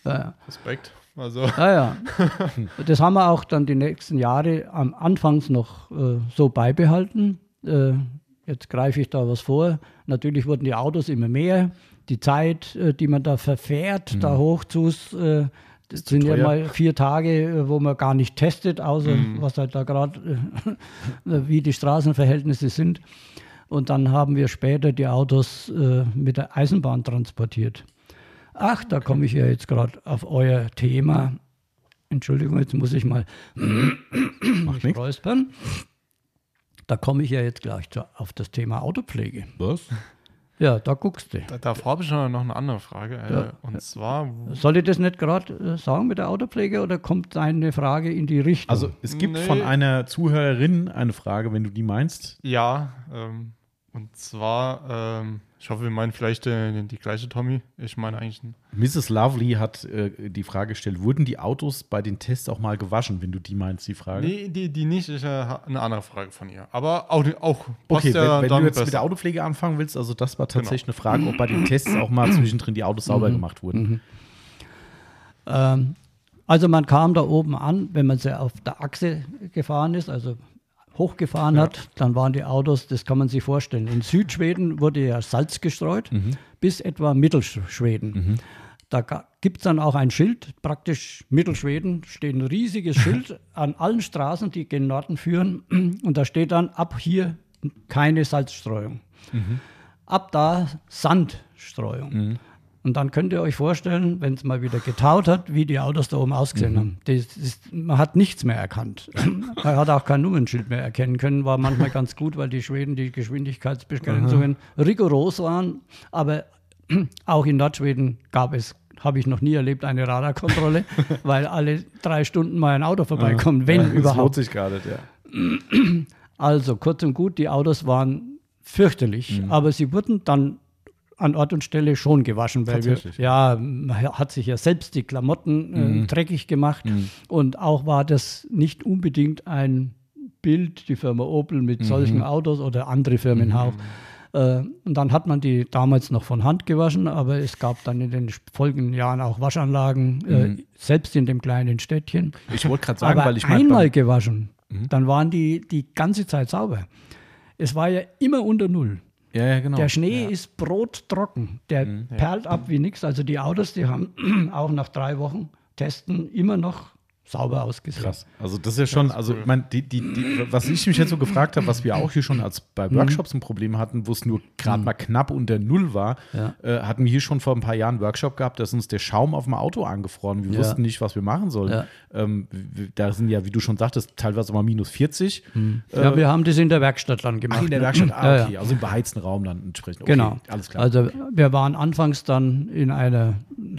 Ja, ja. Respekt. Also. Ja, ja. Das haben wir auch dann die nächsten Jahre am Anfangs noch äh, so beibehalten. Äh, jetzt greife ich da was vor. Natürlich wurden die Autos immer mehr. Die Zeit, äh, die man da verfährt, mhm. da hoch zu, äh, das sind ja mal vier Tage, äh, wo man gar nicht testet, außer mhm. was halt da gerade, äh, wie die Straßenverhältnisse sind. Und dann haben wir später die Autos mit der Eisenbahn transportiert. Ach, da komme ich ja jetzt gerade auf euer Thema. Entschuldigung, jetzt muss ich mal mich räuspern. Da komme ich ja jetzt gleich zu, auf das Thema Autopflege. Was? Ja, da guckst du. Da, davor habe ich noch eine andere Frage. Äh, ja. Und zwar. Soll ich das nicht gerade äh, sagen mit der Autopflege oder kommt deine Frage in die Richtung? Also, es gibt nee. von einer Zuhörerin eine Frage, wenn du die meinst. Ja, ähm, und zwar, ähm, ich hoffe, wir meinen vielleicht äh, die gleiche Tommy. Ich meine eigentlich. Mrs. Lovely hat äh, die Frage gestellt: Wurden die Autos bei den Tests auch mal gewaschen, wenn du die meinst, die Frage? Nee, die, die nicht. Ich äh, habe eine andere Frage von ihr. Aber auch, auch Okay, wenn, wenn du jetzt besser. mit der Autopflege anfangen willst, also das war tatsächlich genau. eine Frage, ob bei den Tests auch mal zwischendrin die Autos sauber mhm. gemacht wurden. Mhm. Ähm, also man kam da oben an, wenn man sehr auf der Achse gefahren ist, also hochgefahren ja. hat, dann waren die Autos, das kann man sich vorstellen. In Südschweden wurde ja Salz gestreut, mhm. bis etwa Mittelschweden. Mhm. Da gibt es dann auch ein Schild, praktisch Mittelschweden, steht ein riesiges Schild an allen Straßen, die gen Norden führen. Und da steht dann, ab hier keine Salzstreuung. Mhm. Ab da Sandstreuung. Und dann könnt ihr euch vorstellen, wenn es mal wieder getaut hat, wie die Autos da oben ausgesehen mhm. haben. Das, das, man hat nichts mehr erkannt. man hat auch kein Nummernschild mehr erkennen können. War manchmal ganz gut, weil die Schweden die Geschwindigkeitsbegrenzungen rigoros waren. Aber auch in Nordschweden gab es habe ich noch nie erlebt, eine Radarkontrolle, weil alle drei Stunden mal ein Auto vorbeikommt, wenn ja, überhaupt. Das lohnt sich nicht, ja. Also kurz und gut, die Autos waren fürchterlich, mhm. aber sie wurden dann an Ort und Stelle schon gewaschen, weil wir, ja, man hat sich ja selbst die Klamotten äh, mhm. dreckig gemacht mhm. und auch war das nicht unbedingt ein Bild, die Firma Opel mit mhm. solchen Autos oder andere Firmen auch. Mhm. Äh, und dann hat man die damals noch von Hand gewaschen, aber es gab dann in den folgenden Jahren auch Waschanlagen, äh, mhm. selbst in dem kleinen Städtchen. Ich wollte gerade sagen, aber weil ich einmal gewaschen, dann waren die die ganze Zeit sauber. Es war ja immer unter Null. Ja, ja, genau. Der Schnee ja. ist brottrocken. Der mhm, perlt ab wie nichts. Also die Autos, die haben auch nach drei Wochen Testen immer noch sauber ausgesehen. Krass. Also das ist ja schon, also ich meine, die, die, die, was ich mich jetzt so gefragt habe, was wir auch hier schon als bei Workshops ein Problem hatten, wo es nur gerade mal knapp unter Null war, Ja. äh, hatten wir hier schon vor ein paar Jahren einen Workshop gehabt, da ist uns der Schaum auf dem Auto angefroren. Wir Ja. wussten nicht, was wir machen sollen. Ja. Ähm, da sind ja, wie du schon sagtest, teilweise mal minus 40. ja, wir haben das in der Werkstatt dann gemacht. Ach, in der ne? Werkstatt, ah, okay, also im beheizten Raum dann entsprechend. Okay, Genau. Alles klar. Also wir waren anfangs dann in einer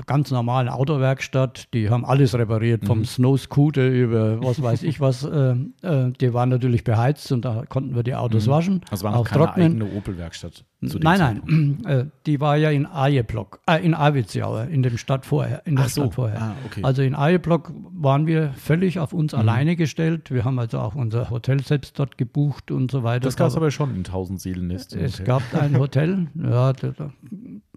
ganz normalen Autowerkstatt. Die haben alles repariert, Mhm. vom Snow Scooter über was weiß ich was. Äh, äh, die waren natürlich beheizt und da konnten wir die Autos waschen, das war noch keine trocknen. eigene Opel-Werkstatt. Nein, Zeitpunkt. nein, äh, die war ja in Ajeblock, äh, in Aviziauer, in dem Stadt vorher, in der Ach so, Stadt vorher. ah, okay. Also in Ajeblock waren wir völlig auf uns Mhm. alleine gestellt. Wir haben also auch unser Hotel selbst dort gebucht und so weiter. Das gab es aber schon in 1000 Seelennest. Es Okay. gab ein Hotel, ja, da, da,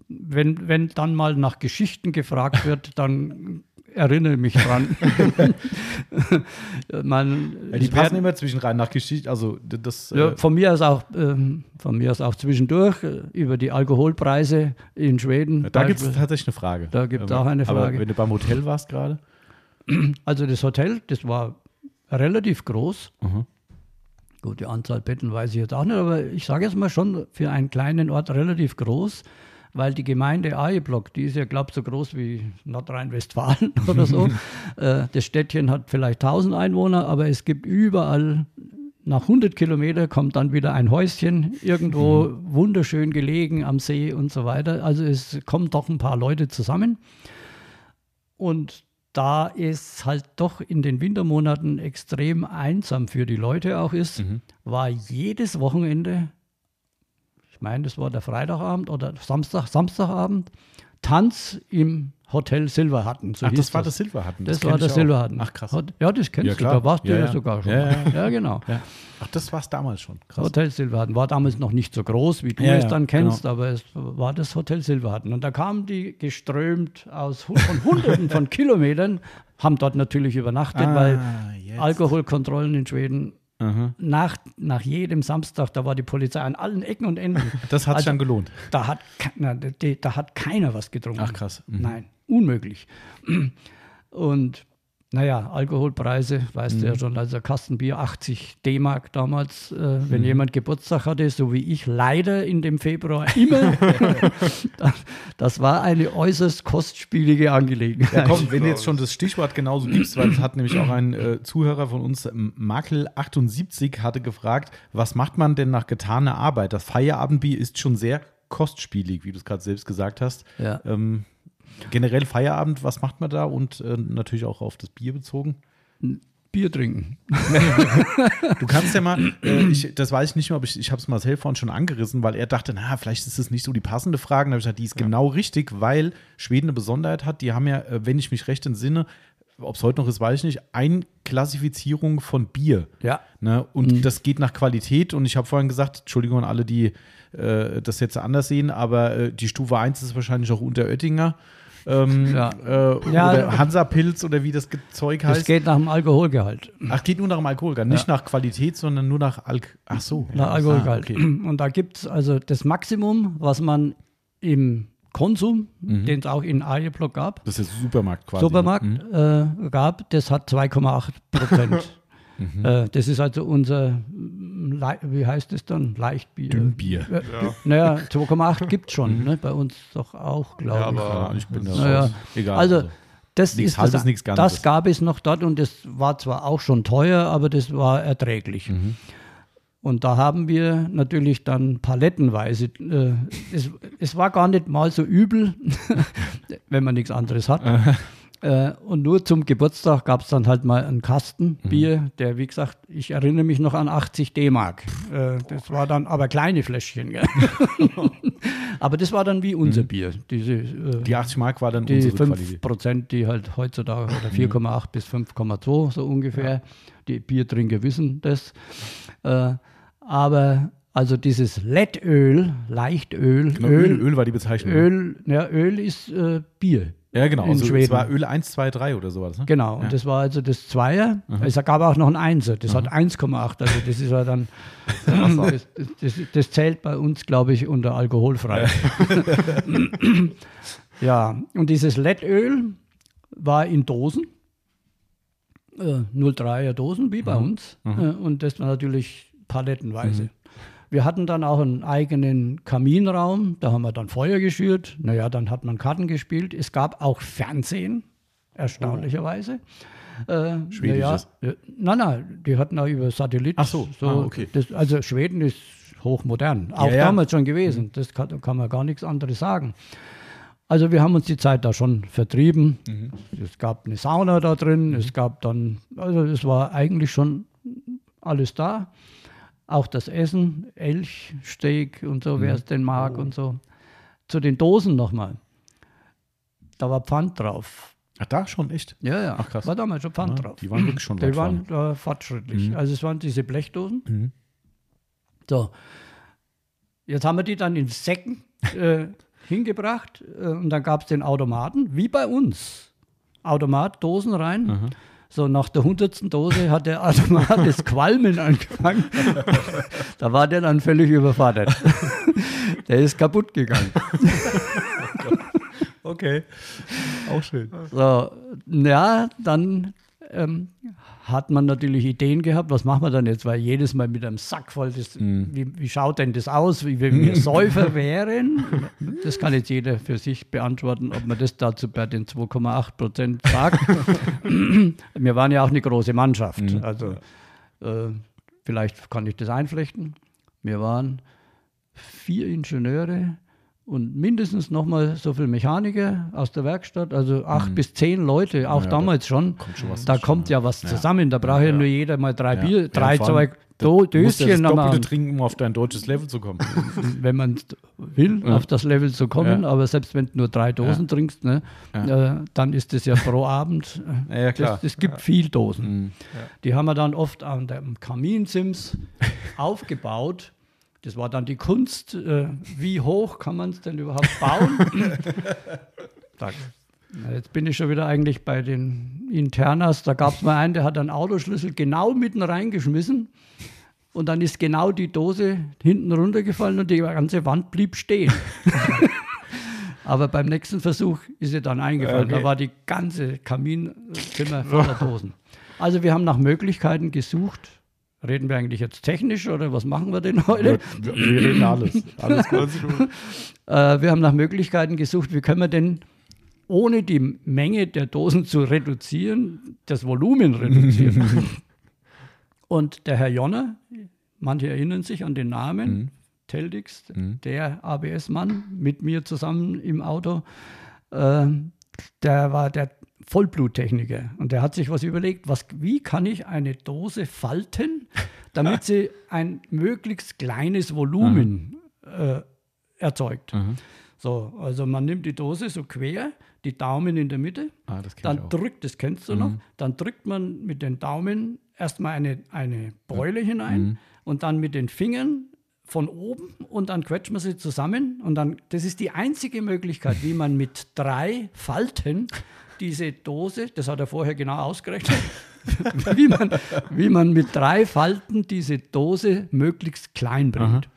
wenn, wenn dann mal nach Geschichten gefragt wird, dann erinnere mich dran. Man, Ja, die es passen immer zwischen rein nach Geschichte. Also das. ja, äh, von mir aus auch, ähm, von mir aus auch zwischendurch äh, über die Alkoholpreise in Schweden. da gibt es tatsächlich eine Frage. Da gibt's Ähm, auch eine Aber Frage. wenn du beim Hotel warst gerade. Also das Hotel, das war relativ groß. Mhm. Gut, die Anzahl Betten weiß ich jetzt auch nicht, aber ich sage jetzt mal schon für einen kleinen Ort relativ groß, weil die Gemeinde Ajeblock, die ist ja, glaube ich, so groß wie Nordrhein-Westfalen oder so. äh, das Städtchen hat vielleicht 1000 Einwohner, aber es gibt überall, nach 100 Kilometer kommt dann wieder ein Häuschen, irgendwo wunderschön gelegen am See und so weiter. Also es kommen doch ein paar Leute zusammen. Und da es halt doch in den Wintermonaten extrem einsam für die Leute auch ist, war jedes Wochenende, meine, das war der Freitagabend oder Samstag, Samstagabend, Tanz im Hotel Silverhatten. So Ach, das war das Silverhatten. Das, kenn war der. Silverhatten. Ach, krass. Ja, das kennst Ja, du, klar. da warst du Ja, ja, ja. sogar schon. Ja, ja. genau. Ach, das war es damals schon. Krass. Hotel Silverhatten war damals noch nicht so groß, wie du es dann kennst, genau. aber es war das Hotel Silverhatten. Und da kamen die geströmt aus von Hunderten von Kilometern, haben dort natürlich übernachtet, Ah, weil jetzt. Alkoholkontrollen in Schweden Aha. nach, nach jedem Samstag, da war die Polizei an allen Ecken und Enden. Das hat sich Also, dann gelohnt. Da hat, na, die, da hat keiner was getrunken. Ach, krass. Mhm. Nein, unmöglich. Und naja, Alkoholpreise, weißt Mhm. du ja schon, also Kastenbier 80 D-Mark damals, äh, wenn Mhm. jemand Geburtstag hatte, so wie ich leider in dem Februar immer, das, das war eine äußerst kostspielige Angelegenheit. Komm, wenn du jetzt schon das Stichwort genauso gibst, weil es hat nämlich auch ein äh, Zuhörer von uns, ähm, Makel78, hatte gefragt, was macht man denn nach getaner Arbeit? Das Feierabendbier ist schon sehr kostspielig, wie du es gerade selbst gesagt hast. Ja. Ähm, generell Feierabend, was macht man da? Und äh, natürlich auch auf das Bier bezogen. Bier trinken. Du kannst ja mal, äh, ich, das weiß ich nicht mehr, aber ich, ich habe es Marcel vorhin schon angerissen, weil er dachte, na, vielleicht ist das nicht so die passende Frage. Da habe ich gesagt, die ist genau richtig, weil Schweden eine Besonderheit hat. Die haben ja, äh, wenn ich mich recht entsinne, ob es heute noch ist, weiß ich nicht, Einklassifizierung von Bier. Ja. Ne? Und das geht nach Qualität. Und ich habe vorhin gesagt, Entschuldigung an alle, die äh, das jetzt anders sehen, aber äh, die Stufe 1 ist wahrscheinlich auch unter Oettinger. Ähm, Ja. äh, Ja. oder Hansa-Pilz oder wie das Zeug Das heißt. geht nach dem Alkoholgehalt. Ach, geht nur nach dem Alkoholgehalt, nicht nach Qualität, sondern nur nach Alk. Ach so. Nach Ah, Alkoholgehalt. okay. Und da gibt es also das Maximum, was man im Konsum, den es auch in Ajeblock gab, Das ist der Supermarkt quasi. Supermarkt Mhm. äh, gab, das hat 2,8 Prozent. äh, das ist also unser, Le- wie heißt es dann, Leichtbier. Dünnbier. Äh, Naja, 2,8 gibt es schon, ne? bei uns doch auch, glaube Ja, ich. aber- Ja, ich bin da Naja. Egal. Also, das Nichts ist Halbes, das, nichts Ganzes. das gab es noch dort und das war zwar auch schon teuer, aber das war erträglich. Mhm. Und da haben wir natürlich dann palettenweise, äh, es, es war gar nicht mal so übel, wenn man nichts anderes hat. Äh, und nur zum Geburtstag gab es dann halt mal einen Kasten Mhm. Bier, der, wie gesagt, ich erinnere mich noch an 80 D-Mark. Äh, das war dann aber kleine Fläschchen. Aber das war dann wie unser Bier. Diese, äh, Mhm. die 80 Mark war dann die unsere 5 Qualität. Prozent, die halt heutzutage, oder Mhm. 4,8 bis 5,2 so ungefähr, die Biertrinker wissen das. Äh, aber also dieses Lettöl, Leichtöl, Genau, Öl, Öl, Öl war die Bezeichnung. Öl, ja, Öl ist äh, Bier. Ja, genau. in Also, es Schweden. war Öl 1, 2, 3 oder sowas. Ne? Genau, und das war also das Zweier. Es gab auch noch ein Einser, das hat 1,8. Also das ist ja dann, das, das, das zählt bei uns, glaube ich, unter alkoholfrei. ja, und dieses Lettöl war in Dosen. äh, 03er Dosen wie bei uns. Äh, und das war natürlich palettenweise. Wir hatten dann auch einen eigenen Kaminraum, da haben wir dann Feuer geschürt. Naja, dann hat man Karten gespielt. Es gab auch Fernsehen, erstaunlicherweise. Äh, Schwedisches? naja, äh, nein, nein, die hatten auch über Satellit. Ach so, ah, okay. Das, also Schweden ist hochmodern, auch ja. damals schon gewesen. Das kann, kann man gar nichts anderes sagen. Also wir haben uns die Zeit da schon vertrieben. Es gab eine Sauna da drin, es gab dann, also es war eigentlich schon alles da. Auch das Essen, Elch, Steak und so, wer es denn mag und so. Zu den Dosen nochmal. Da war Pfand drauf. Ach, da schon echt? Ja, ja. Ach, krass. War damals schon Pfand Ja, drauf. die waren wirklich schon Die waren äh, fortschrittlich. Also es waren diese Blechdosen. Mhm. So. Jetzt haben wir die dann in Säcken äh, hingebracht äh, und dann gab es den Automaten, wie bei uns. Automat, Dosen rein. So, nach der hundertsten Dose hat der Automat das Qualmen angefangen. da war der dann völlig überfordert. der ist kaputt gegangen. Okay. Auch schön. So, ja, dann ähm, hat man natürlich Ideen gehabt, was machen wir dann jetzt, weil jedes Mal mit einem Sack voll, das, wie, wie schaut denn das aus, wie wenn wir Säufer wären? Das kann jetzt jeder für sich beantworten, ob man das dazu bei den 2,8 Prozent sagt. wir waren ja auch eine große Mannschaft, also äh, vielleicht kann ich das einflechten. Wir waren vier Ingenieure und mindestens nochmal so viele Mechaniker aus der Werkstatt, also acht bis zehn Leute, auch Ja, damals schon. kommt schon da kommt ja was zusammen. Da braucht ja, nur jeder mal drei Bier, Ja, drei, zwei Do Du musst ja das Döschen Doppelte trinken, um auf dein deutsches Level zu kommen. wenn man will, auf das Level zu kommen. Ja. Aber selbst wenn du nur drei Dosen trinkst, ne, äh, dann ist es ja pro Abend. äh, Ja, ja. Das, es gibt viel Dosen. Die haben wir dann oft an dem Kaminsims aufgebaut. Das war dann die Kunst. Äh, wie hoch kann man es denn überhaupt bauen? da, na, jetzt bin ich schon wieder eigentlich bei den Internas. Da gab es mal einen, der hat einen Autoschlüssel genau mitten reingeschmissen. Und dann ist genau die Dose hinten runtergefallen und die ganze Wand blieb stehen. Aber beim nächsten Versuch ist sie dann eingefallen. Okay. Da war die ganze Kaminzimmer voller Dosen. Also wir haben nach Möglichkeiten gesucht. Reden wir eigentlich jetzt technisch oder was machen wir denn heute? wir, wir reden alles. Alles gut. Äh, wir haben nach Möglichkeiten gesucht, wie können wir denn ohne die Menge der Dosen zu reduzieren, das Volumen reduzieren. Und der Herr Jonner, manche erinnern sich an den Namen, Teldix, der ABS-Mann mit mir zusammen im Auto, äh, der war der Vollbluttechniker. Und der hat sich was überlegt, was, wie kann ich eine Dose falten, damit sie ein möglichst kleines Volumen äh, erzeugt. So, also man nimmt die Dose so quer, die Daumen in der Mitte, Ah, dann drückt, das kennst du noch, dann drückt man mit den Daumen erstmal eine, eine Beule hinein und dann mit den Fingern von oben und dann quetscht man sie zusammen und dann, das ist die einzige Möglichkeit, wie man mit drei Falten diese Dose, das hat er vorher genau ausgerechnet, wie, man, wie man mit drei Falten diese Dose möglichst klein bringt.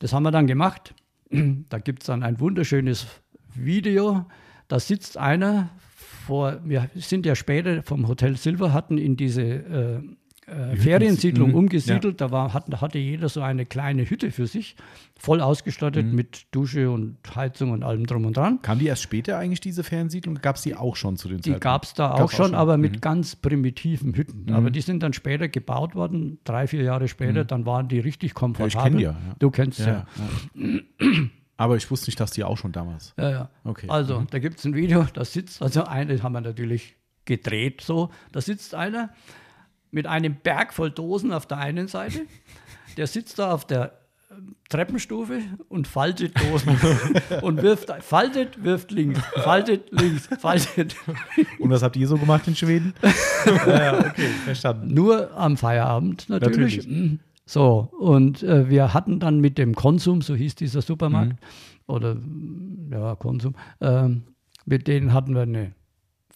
Das haben wir dann gemacht. Da gibt es dann ein wunderschönes Video. Da sitzt einer vor, wir sind ja später vom Hotel Silver, hatten in diese äh, äh, Feriensiedlung Mhm. umgesiedelt. Da war, hatten, hatte jeder so eine kleine Hütte für sich, voll ausgestattet mit Dusche und Heizung und allem drum und dran. Kam die erst später eigentlich, diese Fernsiedlung? Gab es die auch schon zu den Die Zeiten? gab es da Gab's auch schon, aber Mhm. mit ganz primitiven Hütten. Aber die sind dann später gebaut worden, drei, vier Jahre später, dann waren die richtig komfortabel. kenn die ja, ja. Du kennst ja. Ja, ja. Aber ich wusste nicht, dass die auch schon damals. Ja, ja. Okay. Also, da gibt es ein Video, da sitzt, also eine haben wir natürlich gedreht so, da sitzt einer mit einem Berg voll Dosen auf der einen Seite, der sitzt da auf der ähm, Treppenstufe und faltet Dosen und wirft, faltet, wirft links, faltet links, faltet. Und was habt ihr so gemacht in Schweden? ja, okay, verstanden. Nur am Feierabend natürlich. Natürlich. Mhm. So, und äh, wir hatten dann mit dem Konsum, so hieß dieser Supermarkt, Mhm. oder ja, Konsum, ähm, mit denen hatten wir eine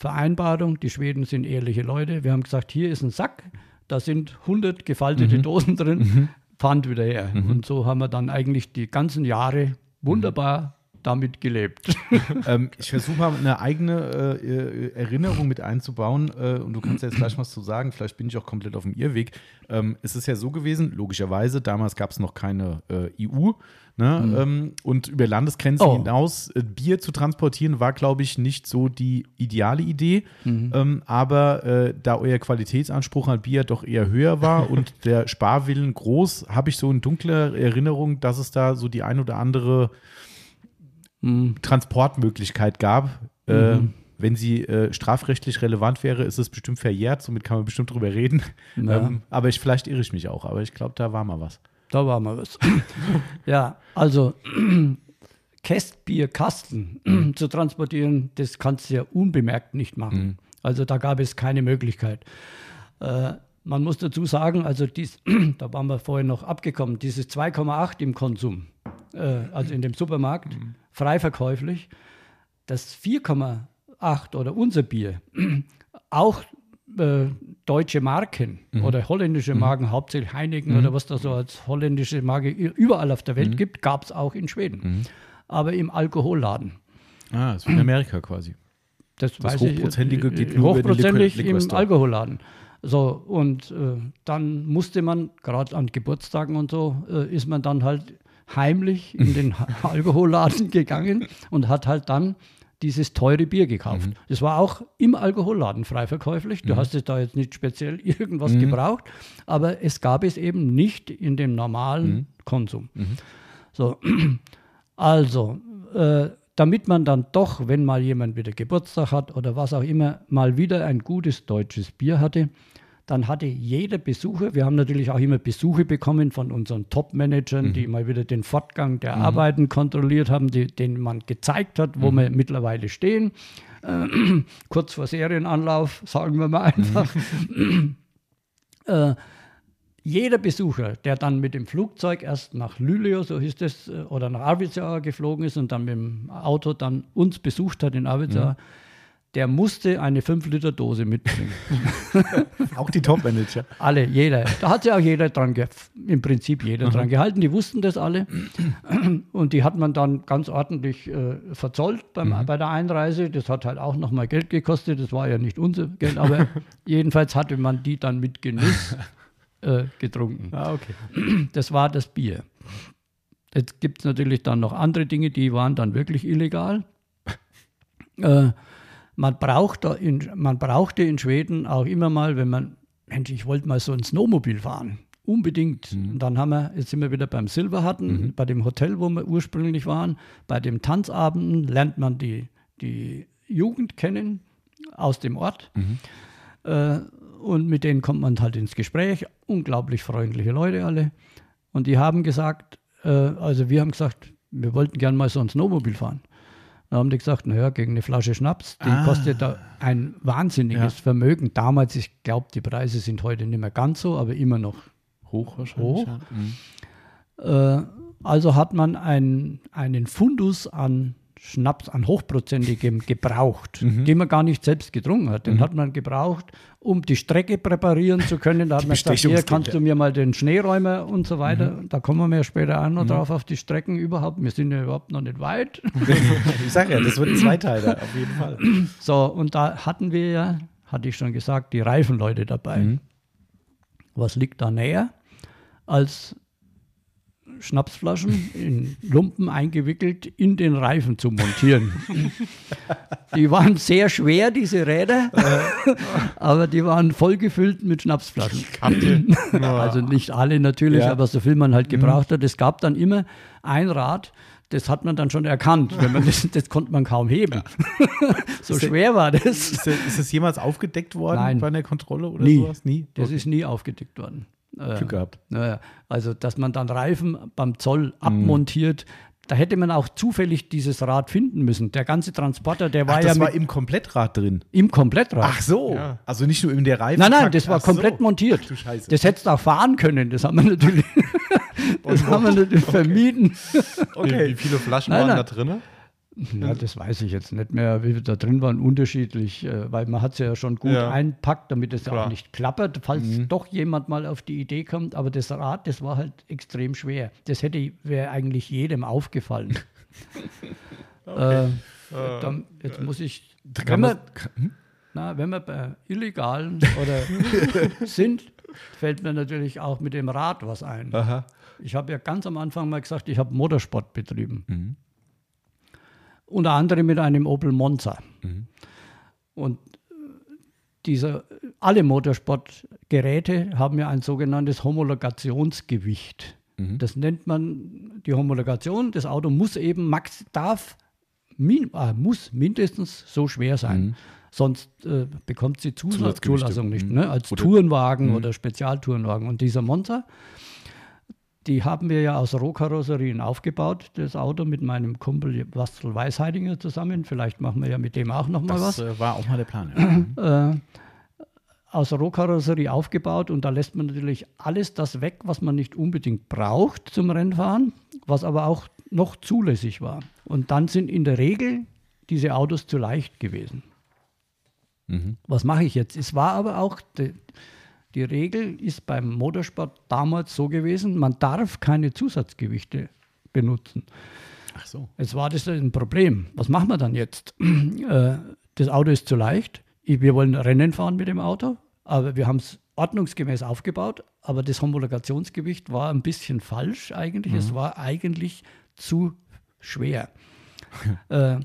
Vereinbarung. Die Schweden sind ehrliche Leute. Wir haben gesagt, hier ist ein Sack, da sind 100 gefaltete Mhm. Dosen drin, Pfand wieder her. Und so haben wir dann eigentlich die ganzen Jahre wunderbar damit gelebt. ähm, ich versuche mal eine eigene äh, Erinnerung mit einzubauen äh, und du kannst ja jetzt gleich was zu sagen. Vielleicht bin ich auch komplett auf dem Irrweg. Ähm, es ist ja so gewesen, logischerweise, damals gab es noch keine äh, EU. Ne? Mhm. Ähm, und über Landesgrenzen oh. hinaus äh, Bier zu transportieren, war, glaube ich, nicht so die ideale Idee. Mhm. Ähm, aber äh, da euer Qualitätsanspruch an Bier doch eher höher war und der Sparwillen groß, habe ich so eine dunkle Erinnerung, dass es da so die ein oder andere mhm. Transportmöglichkeit gab. Äh, mhm. wenn sie äh, strafrechtlich relevant wäre, ist es bestimmt verjährt, somit kann man bestimmt drüber reden. Ja. Ähm, aber ich, vielleicht irre ich mich auch, aber ich glaube, da war mal was. Da war mal was. ja, also Kästbierkasten zu transportieren, das kannst du ja unbemerkt nicht machen. Mhm. Also da gab es keine Möglichkeit. Äh, man muss dazu sagen, also dies, da waren wir vorhin noch abgekommen, dieses 2,8 im Konsum, äh, also in dem Supermarkt, mhm. Frei verkäuflich, das 4,8 oder unser Bier, auch äh, deutsche Marken mhm. oder holländische mhm. Marken, mhm. hauptsächlich Heineken mhm. oder was da so als holländische Marke überall auf der Welt mhm. gibt, gab es auch in Schweden. Mhm. Aber im Alkoholladen. Ah, das ist wie in Amerika quasi. Das, das Hochprozentige ich, geht nur hochprozentig über im Alkoholladen. So, und äh, dann musste man, gerade an Geburtstagen und so, äh, ist man dann halt heimlich in den Alkoholladen gegangen und hat halt dann dieses teure Bier gekauft. Mhm. Das war auch im Alkoholladen frei verkäuflich. Du mhm. hast es da jetzt nicht speziell irgendwas mhm. gebraucht, aber es gab es eben nicht in dem normalen mhm. Konsum. Mhm. So, also, äh, damit man dann doch, wenn mal jemand wieder Geburtstag hat oder was auch immer, mal wieder ein gutes deutsches Bier hatte, dann hatte jeder Besucher, wir haben natürlich auch immer Besuche bekommen von unseren Top-Managern, mhm. die mal wieder den Fortgang der mhm. Arbeiten kontrolliert haben, die, denen man gezeigt hat, wo mhm. wir mittlerweile stehen. Äh, kurz vor Serienanlauf, sagen wir mal einfach. äh, jeder Besucher, der dann mit dem Flugzeug erst nach Lüleo, so hieß es, äh, oder nach Arvidsjaur geflogen ist und dann mit dem Auto dann uns besucht hat in Arvidsjaur, mhm der musste eine 5-Liter-Dose mitbringen. auch die Top-Manager. Alle, jeder. Da hat sich auch jeder dran, im Prinzip jeder Aha. dran gehalten. Die wussten das alle. Und die hat man dann ganz ordentlich äh, verzollt beim, mhm. bei der Einreise. Das hat halt auch nochmal Geld gekostet. Das war ja nicht unser Geld, aber jedenfalls hatte man die dann mit Genuss äh, getrunken. Ah, okay. Das war das Bier. Jetzt gibt es natürlich dann noch andere Dinge, die waren dann wirklich illegal. Äh, man, braucht in, man brauchte in Schweden auch immer mal, wenn man, Mensch, ich wollte mal so ein Snowmobil fahren. Unbedingt. Mhm. Und dann haben wir, jetzt sind wir wieder beim Silverhatten, mhm. bei dem Hotel, wo wir ursprünglich waren. Bei dem Tanzabenden lernt man die, die Jugend kennen aus dem Ort. Mhm. Äh, und mit denen kommt man halt ins Gespräch. Unglaublich freundliche Leute alle. Und die haben gesagt, äh, also wir haben gesagt, wir wollten gerne mal so ein Snowmobil fahren. Da haben die gesagt, naja, gegen eine Flasche Schnaps, die ah. kostet da ein wahnsinniges ja. Vermögen. Damals, ich glaube, die Preise sind heute nicht mehr ganz so, aber immer noch hoch wahrscheinlich. Hoch. Ja. Mhm. Äh, also hat man ein, einen Fundus an Schnaps an hochprozentigem gebraucht, mhm. den man gar nicht selbst getrunken hat. Den mhm. hat man gebraucht, um die Strecke präparieren zu können. Da hat man gesagt, hier kannst du mir mal den Schneeräumer und so weiter. Mhm. Da kommen wir ja später auch noch mhm. drauf auf die Strecken überhaupt. Wir sind ja überhaupt noch nicht weit. ich sage ja, das wird ein Zweiteiler, auf jeden Fall. So, und da hatten wir ja, hatte ich schon gesagt, die Reifenleute dabei. Mhm. Was liegt da näher, als Schnapsflaschen in Lumpen eingewickelt in den Reifen zu montieren. die waren sehr schwer, diese Räder, aber die waren voll gefüllt mit Schnapsflaschen. also nicht alle natürlich, ja. aber so viel man halt gebraucht hat. Es gab dann immer ein Rad, das hat man dann schon erkannt. Wenn man das, das konnte man kaum heben. Ja. so ist schwer war das. Ist, ist das jemals aufgedeckt worden Nein. bei einer Kontrolle oder nie. sowas? Nie. Das okay. ist nie aufgedeckt worden. Äh, Glück gehabt. Naja, also, dass man dann Reifen beim Zoll mhm. abmontiert. Da hätte man auch zufällig dieses Rad finden müssen. Der ganze Transporter, der war Ach, das ja. Das war im Komplettrad drin. Im Komplettrad. Ach so. Ja. Also nicht nur in der Reifen. Nein, nein, das war Ach komplett so. montiert. Ach, du Scheiße. Das hättest du auch fahren können. Das haben wir natürlich, das haben wir natürlich okay. vermieden. Okay. Wie viele Flaschen nein, waren nein. da drin? Ja, das weiß ich jetzt nicht mehr, wie wir da drin waren, unterschiedlich, äh, weil man hat es ja schon gut ja. einpackt, damit es auch nicht klappert, falls mhm. doch jemand mal auf die Idee kommt. Aber das Rad, das war halt extrem schwer. Das hätte wäre eigentlich jedem aufgefallen. Äh, dann, jetzt muss ich, wenn man, hm? na, wenn wir bei Illegalen oder sind, fällt mir natürlich auch mit dem Rad was ein. Aha. Ich habe ja ganz am Anfang mal gesagt, ich habe Motorsport betrieben. Mhm. Unter anderem mit einem Opel Monza. Mhm. Und äh, diese, alle Motorsportgeräte haben ja ein sogenanntes Homologationsgewicht. Mhm. Das nennt man die Homologation. Das Auto muss eben max, darf, min, äh, muss mindestens so schwer sein. Mhm. Sonst äh, bekommt sie Zusatz Zusatzgewichte. Zulassung nicht. Mhm. Ne? Als Oder- Tourenwagen Mhm. oder Spezialtourenwagen. Und dieser Monza, die haben wir ja aus Rohkarosserien aufgebaut, das Auto mit meinem Kumpel Wastel Weisheidinger zusammen. Vielleicht machen wir ja mit dem auch noch mal was Das äh, war auch mal der Plan. Ja. äh, aus Rohkarosserie aufgebaut und da lässt man natürlich alles das weg, was man nicht unbedingt braucht zum Rennfahren, was aber auch noch zulässig war. Und dann sind in der Regel diese Autos zu leicht gewesen. Mhm. Was mache ich jetzt? Es war aber auch, die, Regel ist beim Motorsport damals so gewesen, man darf keine Zusatzgewichte benutzen. Ach so. Jetzt war das ein Problem. Was machen wir dann jetzt? Äh, das Auto ist zu leicht. Ich- Wir wollen Rennen fahren mit dem Auto, aber wir haben es ordnungsgemäß aufgebaut. Aber das Homologationsgewicht war ein bisschen falsch eigentlich. Es war eigentlich zu schwer. äh,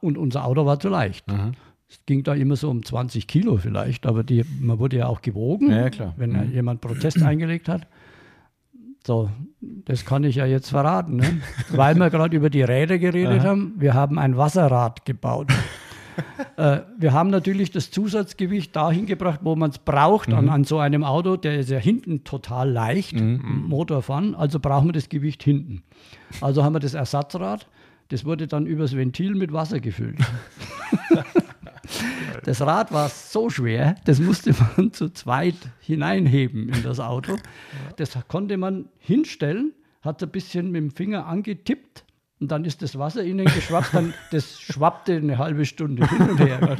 und unser Auto war zu leicht. Aha. Es ging da immer so um 20 Kilo vielleicht, aber die, man wurde ja auch gewogen, Ja, wenn Mhm. jemand Protest eingelegt hat. So, das kann ich ja jetzt verraten, ne? weil wir gerade über die Räder geredet haben. Wir haben ein Wasserrad gebaut. äh, wir haben natürlich das Zusatzgewicht dahin gebracht, wo man es braucht Mhm. an, an so einem Auto. Der ist ja hinten total leicht, Motorfahren, also brauchen wir das Gewicht hinten. Also haben wir das Ersatzrad, das wurde dann übers Ventil mit Wasser gefüllt. Das Rad war so schwer, das musste man zu zweit hineinheben in das Auto. Das konnte man hinstellen, hat ein bisschen mit dem Finger angetippt und dann ist das Wasser innen geschwappt. Dann, das schwappte eine halbe Stunde hin und her.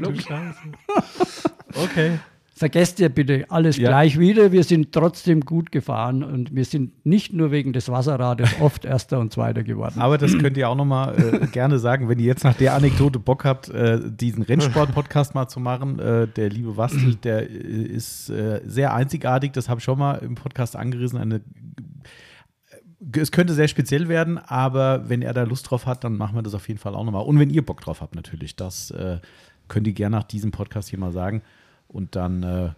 Okay. Vergesst ihr bitte alles Ja. gleich wieder. Wir sind trotzdem gut gefahren und wir sind nicht nur wegen des Wasserrades oft Erster und Zweiter geworden. Aber das könnt ihr auch noch mal äh, gerne sagen, wenn ihr jetzt nach der Anekdote Bock habt, äh, diesen Rennsport-Podcast mal zu machen. Äh, der liebe Wastel, der äh, ist äh, sehr einzigartig. Das habe ich schon mal im Podcast angerissen. Eine, äh, es könnte sehr speziell werden, aber wenn er da Lust drauf hat, dann machen wir das auf jeden Fall auch noch mal. Und wenn ihr Bock drauf habt, natürlich. Das äh, könnt ihr gerne nach diesem Podcast hier mal sagen. Und dann äh,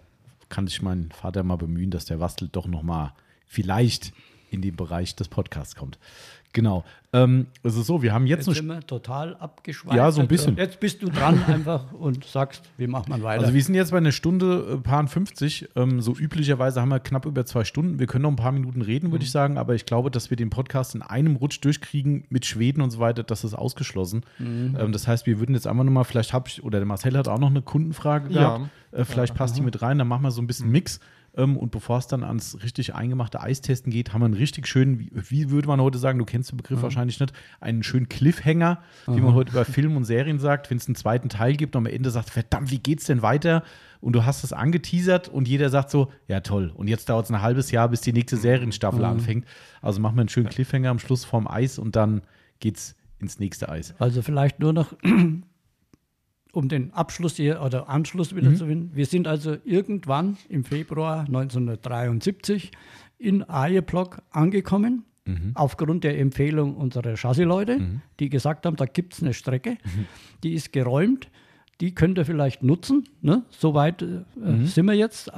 kann sich mein Vater mal bemühen, dass der Wastel doch noch mal vielleicht in den Bereich des Podcasts kommt. Genau. Ähm, es ist so, wir haben jetzt, Jetzt eine sind wir total abgeschweift. Ja, so ein bisschen. Jetzt bist du dran einfach und sagst, wie macht man weiter. Also wir sind jetzt bei einer Stunde äh, paar 50. Ähm, so üblicherweise haben wir knapp über zwei Stunden. Wir können noch ein paar Minuten reden, Mhm. würde ich sagen, aber ich glaube, dass wir den Podcast in einem Rutsch durchkriegen mit Schweden und so weiter, das ist ausgeschlossen. Mhm. Ähm, das heißt, wir würden jetzt einfach nochmal, vielleicht habe ich, oder der Marcel hat auch noch eine Kundenfrage Ja. gehabt. Äh, vielleicht passt die mit rein, dann machen wir so ein bisschen Mix. Und bevor es dann ans richtig eingemachte Eistesten geht, haben wir einen richtig schönen, wie, wie würde man heute sagen, du kennst den Begriff wahrscheinlich nicht, einen schönen Cliffhanger, wie man heute bei Filmen und Serien sagt, wenn es einen zweiten Teil gibt und am Ende sagt, verdammt, wie geht's denn weiter? Und du hast es angeteasert und jeder sagt so, ja toll, und jetzt dauert es ein halbes Jahr, bis die nächste Serienstaffel anfängt. Also machen wir einen schönen Cliffhanger am Schluss vorm Eis und dann geht's ins nächste Eis. Also vielleicht nur noch, um den Abschluss hier oder Anschluss wieder Mhm. zu finden. Wir sind also irgendwann im Februar 1973 in Ajeblock angekommen, Mhm. aufgrund der Empfehlung unserer Chassisleute, die gesagt haben, da gibt es eine Strecke, Mhm. die ist geräumt, die könnt ihr vielleicht nutzen. Ne? Soweit äh, Mhm. sind wir jetzt,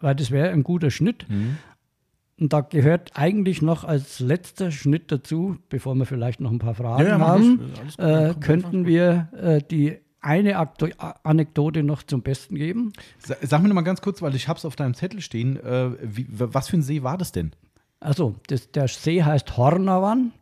weil das wäre ein guter Schnitt. Und da gehört eigentlich noch als letzter Schnitt dazu, bevor wir vielleicht noch ein paar Fragen Ja, ja, haben, äh, könnten wir äh, die eine Anekdote noch zum Besten geben. Sa- Sag mir noch mal ganz kurz, weil ich habe es auf deinem Zettel stehen. Äh, wie, was für ein See war das denn? Also, das, der See heißt Hornavan,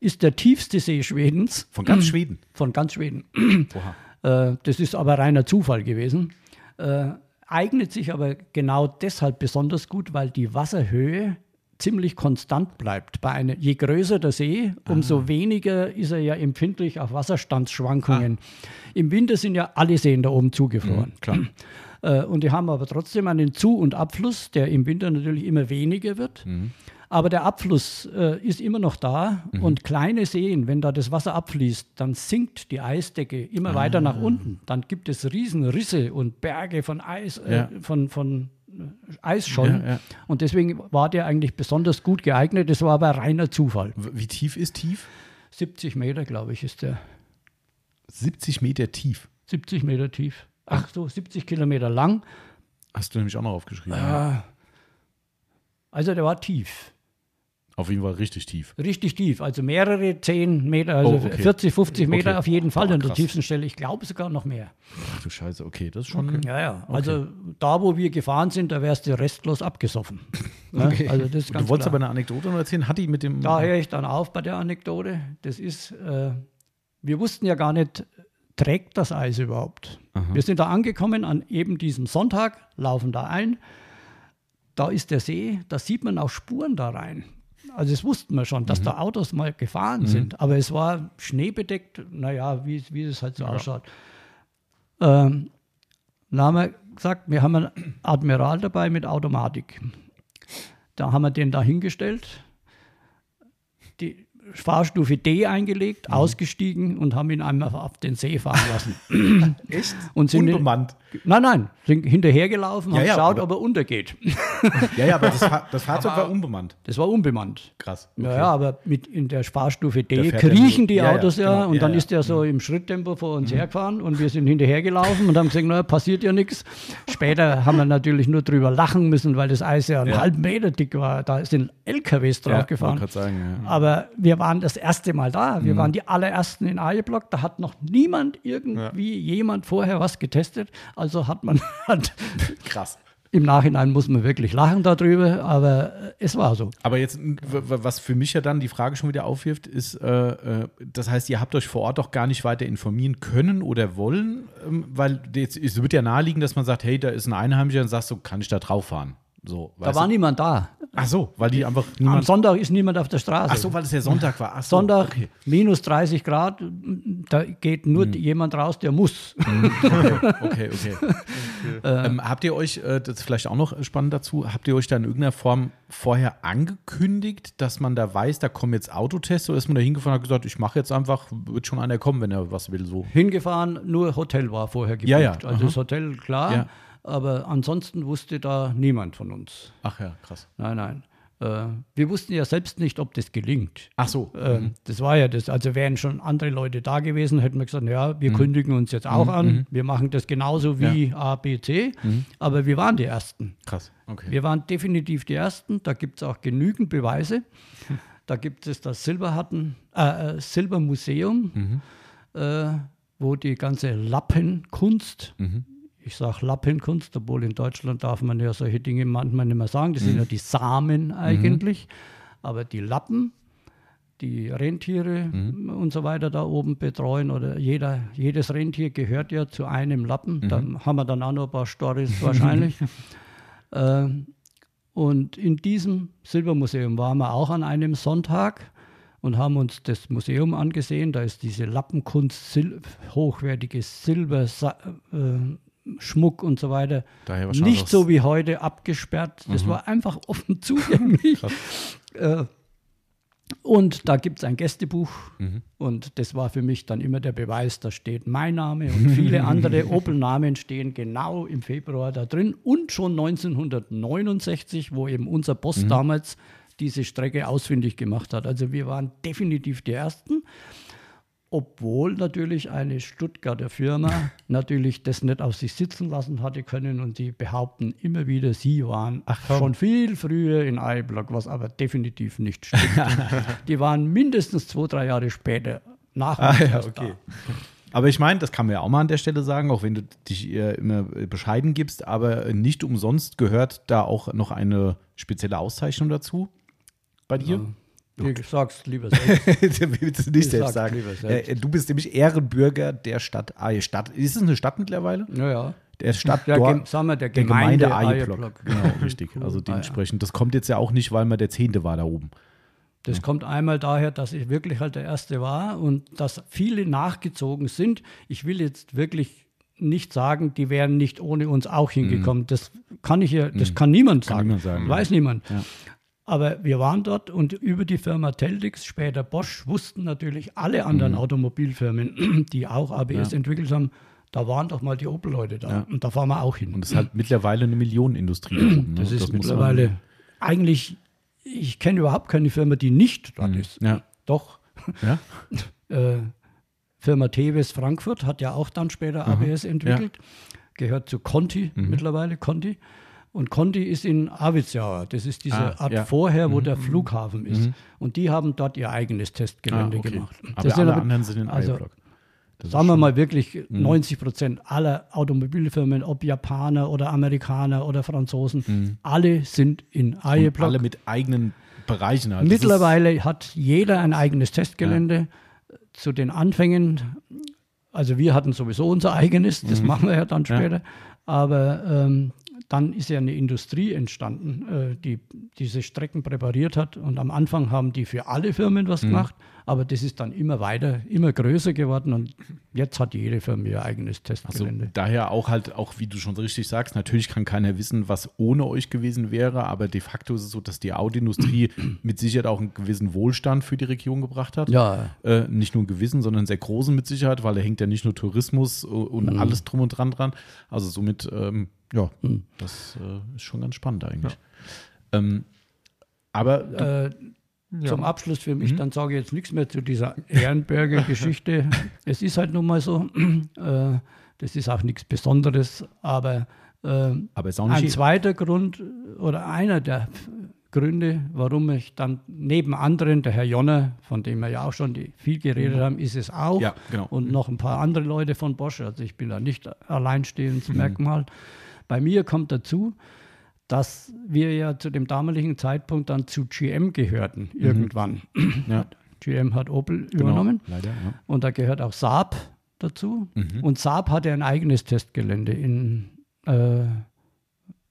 ist der tiefste See Schwedens, Von ganz Schweden. von ganz Schweden. Oha. Äh, das ist aber reiner Zufall gewesen. Äh, eignet sich aber genau deshalb besonders gut, weil die Wasserhöhe ziemlich konstant bleibt. Bei einer, je größer der See, umso weniger ist er ja empfindlich auf Wasserstandsschwankungen. Im Winter sind ja alle Seen da oben zugefroren. klar. Äh, und die haben aber trotzdem einen Zu- und Abfluss, der im Winter natürlich immer weniger wird. Aber der Abfluss äh, ist immer noch da Mhm. und kleine Seen, wenn da das Wasser abfließt, dann sinkt die Eisdecke immer weiter Ah. nach unten. Dann gibt es riesen Risse und Berge von Eis, äh, Ja. von, von äh, Eisschollen. Ja, ja. Und deswegen war der eigentlich besonders gut geeignet. Das war aber reiner Zufall. Wie tief ist tief? 70 Meter, glaube ich, ist der. 70 Meter tief. 70 Meter tief. Ach so, 70 Kilometer lang. Hast du nämlich auch noch aufgeschrieben. Ja. Also der war tief. Auf jeden Fall richtig tief. Richtig tief, also mehrere 10 Meter, also Oh, okay. 40, 50 Meter Okay. auf jeden Fall Boah, an der tiefsten Stelle. Ich glaube sogar noch mehr. Ach du Scheiße, okay, das ist schon. Ja, ja. Also da, wo wir gefahren sind, da wärst du restlos abgesoffen. Ja, Okay. Also das du wolltest klar. aber eine Anekdote noch erzählen? Hat die mit dem. Da höre ich dann auf bei der Anekdote. Das ist, äh, wir wussten ja gar nicht, trägt das Eis überhaupt. Wir sind da angekommen an eben diesem Sonntag, laufen da ein. Da ist der See, da sieht man auch Spuren da rein. Also das wussten wir schon, dass da Autos mal gefahren sind. Aber es war schneebedeckt, naja, wie, wie es halt so ausschaut. Ähm, dann haben wir gesagt, wir haben einen Admiral dabei mit Automatik. Da haben wir den da hingestellt, die Fahrstufe D eingelegt, ausgestiegen und haben ihn einmal auf den See fahren lassen. Echt? Und sind Unbemannt. Nein, nein, sind hinterhergelaufen, Ja, haben ja, geschaut, aber- ob er untergeht. Ja, ja, aber das, das Fahrzeug war unbemannt. Das war unbemannt. Krass. Ja, ja, aber mit in der Fahrstufe D kriechen die Autos ja, genau. und dann. Mhm. ist der so im Schritttempo vor uns hergefahren und wir sind hinterhergelaufen und haben gesagt, naja, passiert ja nichts. Später haben wir natürlich nur drüber lachen müssen, weil das Eis ja einen halben Meter dick war. Da sind LKWs Ja, drauf gefahren. wollte gerade sagen, ja. Aber wir waren das erste Mal da. Mhm. Wir waren die allerersten in Aijeblock. Da hat noch niemand irgendwie jemand vorher was getestet. Also hat man hat, Krass. im Nachhinein muss man wirklich lachen darüber, aber es war so. Aber jetzt, was für mich ja dann die Frage schon wieder aufwirft, ist, äh, äh, das heißt, ihr habt euch vor Ort doch gar nicht weiter informieren können oder wollen, ähm, weil jetzt, es wird ja naheliegen, dass man sagt, hey, da ist ein Einheimischer und sagst du, kann ich da drauf fahren? So, Da war du? niemand da. Ach so, weil die einfach Am niemand. Sonntag ist niemand auf der Straße. Ach so, weil es ja Sonntag war. Ach so, Sonntag Okay. minus 30 Grad, da geht nur jemand raus, der muss. Okay, okay. ähm, habt ihr euch, äh, das ist vielleicht auch noch spannend dazu, habt ihr euch da in irgendeiner Form vorher angekündigt, dass man da weiß, da kommen jetzt Autotests oder ist man da hingefahren und hat gesagt, ich mache jetzt einfach, wird schon einer kommen, wenn er was will, so. Hingefahren, nur Hotel war vorher gebucht. Ja, ja, Also aha. das Hotel, klar, Ja. Aber ansonsten wusste da niemand von uns. Ach ja, krass. Nein, nein. Äh, wir wussten ja selbst nicht, ob das gelingt. Ach so. Äh, Das war ja das. Also wären schon andere Leute da gewesen, hätten wir gesagt, ja, Mhm. wir kündigen uns jetzt auch an. Wir machen das genauso wie A, B, C. Mhm. Aber wir waren die Ersten. Krass. Okay. Wir waren definitiv die Ersten. Da gibt es auch genügend Beweise. Da gibt es das Silberhatten, äh, äh, Silbermuseum, Mhm. äh, wo die ganze Lappenkunst, Mhm. Ich sage Lappenkunst, obwohl in Deutschland darf man ja solche Dinge manchmal nicht mehr sagen. Das sind ja die Samen eigentlich. Aber die Lappen, die Rentiere und so weiter da oben betreuen oder jeder, jedes Rentier gehört ja zu einem Lappen. Da haben wir dann auch noch ein paar Stories wahrscheinlich. ähm, und in diesem Silbermuseum waren wir auch an einem Sonntag und haben uns das Museum angesehen. Da ist diese Lappenkunst, Sil hochwertige Silber, äh, Schmuck und so weiter. Nicht so wie heute abgesperrt. Das war einfach offen zugänglich. äh, und da gibt es ein Gästebuch und das war für mich dann immer der Beweis, da steht mein Name und viele andere Opel-Namen stehen genau im Februar da drin und schon 1969, wo eben unser Boss damals diese Strecke ausfindig gemacht hat. Also wir waren definitiv die Ersten, obwohl natürlich eine Stuttgarter Firma natürlich das nicht auf sich sitzen lassen hatte können und die behaupten immer wieder, sie waren schon viel früher in Eiblock, was aber definitiv nicht stimmt. die waren mindestens zwei, drei Jahre später nach Ah, ja, okay. Aber ich meine, das kann man ja auch mal an der Stelle sagen, auch wenn du dich immer äh, bescheiden gibst, aber nicht umsonst gehört da auch noch eine spezielle Auszeichnung dazu bei dir. Ich sag's lieber selbst. Willst du nicht Ich selbst sagen. lieber selbst. Äh, Du bist nämlich Ehrenbürger der Stadt Ei. Stadt, ist es eine Stadt mittlerweile? Naja. Der Stadt Der, Gem- sagen wir, der, der Gemeinde, Gemeinde. Eierblock. Genau, richtig. Also dementsprechend, das kommt jetzt ja auch nicht, weil man der Zehnte war da oben. Das kommt einmal daher, dass ich wirklich halt der Erste war und dass viele nachgezogen sind. Ich will jetzt wirklich nicht sagen, die wären nicht ohne uns auch hingekommen. Das kann ich ja, das kann niemand sagen. Mhm. niemand sagen, Weiß niemand. Aber wir waren dort und über die Firma Teldix, später Bosch, wussten natürlich alle anderen Mhm. Automobilfirmen, die auch ABS entwickelt haben, da waren doch mal die Opel-Leute da. Ja. Und da fahren wir auch hin. Und es ist halt mittlerweile eine Millionenindustrie. geworden, ne? das ist man- mittlerweile eigentlich, ich kenne überhaupt keine Firma, die nicht dort ist. Mhm. Ja. Doch, Ja? äh, Firma Teves Frankfurt hat ja auch dann später ABS entwickelt, gehört zu Conti Mhm. mittlerweile, Conti. Und Conti ist in Arvidsjaur. Das ist diese Ah, Art ja. vorher, wo der Flughafen ist. Und die haben dort ihr eigenes Testgelände Ah, okay. gemacht. Aber Das alle aber- anderen sind in also, Eierblock. Das Sagen wir mal wirklich, 90 Prozent aller Automobilfirmen, ob Japaner oder Amerikaner oder Franzosen, alle sind in und Eierblock. alle mit eigenen Bereichen. Halt. Mittlerweile hat jeder ein eigenes Testgelände. Zu den Anfängen, also wir hatten sowieso unser eigenes, das machen wir ja dann Mhm. Ja. später, aber ähm, dann ist ja eine Industrie entstanden, äh, die diese Strecken präpariert hat und am Anfang haben die für alle Firmen Mhm. was gemacht, aber das ist dann immer weiter, immer größer geworden und jetzt hat jede Firma ihr eigenes Also Testgelände. daher auch halt, auch wie du schon richtig sagst, natürlich kann keiner wissen, was ohne euch gewesen wäre, aber de facto ist es so, dass die Autoindustrie mit Sicherheit auch einen gewissen Wohlstand für die Region gebracht hat. ja, Äh, nicht nur einen gewissen, sondern einen sehr großen mit Sicherheit, weil da hängt ja nicht nur Tourismus äh, und Mhm. alles drum und dran dran. Also somit, ähm, ja, das äh, ist schon ganz spannend eigentlich. Ähm, aber du, äh, Ja. Zum Abschluss für Mhm. mich, dann sage ich jetzt nichts mehr zu dieser Ehrenberger Geschichte. es ist halt nun mal so, äh, das ist auch nichts Besonderes, aber äh, aber ein zweiter Grund oder einer der Gründe, warum ich dann neben anderen, der Herr Jonner, von dem wir ja auch schon viel geredet haben, ist es auch. Mhm. Ja, genau. Und noch ein paar andere Leute von Bosch. Also ich bin da nicht Mhm. alleinstehendes Merkmal. Bei mir kommt dazu, dass wir ja zu dem damaligen Zeitpunkt dann zu GM gehörten, irgendwann. ja, GM hat Opel Mhm. genau, übernommen leider. Ja. und da gehört auch Saab dazu. Mhm. Und Saab hatte ein eigenes Testgelände in, äh,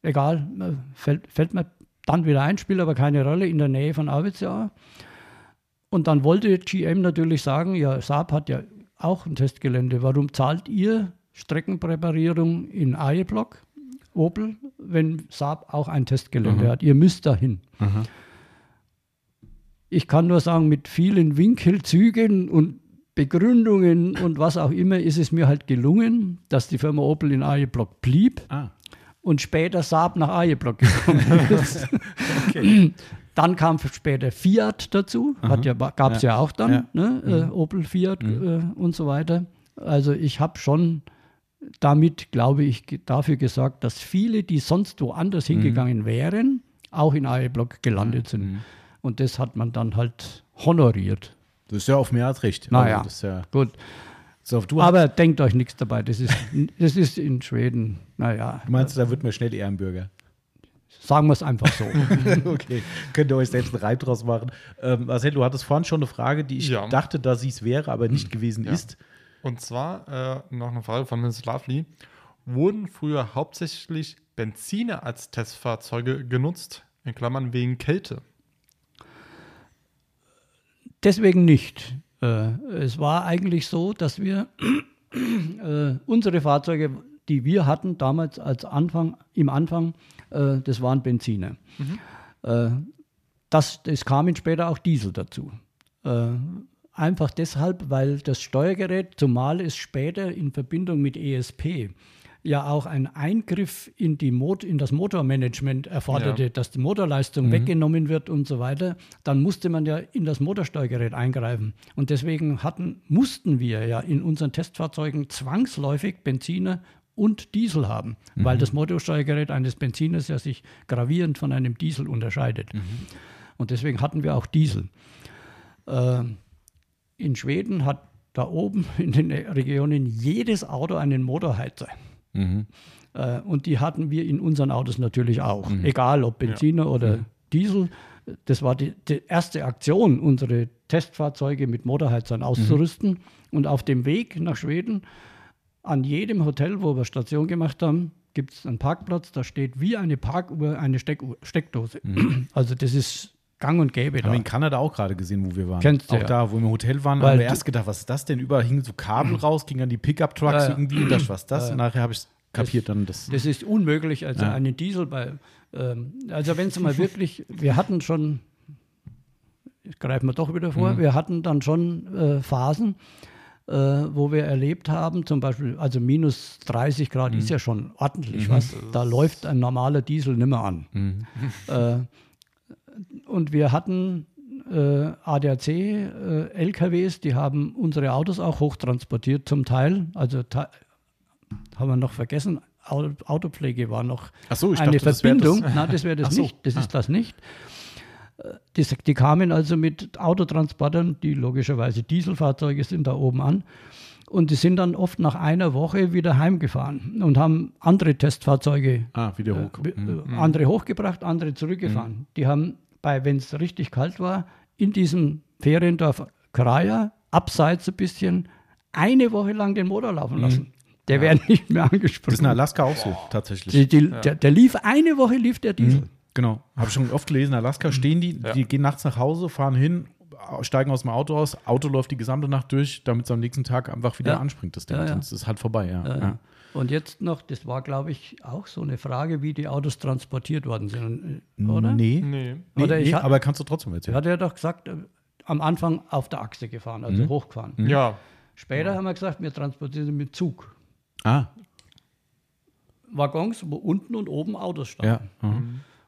egal, fällt, fällt mir dann wieder ein, spielt aber keine Rolle, in der Nähe von Arvidsjaur. Und dann wollte GM natürlich sagen, ja, Saab hat ja auch ein Testgelände, warum zahlt ihr Streckenpräparierung in Eiblock, Opel, wenn Saab auch ein Testgelände Mhm. hat? Ihr müsst dahin. Aha. Ich kann nur sagen, mit vielen Winkelzügen und Begründungen und was auch immer ist es mir halt gelungen, dass die Firma Opel in Aje-Block blieb Ah, und später Saab nach Aje-Block gekommen ist. Dann kam später Fiat dazu, hat ja, gab es ja. auch dann, Ja. Ne? Äh, Opel, Fiat äh, und so weiter. Also ich habe schon damit, glaube ich, dafür gesorgt, dass viele, die sonst woanders hingegangen wären, auch in Aje-Block gelandet sind. Und das hat man dann halt honoriert. das ist ja auf mehr recht. Naja. Also das ist ja, Gut, so, aber denkt euch nichts dabei. Das ist, das ist in Schweden, naja, du meinst, da wird man schnell Ehrenbürger. sagen wir es einfach so. okay, könnt ihr euch selbst einen Reim draus machen. Ähm, Marcel, du hattest vorhin schon eine Frage, die ich Ja. dachte, dass sie es wäre, aber nicht gewesen Ja. ist. Und zwar äh, noch eine Frage von Mrs. Lovely. Wurden früher hauptsächlich Benziner als Testfahrzeuge genutzt? In Klammern wegen Kälte. Deswegen nicht. Äh, es war eigentlich so, dass wir äh, unsere Fahrzeuge, die wir hatten damals als Anfang, im Anfang, äh, das waren Benziner. Äh, das, es kamen später auch Diesel dazu. Einfach deshalb, weil das Steuergerät, zumal es später in Verbindung mit ESP ja auch ein Eingriff in, die Mot in das Motormanagement erforderte, Ja. dass die Motorleistung weggenommen wird und so weiter, dann musste man ja in das Motorsteuergerät eingreifen. Und deswegen hatten, mussten wir ja in unseren Testfahrzeugen zwangsläufig Benziner und Diesel haben, weil das Motorsteuergerät eines Benziners ja sich gravierend von einem Diesel unterscheidet. Und deswegen hatten wir auch Diesel. Äh, in Schweden hat da oben in den Regionen jedes Auto einen Motorheizer. Mhm. Äh, und die hatten wir in unseren Autos natürlich auch. Egal ob Benziner oder Diesel. Das war die, die erste Aktion, unsere Testfahrzeuge mit Motorheizern auszurüsten. Und auf dem Weg nach Schweden, an jedem Hotel, wo wir Station gemacht haben, gibt es einen Parkplatz, da steht wie eine Parkuhr eine Steckuhr, Steckdose. Also das ist gang und gäbe Haben da. wir in Kanada auch gerade gesehen, wo wir waren. Kennst du auch ja. da, wo wir im Hotel waren, Weil haben wir erst gedacht, was ist das denn? Überall hingen so Kabel raus, ging an die Pickup-Trucks Ja, ja. irgendwie und dachte, was das? Und nachher habe ich es kapiert dann das. Das ist unmöglich. Also einen Diesel bei, ähm, also wenn es mal wirklich, wir hatten schon, ich greife mal doch wieder vor, Mhm. wir hatten dann schon äh, Phasen, äh, wo wir erlebt haben, zum Beispiel, also minus 30 Grad Mhm. ist ja schon ordentlich was. Da läuft ein normaler Diesel nimmer an. Mhm. Äh, und wir hatten äh, ADAC äh, LKWs, die haben unsere Autos auch hochtransportiert zum Teil. Also te haben wir noch vergessen, Au- Autopflege war noch Ach so, ich eine dachte, das Verbindung. das- Nein, das wäre das so. nicht. Das ist das nicht. Äh, Die, die kamen also mit Autotransportern, die logischerweise Dieselfahrzeuge sind, da oben an. Und die sind dann oft nach einer Woche wieder heimgefahren und haben andere Testfahrzeuge Ah, wieder hoch. äh, äh, andere hochgebracht, andere zurückgefahren. Die haben, bei wenn es richtig kalt war, in diesem Feriendorf Kraja, abseits ein bisschen, eine Woche lang den Motor laufen lassen. Der wäre nicht mehr Das ist in angesprochen. Alaska auch so, tatsächlich. Die, die, der, der lief, eine Woche lief der Diesel. Genau, habe ich schon oft gelesen. In Alaska stehen die, Ja. die gehen nachts nach Hause, fahren hin, steigen aus dem Auto aus, Auto läuft die gesamte Nacht durch, damit es am nächsten Tag einfach wieder Ja. anspringt, das Ding. Ja, ja. Sonst ist halt vorbei, ja. Ja. Und jetzt noch, das war, glaube ich, auch so eine Frage, wie die Autos transportiert worden sind, oder? Nee, Nee. nee, Oder ich nee ha- aber kannst du trotzdem Er erzählen. hat ja doch gesagt, äh, am Anfang auf der Achse gefahren, also hochgefahren. Ja. Später haben wir gesagt, wir transportieren sie mit Zug. Ah, Waggons, wo unten und oben Autos standen. ja. aha.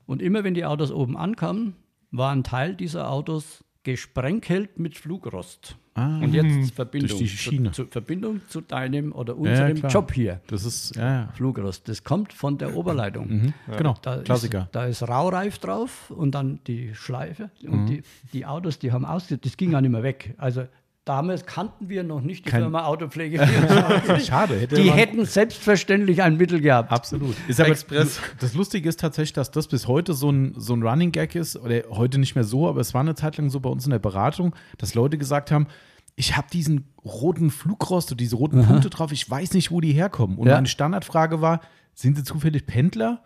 Und immer wenn die Autos oben ankamen, war ein Teil dieser Autos gesprenkelt mit Flugrost. Ah, Und jetzt Verbindung, Durch die Schiene. Zu, zu Verbindung zu deinem oder Ja, unserem klar. Job hier. das ist, ja, ja. Flugrost. Das kommt von der Oberleitung. Mhm. Genau, Da Klassiker. Ist, da ist Raureif drauf und dann die Schleife. Und Mhm. die, die Autos, die haben ausge... Das ging ja nicht mehr weg. Also damals kannten wir noch nicht die Kein- Firma Autopflege 24. Schade, hätte die hätten selbstverständlich ein Mittel gehabt. Absolut. Ist aber Express. Das Lustige ist tatsächlich, dass das bis heute so ein, so ein Running Gag ist, oder heute nicht mehr so, aber es war eine Zeit lang so bei uns in der Beratung, dass Leute gesagt haben, ich habe diesen roten Flugrost und diese roten Punkte drauf, ich weiß nicht, wo die herkommen. Und Ja. meine Standardfrage war, sind sie zufällig Pendler?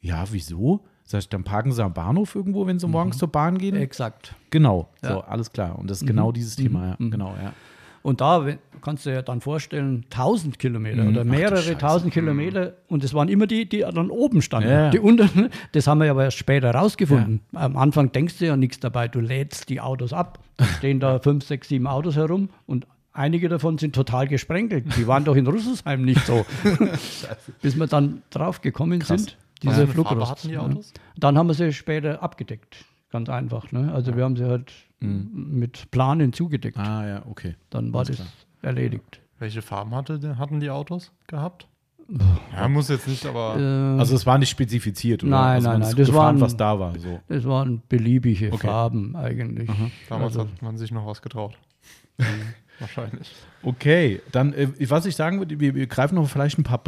Ja, wieso? Sag ich, dann parken sie am Bahnhof irgendwo, wenn sie morgens zur Bahn gehen? Exakt. Genau, Ja. so, alles klar. Und das ist genau dieses Thema, ja. Genau, ja. Und da kannst du ja dann vorstellen, 1000 Kilometer Mhm. oder Ach mehrere Scheiße. tausend Kilometer. Und es waren immer die, die dann oben standen. Ja, ja. Die unten, das haben wir ja aber erst später rausgefunden. Am Anfang denkst du ja nichts dabei. Du lädst die Autos ab. Da stehen da fünf, sechs, sieben Autos herum und einige davon sind total gesprenkelt. Die waren doch in Rüsselsheim nicht so. Bis wir dann drauf gekommen Krass. sind, diese Farbe Flugrost. hatten die ja. Autos? Dann haben wir sie später abgedeckt. Ganz einfach. Ne? Also wir haben sie halt mit Planen zugedeckt. Mhm. Ah, ja, okay. Dann war Alles das erledigt. Welche Farben hatte, hatten die Autos gehabt? Ja, muss jetzt nicht, aber Äh, Also es war nicht spezifiziert, oder? Nein, also nein, nein, das gefahren, waren- was da war. So. das waren beliebige Okay. Farben eigentlich. damals Also- hat man sich noch was getraut. Wahrscheinlich. Okay, dann, äh, was ich sagen würde, wir, wir greifen noch vielleicht ein paar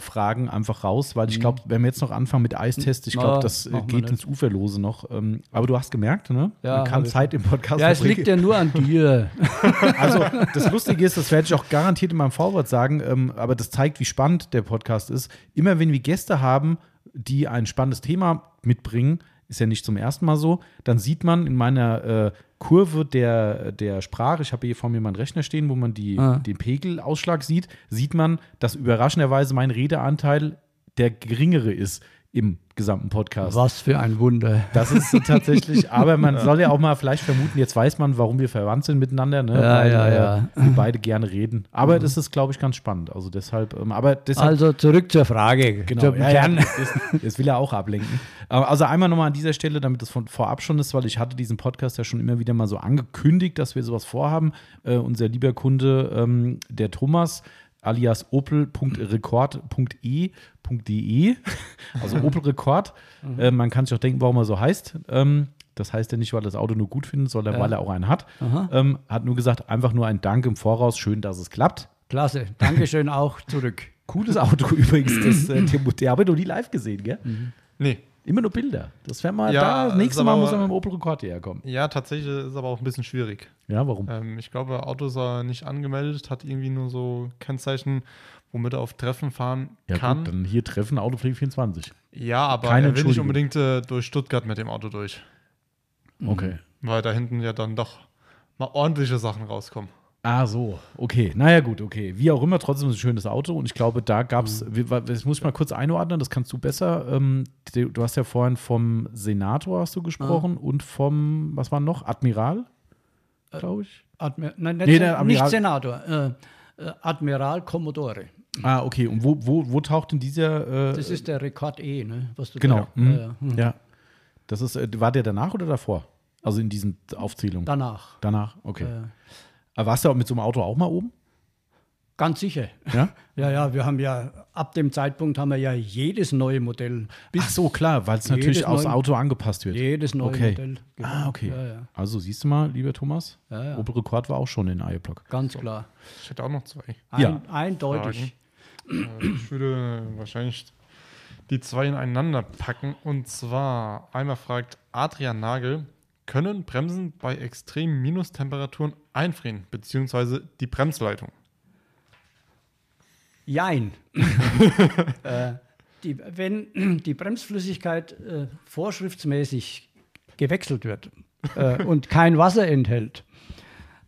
Bremsfragen einfach raus, weil ich glaube, wenn wir jetzt noch anfangen mit Eistest, ich glaube, das äh, geht ins Uferlose noch. Ähm, aber du hast gemerkt, ne? Ja, Man kann. Zeit im Podcast Ja, es liegt ja nur an dir. Also, das Lustige ist, das werde ich auch garantiert in meinem Vorwort sagen, ähm, aber das zeigt, wie spannend der Podcast ist. Immer wenn wir Gäste haben, die ein spannendes Thema mitbringen, ist ja nicht zum ersten Mal so, dann sieht man in meiner äh, Kurve der, der Sprache, ich habe hier vor mir meinen Rechner stehen, wo man die, Ah. den Pegelausschlag sieht, sieht man, dass überraschenderweise mein Redeanteil der geringere ist im gesamten Podcast. Was für ein Wunder. Das ist so tatsächlich, aber man soll ja auch mal vielleicht vermuten, jetzt weiß man, warum wir verwandt sind miteinander, ne? Ja, Weil ja, äh, ja. wir beide gerne reden. Aber das ist, glaube ich, ganz spannend. Also deshalb, ähm, aber deshalb. Also zurück zur Frage. Genau, Zum ja, ja, das, das will er auch ablenken. Aber Also einmal nochmal an dieser Stelle, damit das von vorab schon ist, weil ich hatte diesen Podcast ja schon immer wieder mal so angekündigt, dass wir sowas vorhaben. Äh, unser lieber Kunde, ähm, der Thomas, alias opel.rekord.e.de, also Opel Rekord. Äh, man kann sich auch denken, warum er so heißt. Ähm, das heißt ja nicht, weil er das Auto nur gut findet, sondern Ja. weil er auch einen hat. Ähm, hat nur gesagt, einfach nur ein Dank im Voraus. Schön, dass es klappt. Klasse. Dankeschön auch zurück. Cooles Auto übrigens, das äh, Tempo. Der habe ich noch nie live gesehen, gell? Nee. Immer nur Bilder. Das wäre mal Ja, da. Das ist nächste Mal aber- muss er mit dem Opel Rekord hierher kommen. Ja, tatsächlich ist es aber auch ein bisschen schwierig. Ja, warum? Ähm, ich glaube, Auto ist er nicht angemeldet, hat irgendwie nur so Kennzeichen, womit er auf Treffen fahren Ja, kann. gut, dann hier treffen Autopflege 24. ja, aber Keine er will nicht unbedingt äh, durch Stuttgart mit dem Auto durch. Okay. Weil da hinten ja dann doch mal ordentliche Sachen rauskommen. Ah, so, okay. Naja, gut, okay. Wie auch immer, trotzdem ein schönes Auto. Und ich glaube, da gab es, das muss ich mal kurz einordnen, das kannst du besser. Ähm, du hast ja vorhin vom Senator hast du gesprochen Ah. und vom, was war noch? Admiral, glaube ich. Admir nein, nicht, Nee, Admiral- nicht Senator, äh, äh, Admiral Commodore. Ah, okay. Und wo, wo, wo taucht denn dieser. Äh, Das ist der Rekord E, ne? Was du genau. Da, Mhm. ja, ja. Hm. Ja. Das ist, äh, war der danach oder davor? Also in diesen Aufzählungen? Danach. danach, okay. Äh, Aber warst du auch mit so einem Auto auch mal oben? ganz sicher. Ja? Ja, ja, wir haben ja, ab dem Zeitpunkt haben wir ja jedes neue Modell, Ach so, klar, weil es natürlich aufs Auto angepasst wird. jedes neue Okay. Modell. Ah, okay. Ja, ja, Also siehst du mal, lieber Thomas, Ja, ja. Opel Rekord war auch schon in Eierblock. ganz klar. Ich hätte auch noch zwei. Ein, Ja. Eindeutig. Äh, Ich würde wahrscheinlich die zwei ineinander packen. Und zwar einmal fragt Adrian Nagel, können Bremsen bei extremen Minustemperaturen einfrieren, beziehungsweise die Bremsleitung? Jein. äh, die, wenn die Bremsflüssigkeit äh, vorschriftsmäßig gewechselt wird äh, und kein Wasser enthält,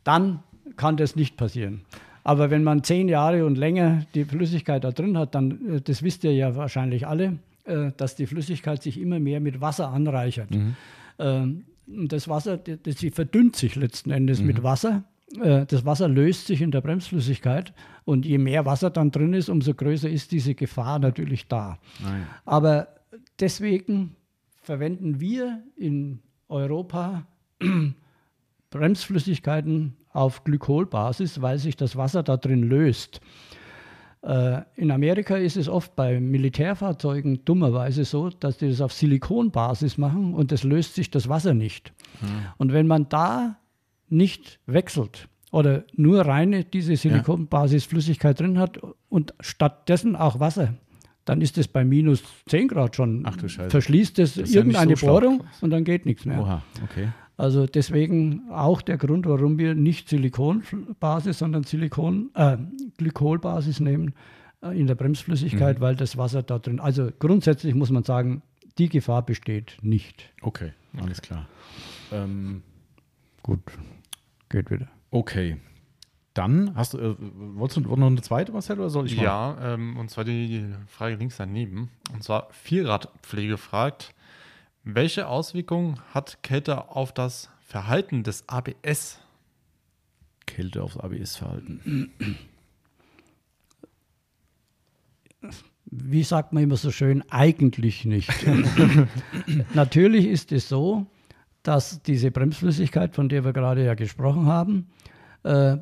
dann kann das nicht passieren. Aber wenn man zehn Jahre und länger die Flüssigkeit da drin hat, dann, äh, das wisst ihr ja wahrscheinlich alle, äh, dass die Flüssigkeit sich immer mehr mit Wasser anreichert. Ähm, und das Wasser, das, sie verdünnt sich letzten Endes mit Wasser. Äh, Das Wasser löst sich in der Bremsflüssigkeit und je mehr Wasser dann drin ist, umso größer ist diese Gefahr natürlich da. Nein. Aber deswegen verwenden wir in Europa Bremsflüssigkeiten auf Glykolbasis, weil sich das Wasser da drin löst. Äh, In Amerika ist es oft bei Militärfahrzeugen dummerweise so, dass die das auf Silikonbasis machen und es löst sich das Wasser nicht. Und wenn man da nicht wechselt oder nur reine diese Silikonbasisflüssigkeit drin hat und stattdessen auch Wasser, dann ist es bei minus 10 Grad schon, Ach du Scheiße. verschließt es Das ist ja irgendeine so. Bohrung und dann geht nichts mehr. Oha, okay. Also deswegen auch der Grund, warum wir nicht Silikonbasis, sondern Silikon, äh, Glykolbasis nehmen äh, in der Bremsflüssigkeit, Mhm. weil das Wasser da drin. Also grundsätzlich muss man sagen, die Gefahr besteht nicht. Okay, alles klar. Ähm, Gut, geht wieder. okay. Dann hast du, äh, wolltest du noch eine zweite, Marcel, oder soll ich mal? Ja, ähm, und zwar die Frage links daneben. Und zwar Vierradpflege fragt, welche Auswirkungen hat Kälte auf das Verhalten des ABS? Kälte aufs ABS-Verhalten. Wie sagt man immer so schön, eigentlich nicht. Natürlich ist es so, dass diese Bremsflüssigkeit, von der wir gerade ja gesprochen haben, äh,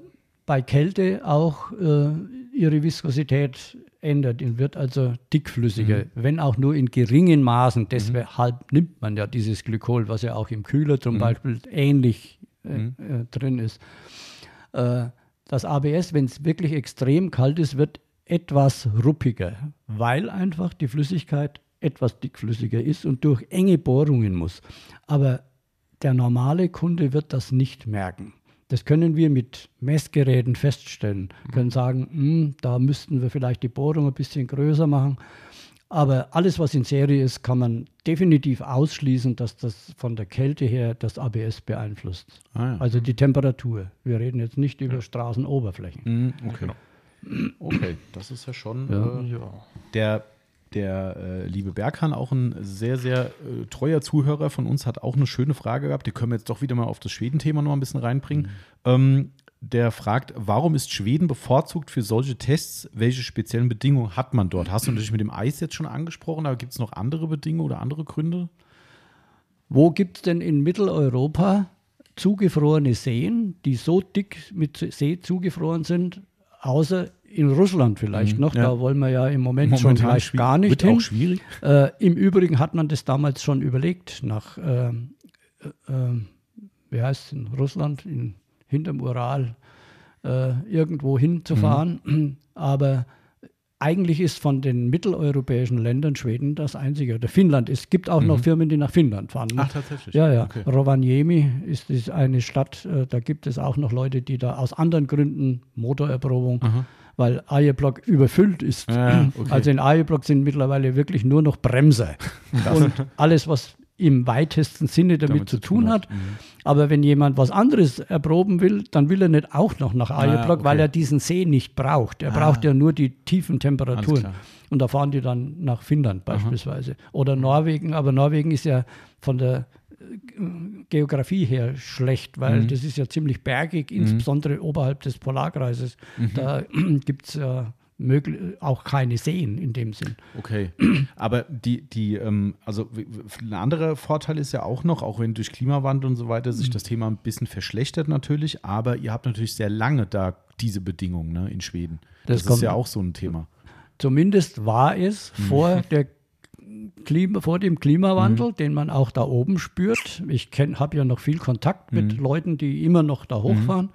bei Kälte auch äh, ihre Viskosität ändert und wird also dickflüssiger, wenn auch nur in geringen Maßen. Deshalb nimmt man ja dieses Glykol, was ja auch im Kühler zum Beispiel ähnlich äh, äh, drin ist. Äh, das ABS, wenn es wirklich extrem kalt ist, wird etwas ruppiger, weil einfach die Flüssigkeit etwas dickflüssiger ist und durch enge Bohrungen muss. Aber der normale Kunde wird das nicht merken. Das können wir mit Messgeräten feststellen, können sagen, "Hm, da müssten wir vielleicht die Bohrung ein bisschen größer machen. Aber alles, was in Serie ist, kann man definitiv ausschließen, dass das von der Kälte her das ABS beeinflusst. Ah, ja. Also die Temperatur. Wir reden jetzt nicht über Straßenoberflächen. Mhm, okay. Okay, das ist ja schon. Ja. Äh, Ja. der der äh, liebe Berghahn, auch ein sehr, sehr äh, treuer Zuhörer von uns, hat auch eine schöne Frage gehabt. Die können wir jetzt doch wieder mal auf das Schweden-Thema noch ein bisschen reinbringen. Ähm, der fragt, warum ist Schweden bevorzugt für solche Tests? Welche speziellen Bedingungen hat man dort? Hast du natürlich mit dem Eis jetzt schon angesprochen, aber gibt es noch andere Bedingungen oder andere Gründe? Wo gibt es denn in Mitteleuropa zugefrorene Seen, die so dick mit See zugefroren sind, außer in Russland vielleicht noch? ja. Da wollen wir ja im Moment, schon Momentan gleich schwi- gar nicht wird hin. auch schwierig. Äh, Im Übrigen hat man das damals schon überlegt, nach, ähm, äh, äh, wie heißt es in Russland, in, hinterm Ural äh, irgendwo hinzufahren. Aber eigentlich ist von den mitteleuropäischen Ländern Schweden das einzige. Oder Finnland. Es gibt auch noch Firmen, die nach Finnland fahren. Ach, tatsächlich. Ja, ja. Okay. Rovaniemi ist, ist eine Stadt, äh, da gibt es auch noch Leute, die da aus anderen Gründen Motorerprobung, weil Eierblock überfüllt ist. Ja, okay. Also in Eierblock sind mittlerweile wirklich nur noch Bremser. Und alles, was im weitesten Sinne damit, Damit zu tun tun hat. hat. Mhm. Aber wenn jemand was anderes erproben will, dann will er nicht auch noch nach Ajeblock, okay. weil er diesen See nicht braucht. Er Ah. braucht ja nur die tiefen Temperaturen. Und da fahren die dann nach Finnland beispielsweise. Oder Norwegen, aber Norwegen ist ja von der Geografie her schlecht, Mhm. weil das ist ja ziemlich bergig, insbesondere oberhalb des Polarkreises. Mhm. Da gibt es ja auch keine Seen in dem Sinn. Okay. Aber die, die, ähm, also ein anderer Vorteil ist ja auch noch, auch wenn durch Klimawandel und so weiter Mhm. sich das Thema ein bisschen verschlechtert natürlich, aber ihr habt natürlich sehr lange da diese Bedingungen ne, in Schweden. Das Das, ist ja auch so ein Thema. Zumindest war es Mhm. vor, der Klima, vor dem Klimawandel, den man auch da oben spürt. Ich habe ja noch viel Kontakt mit Mhm. Leuten, die immer noch da hochfahren.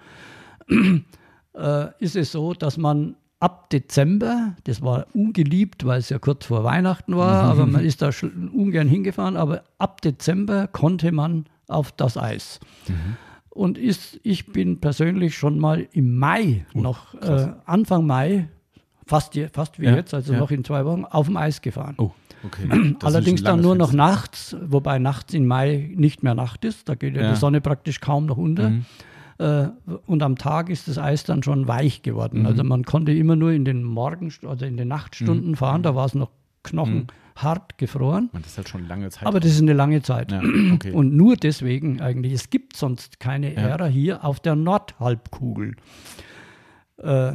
Äh, ist es so, dass man ab Dezember, das war ungeliebt, weil es ja kurz vor Weihnachten war, Mhm. aber man ist da ungern hingefahren, aber ab Dezember konnte man auf das Eis. Mhm. Und ist, ich bin persönlich schon mal im Mai, noch äh, Anfang Mai, fast, fast wie Ja, jetzt, also ja. noch in zwei Wochen, auf dem Eis gefahren. Oh, okay. Allerdings dann nur noch Fenster. nachts, wobei nachts im Mai nicht mehr Nacht ist. Da geht ja, Ja. Mhm. die Sonne praktisch kaum noch unter. Äh, und am Tag ist das Eis dann schon weich geworden. Mhm. Also man konnte immer nur in den Morgen, also in den Nachtstunden Mhm. fahren. Da war es noch knochenhart gefroren. Man, Das ist halt schon lange Zeit. Aber das ist eine lange Zeit. ja, okay. Und nur deswegen eigentlich, es gibt sonst keine Ja. Ära hier auf der Nordhalbkugel. Äh,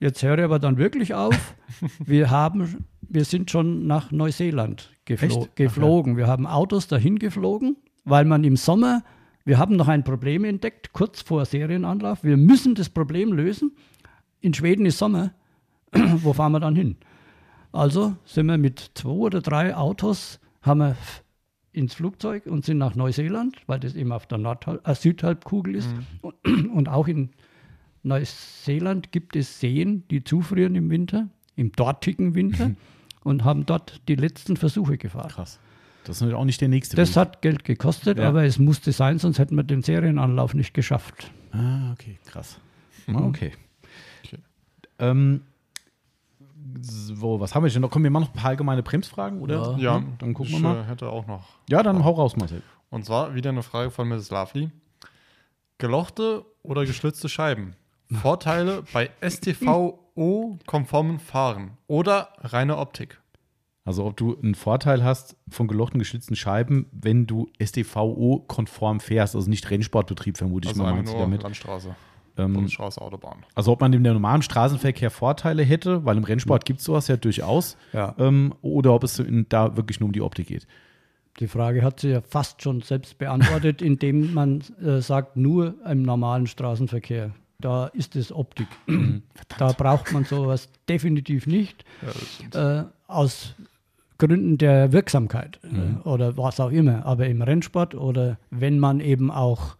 jetzt höre ich aber dann wirklich auf. wir, haben, wir sind schon nach Neuseeland geflo Echt? Geflogen. Wir haben Autos dahin geflogen, weil man im Sommer, wir haben noch ein Problem entdeckt, kurz vor Serienanlauf. Wir müssen das Problem lösen. In Schweden ist Sommer. Wo fahren wir dann hin? Also sind wir mit zwei oder drei Autos, haben wir ins Flugzeug und sind nach Neuseeland, weil das eben auf der Nordhal äh, Südhalbkugel ist. Und, und auch in Neuseeland gibt es Seen, die zufrieren im Winter, im dortigen Winter, und haben dort die letzten Versuche gefahren. Krass. Das ist natürlich auch nicht der nächste Das Weg. hat Geld gekostet, Ja. aber es musste sein, sonst hätten wir den Serienanlauf nicht geschafft. Ah, okay, krass. Mhm. Ah, okay. Okay. Ähm, so, was haben wir denn noch? Kommen wir mal noch ein paar allgemeine Bremsfragen, oder? Ja. Ja, Dann gucken ich wir mal. äh, hätte auch noch. Ja, dann hau raus, Marcel. Und zwar wieder eine Frage von Mrs. Lovely. Gelochte oder geschlitzte Scheiben? Vorteile bei STVO-konformen Fahren oder reine Optik? Also ob du einen Vorteil hast von gelochten, geschlitzten Scheiben, wenn du STVO-konform fährst, also nicht Rennsportbetrieb, vermute ich Also mal, einfach meinst du nur damit. Landstraße, Ähm, Bundesstraße, Autobahn. also ob man in der normalen Straßenverkehr Vorteile hätte, weil im Rennsport gibt es sowas ja durchaus, Ja. ähm, oder ob es in, da wirklich nur um die Optik geht. Die Frage hat sie ja fast schon selbst beantwortet, indem man äh, sagt, nur im normalen Straßenverkehr. Da ist es Optik. da braucht man sowas definitiv nicht. Ja. Äh, aus Gründen der Wirksamkeit äh, oder was auch immer. Aber im Rennsport oder wenn man eben auch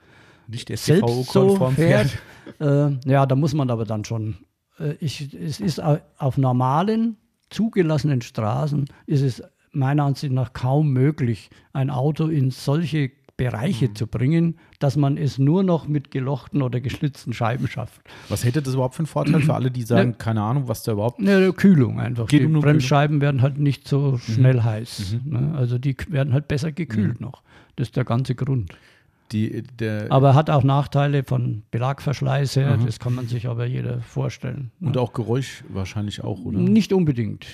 Nicht selbst so fährt, äh, ja, da muss man aber dann schon. Äh, ich, es ist au- auf normalen, zugelassenen Straßen ist es meiner Ansicht nach kaum möglich, ein Auto in solche Bereiche zu bringen, dass man es nur noch mit gelochten oder geschlitzten Scheiben schafft. Was hätte das überhaupt für einen Vorteil für alle, die sagen, keine Ahnung, was da überhaupt. Eine Kühlung einfach. Geht die um Bremsscheiben werden halt nicht so schnell heiß. Ne? Also die werden halt besser gekühlt noch. Das ist der ganze Grund. Die, der, Aber hat auch Nachteile von Belagverschleiß her, das kann man sich aber jeder vorstellen. und auch Geräusch wahrscheinlich auch, oder? Nicht unbedingt.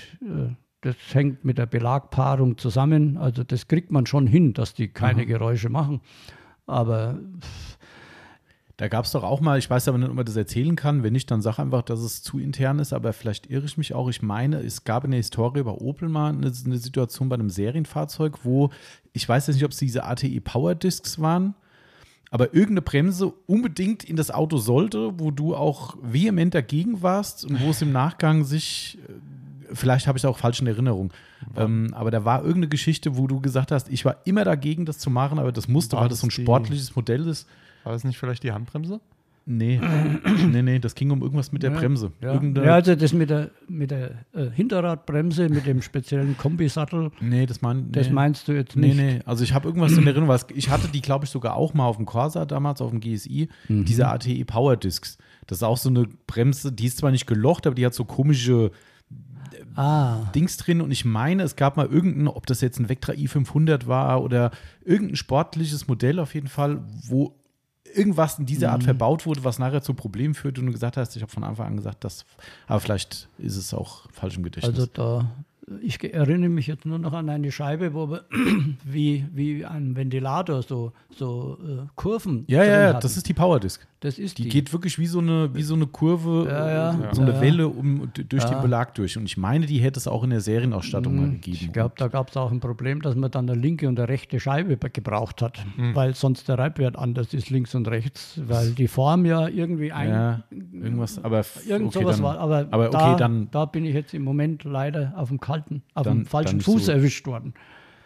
Das hängt mit der Belagpaarung zusammen. Also das kriegt man schon hin, dass die keine Geräusche machen. Aber Da gab es doch auch mal, ich weiß aber nicht, ob man das erzählen kann. Wenn nicht, dann sag einfach, dass es zu intern ist, aber vielleicht irre ich mich auch. Ich meine, es gab in der Historie bei Opel mal eine, eine Situation bei einem Serienfahrzeug, wo, ich weiß jetzt nicht, ob es diese ATE Power Discs waren, aber irgendeine Bremse unbedingt in das Auto sollte, wo du auch vehement dagegen warst und wo es im Nachgang sich, äh, vielleicht habe ich es auch falsch in Erinnerung, ähm, aber da war irgendeine Geschichte, wo du gesagt hast, ich war immer dagegen, das zu machen, aber das musste, War weil das so ein sportliches Modell ist. War das nicht vielleicht die Handbremse? Nee, nee, nee, das ging um irgendwas mit der Bremse. ja, Irgendeine, ja also das mit der, mit der äh, Hinterradbremse, mit dem speziellen Kombisattel, nee, das, mein, nee. das meinst du jetzt Nee, nicht. nee, also ich habe irgendwas in Erinnerung, was, ich hatte die, glaube ich, sogar auch mal auf dem Corsa damals, auf dem GSI, Mhm. diese ATE Power Discs. Das ist auch so eine Bremse, die ist zwar nicht gelocht, aber die hat so komische Ah. Dings drin und ich meine, es gab mal irgendein, ob das jetzt ein Vectra i500 war oder irgendein sportliches Modell auf jeden Fall, wo irgendwas in dieser Art Mhm. verbaut wurde, was nachher zu Problemen führt und du gesagt hast, ich habe von Anfang an gesagt, das, aber vielleicht ist es auch falsch im Gedächtnis. Also da, ich erinnere mich jetzt nur noch an eine Scheibe, wo wir wie, wie ein Ventilator so, so äh, Kurven ja, ja, ja, das ist die Powerdisk. Das ist Die geht wirklich wie so eine, wie so eine Kurve, Ja, ja. äh, so eine Ja. Welle um, durch Ja. den Belag durch. Und ich meine, die hätte es auch in der Serienausstattung mal Mhm. gegeben. Ich glaube, da gab es auch ein Problem, dass man dann eine linke und eine rechte Scheibe be- gebraucht hat, weil sonst der Reibwert anders ist, links und rechts, weil die Form ja irgendwie ein, ja, irgendwas, aber irgend okay, sowas dann, war. Aber, aber okay, da, dann- da bin ich jetzt im Moment leider auf dem kalten, auf Dann- dem falschen Fuß so. erwischt worden.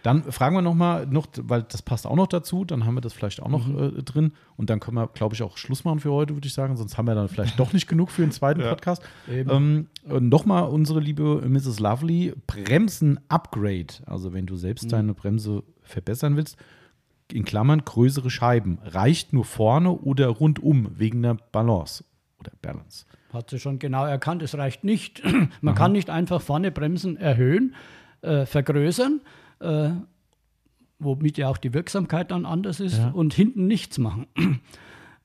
Dann fragen wir nochmal, noch, weil das passt auch noch dazu, dann haben wir das vielleicht auch noch Mhm. äh, drin. Und dann können wir, glaube ich, auch Schluss machen für heute, würde ich sagen. Sonst haben wir dann vielleicht doch nicht genug für den zweiten Ja. Podcast. Ähm, und nochmal unsere liebe Mrs. Lovely, Bremsen-Upgrade. Also wenn du selbst Mhm. deine Bremse verbessern willst, in Klammern größere Scheiben. Reicht nur vorne oder rundum wegen der Balance oder Balance. Hat sie schon genau erkannt, es reicht nicht. Man kann nicht einfach vorne Bremsen erhöhen, äh, vergrößern, äh, womit ja auch die Wirksamkeit dann anders ist, Ja. und hinten nichts machen.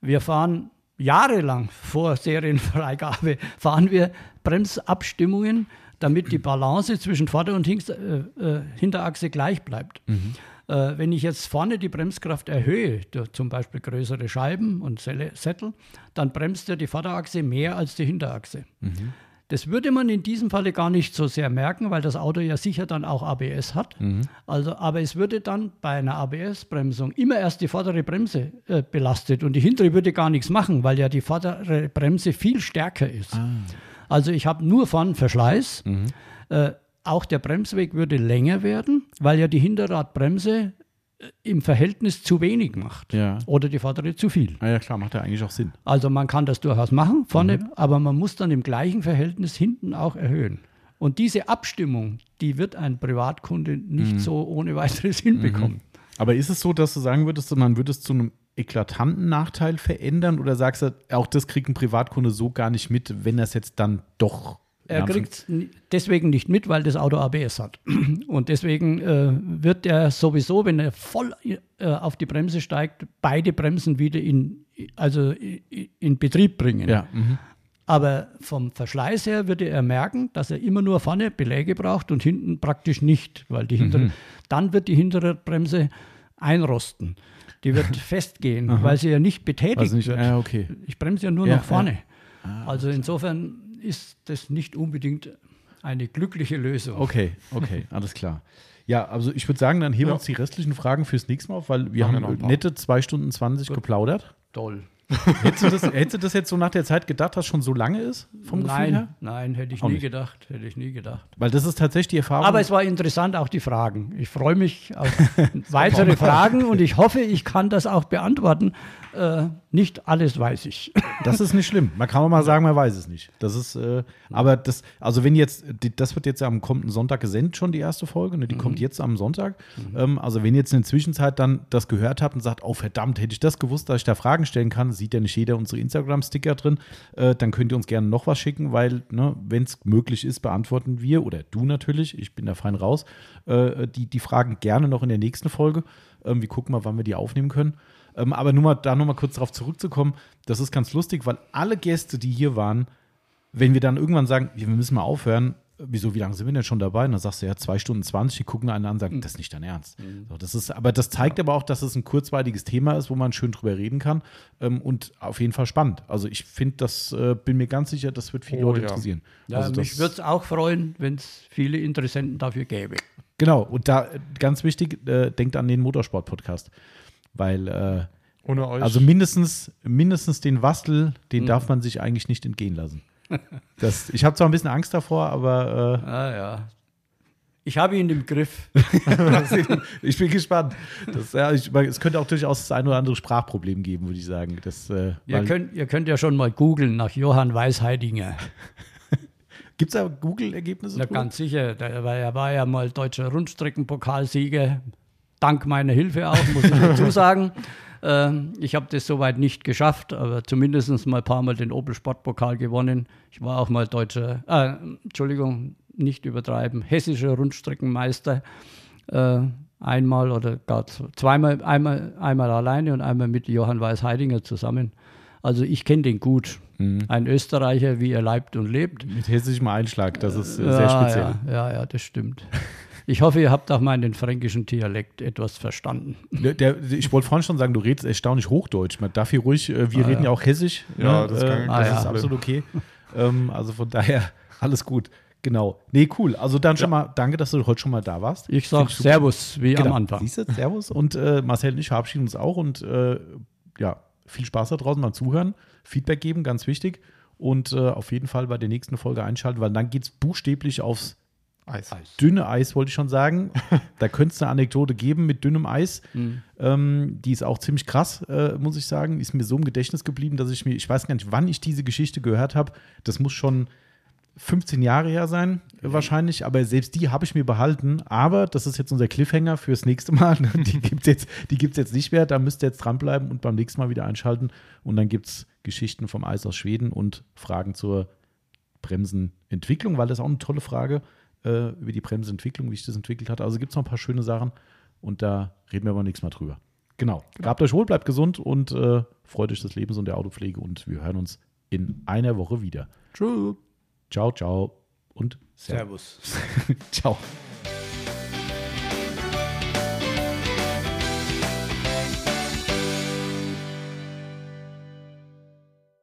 Wir fahren jahrelang vor Serienfreigabe, fahren wir Bremsabstimmungen, damit die Balance zwischen Vorder- und Hinks, äh, äh, Hinterachse gleich bleibt. Äh, wenn ich jetzt vorne die Bremskraft erhöhe, durch zum Beispiel größere Scheiben und Sättel, dann bremst ja die Vorderachse mehr als die Hinterachse. Das würde man in diesem Falle gar nicht so sehr merken, weil das Auto ja sicher dann auch ABS hat. Also, aber es würde dann bei einer ABS-Bremsung immer erst die vordere Bremse äh, belastet und die hintere würde gar nichts machen, weil ja die vordere Bremse viel stärker ist. Also ich habe nur vorne Verschleiß. Äh, auch der Bremsweg würde länger werden, weil ja die Hinterradbremse im Verhältnis zu wenig macht. Ja. Oder die vordere zu viel. Ah ja, klar, macht ja eigentlich auch Sinn. Also man kann das durchaus machen vorne, Mhm. aber man muss dann im gleichen Verhältnis hinten auch erhöhen. Und diese Abstimmung, die wird ein Privatkunde nicht Mhm. so ohne weiteres hinbekommen. Aber ist es so, dass du sagen würdest, man würde es zu einem eklatanten Nachteil verändern oder sagst du, auch das kriegt ein Privatkunde so gar nicht mit, wenn er es jetzt dann doch. Er kriegt es deswegen nicht mit, weil das Auto ABS hat. Und deswegen äh, wird er sowieso, wenn er voll äh, auf die Bremse steigt, beide Bremsen wieder in, also in, in Betrieb bringen. Ja, mhm. Aber vom Verschleiß her würde er merken, dass er immer nur vorne Beläge braucht und hinten praktisch nicht, weil die hintere, dann wird die hintere Bremse einrosten. Die wird festgehen, weil sie ja nicht betätigt also nicht, wird. ja, okay. Ich bremse ja nur Ja, noch vorne. ja. also insofern ist das nicht unbedingt eine glückliche Lösung. Okay, okay, alles klar. Ja, also ich würde sagen, dann heben wir Ja. uns die restlichen Fragen fürs nächste Mal auf, weil wir Machen wir haben paar. nette zwei Stunden 20 geplaudert. Toll. Hättest du, das, hättest du das jetzt so nach der Zeit gedacht, dass es schon so lange ist? Vom Gefühl Nein, her? nein, hätte ich Auch nie nicht. gedacht. Hätte ich nie gedacht. Weil das ist tatsächlich die Erfahrung. Aber es war interessant, auch die Fragen. Ich freue mich auf weitere Fragen und ich hoffe, ich kann das auch beantworten. Äh, nicht alles weiß ich. Das ist nicht schlimm. Man kann auch mal sagen, man weiß es nicht. Das ist, äh, aber das, also wenn jetzt, das wird jetzt am kommenden Sonntag gesendet, schon die erste Folge, ne? die kommt jetzt am Sonntag. Ähm, also wenn ihr jetzt in der Zwischenzeit dann das gehört habt und sagt, oh verdammt, hätte ich das gewusst, dass ich da Fragen stellen kann, sieht ja nicht jeder unsere Instagram-Sticker drin, äh, dann könnt ihr uns gerne noch was schicken, weil, ne, wenn es möglich ist, beantworten wir, oder du natürlich, ich bin da fein raus, äh, die, die Fragen gerne noch in der nächsten Folge. Ähm, wir gucken mal, wann wir die aufnehmen können. Ähm, aber nur mal, da nochmal kurz darauf zurückzukommen, das ist ganz lustig, weil alle Gäste, die hier waren, wenn wir dann irgendwann sagen, wir müssen mal aufhören, wieso, wie lange sind wir denn schon dabei? Und dann sagst du, ja, zwei Stunden 20, die gucken einen an und sagen, das ist nicht dein Ernst. So, das ist, aber das zeigt aber auch, dass es ein kurzweiliges Thema ist, wo man schön drüber reden kann ähm, und auf jeden Fall spannend. Also ich finde, das äh, bin mir ganz sicher, das wird viele Oh, Leute ja. interessieren. Ja, also mich würde es auch freuen, wenn es viele Interessenten dafür gäbe. Genau, und da ganz wichtig, äh, denkt an den Motorsport-Podcast. Weil äh, Ohne euch. Also mindestens, mindestens den Wastel, den darf man sich eigentlich nicht entgehen lassen. Das, ich habe zwar ein bisschen Angst davor, aber Ah ja. Ich habe ihn im Griff. äh, ich bin gespannt. Das, ja, ich, es könnte auch durchaus das ein oder andere Sprachproblem geben, würde ich sagen. Das, äh, Ihr könnt, ihr könnt ja schon mal googeln nach Johann Weisheidinger. Gibt es da Google-Ergebnisse? Na, ganz sicher. Der war, er war ja mal deutscher Rundstreckenpokalsieger. Dank meiner Hilfe auch, muss ich dazu sagen. Ähm, ich habe das soweit nicht geschafft, aber zumindest mal ein paar Mal den Opel Sportpokal gewonnen. Ich war auch mal deutscher, äh, Entschuldigung, nicht übertreiben, hessischer Rundstreckenmeister. Äh, einmal oder gar zweimal, einmal, einmal alleine und einmal mit Johann Weiß-Heidinger zusammen. Also ich kenne den gut. Mhm. Ein Österreicher, wie er leibt und lebt. Mit hessischem Einschlag, das ist äh, sehr speziell. Ja, ja, ja, das stimmt. Ich hoffe, ihr habt auch meinen fränkischen Dialekt etwas verstanden. Der, der, ich wollte vorhin schon sagen, du redest erstaunlich Hochdeutsch. Man darf hier ruhig, äh, wir ah, reden ja. ja auch Hessisch. Ja, ne? das, kann, äh, das ah, ist absolut okay. ähm, also von daher alles gut. Genau. Nee, cool. Also dann schon mal, danke, dass du heute schon mal da warst. Ich sag Servus, wie genau. am Anfang. Siehst du, Servus. Und äh, Marcel und ich verabschieden uns auch und äh, ja, viel Spaß da draußen beim Zuhören. Feedback geben, ganz wichtig. Und äh, auf jeden Fall bei der nächsten Folge einschalten, weil dann geht es buchstäblich aufs Eis. Dünne Eis, wollte ich schon sagen. da könnte es eine Anekdote geben mit dünnem Eis. Mhm. Ähm, die ist auch ziemlich krass, äh, muss ich sagen. Ist mir so im Gedächtnis geblieben, dass ich mir, ich weiß gar nicht, wann ich diese Geschichte gehört habe. Das muss schon 15 Jahre her sein, mhm. wahrscheinlich, aber selbst die habe ich mir behalten. Aber das ist jetzt unser Cliffhanger fürs nächste Mal. Die gibt es jetzt, jetzt nicht mehr. Da müsst ihr jetzt dranbleiben und beim nächsten Mal wieder einschalten. Und dann gibt es Geschichten vom Eis aus Schweden und Fragen zur Bremsenentwicklung, weil das ist auch eine tolle Frage äh, über die Bremsenentwicklung, wie sich das entwickelt hat. Also gibt es noch ein paar schöne Sachen und da reden wir aber nächstes Mal drüber. Genau. genau. Habt euch wohl, bleibt gesund und äh, freut euch des Lebens und der Autopflege und wir hören uns in einer Woche wieder. Tschüss. Ciao, ciao und Servus. ciao.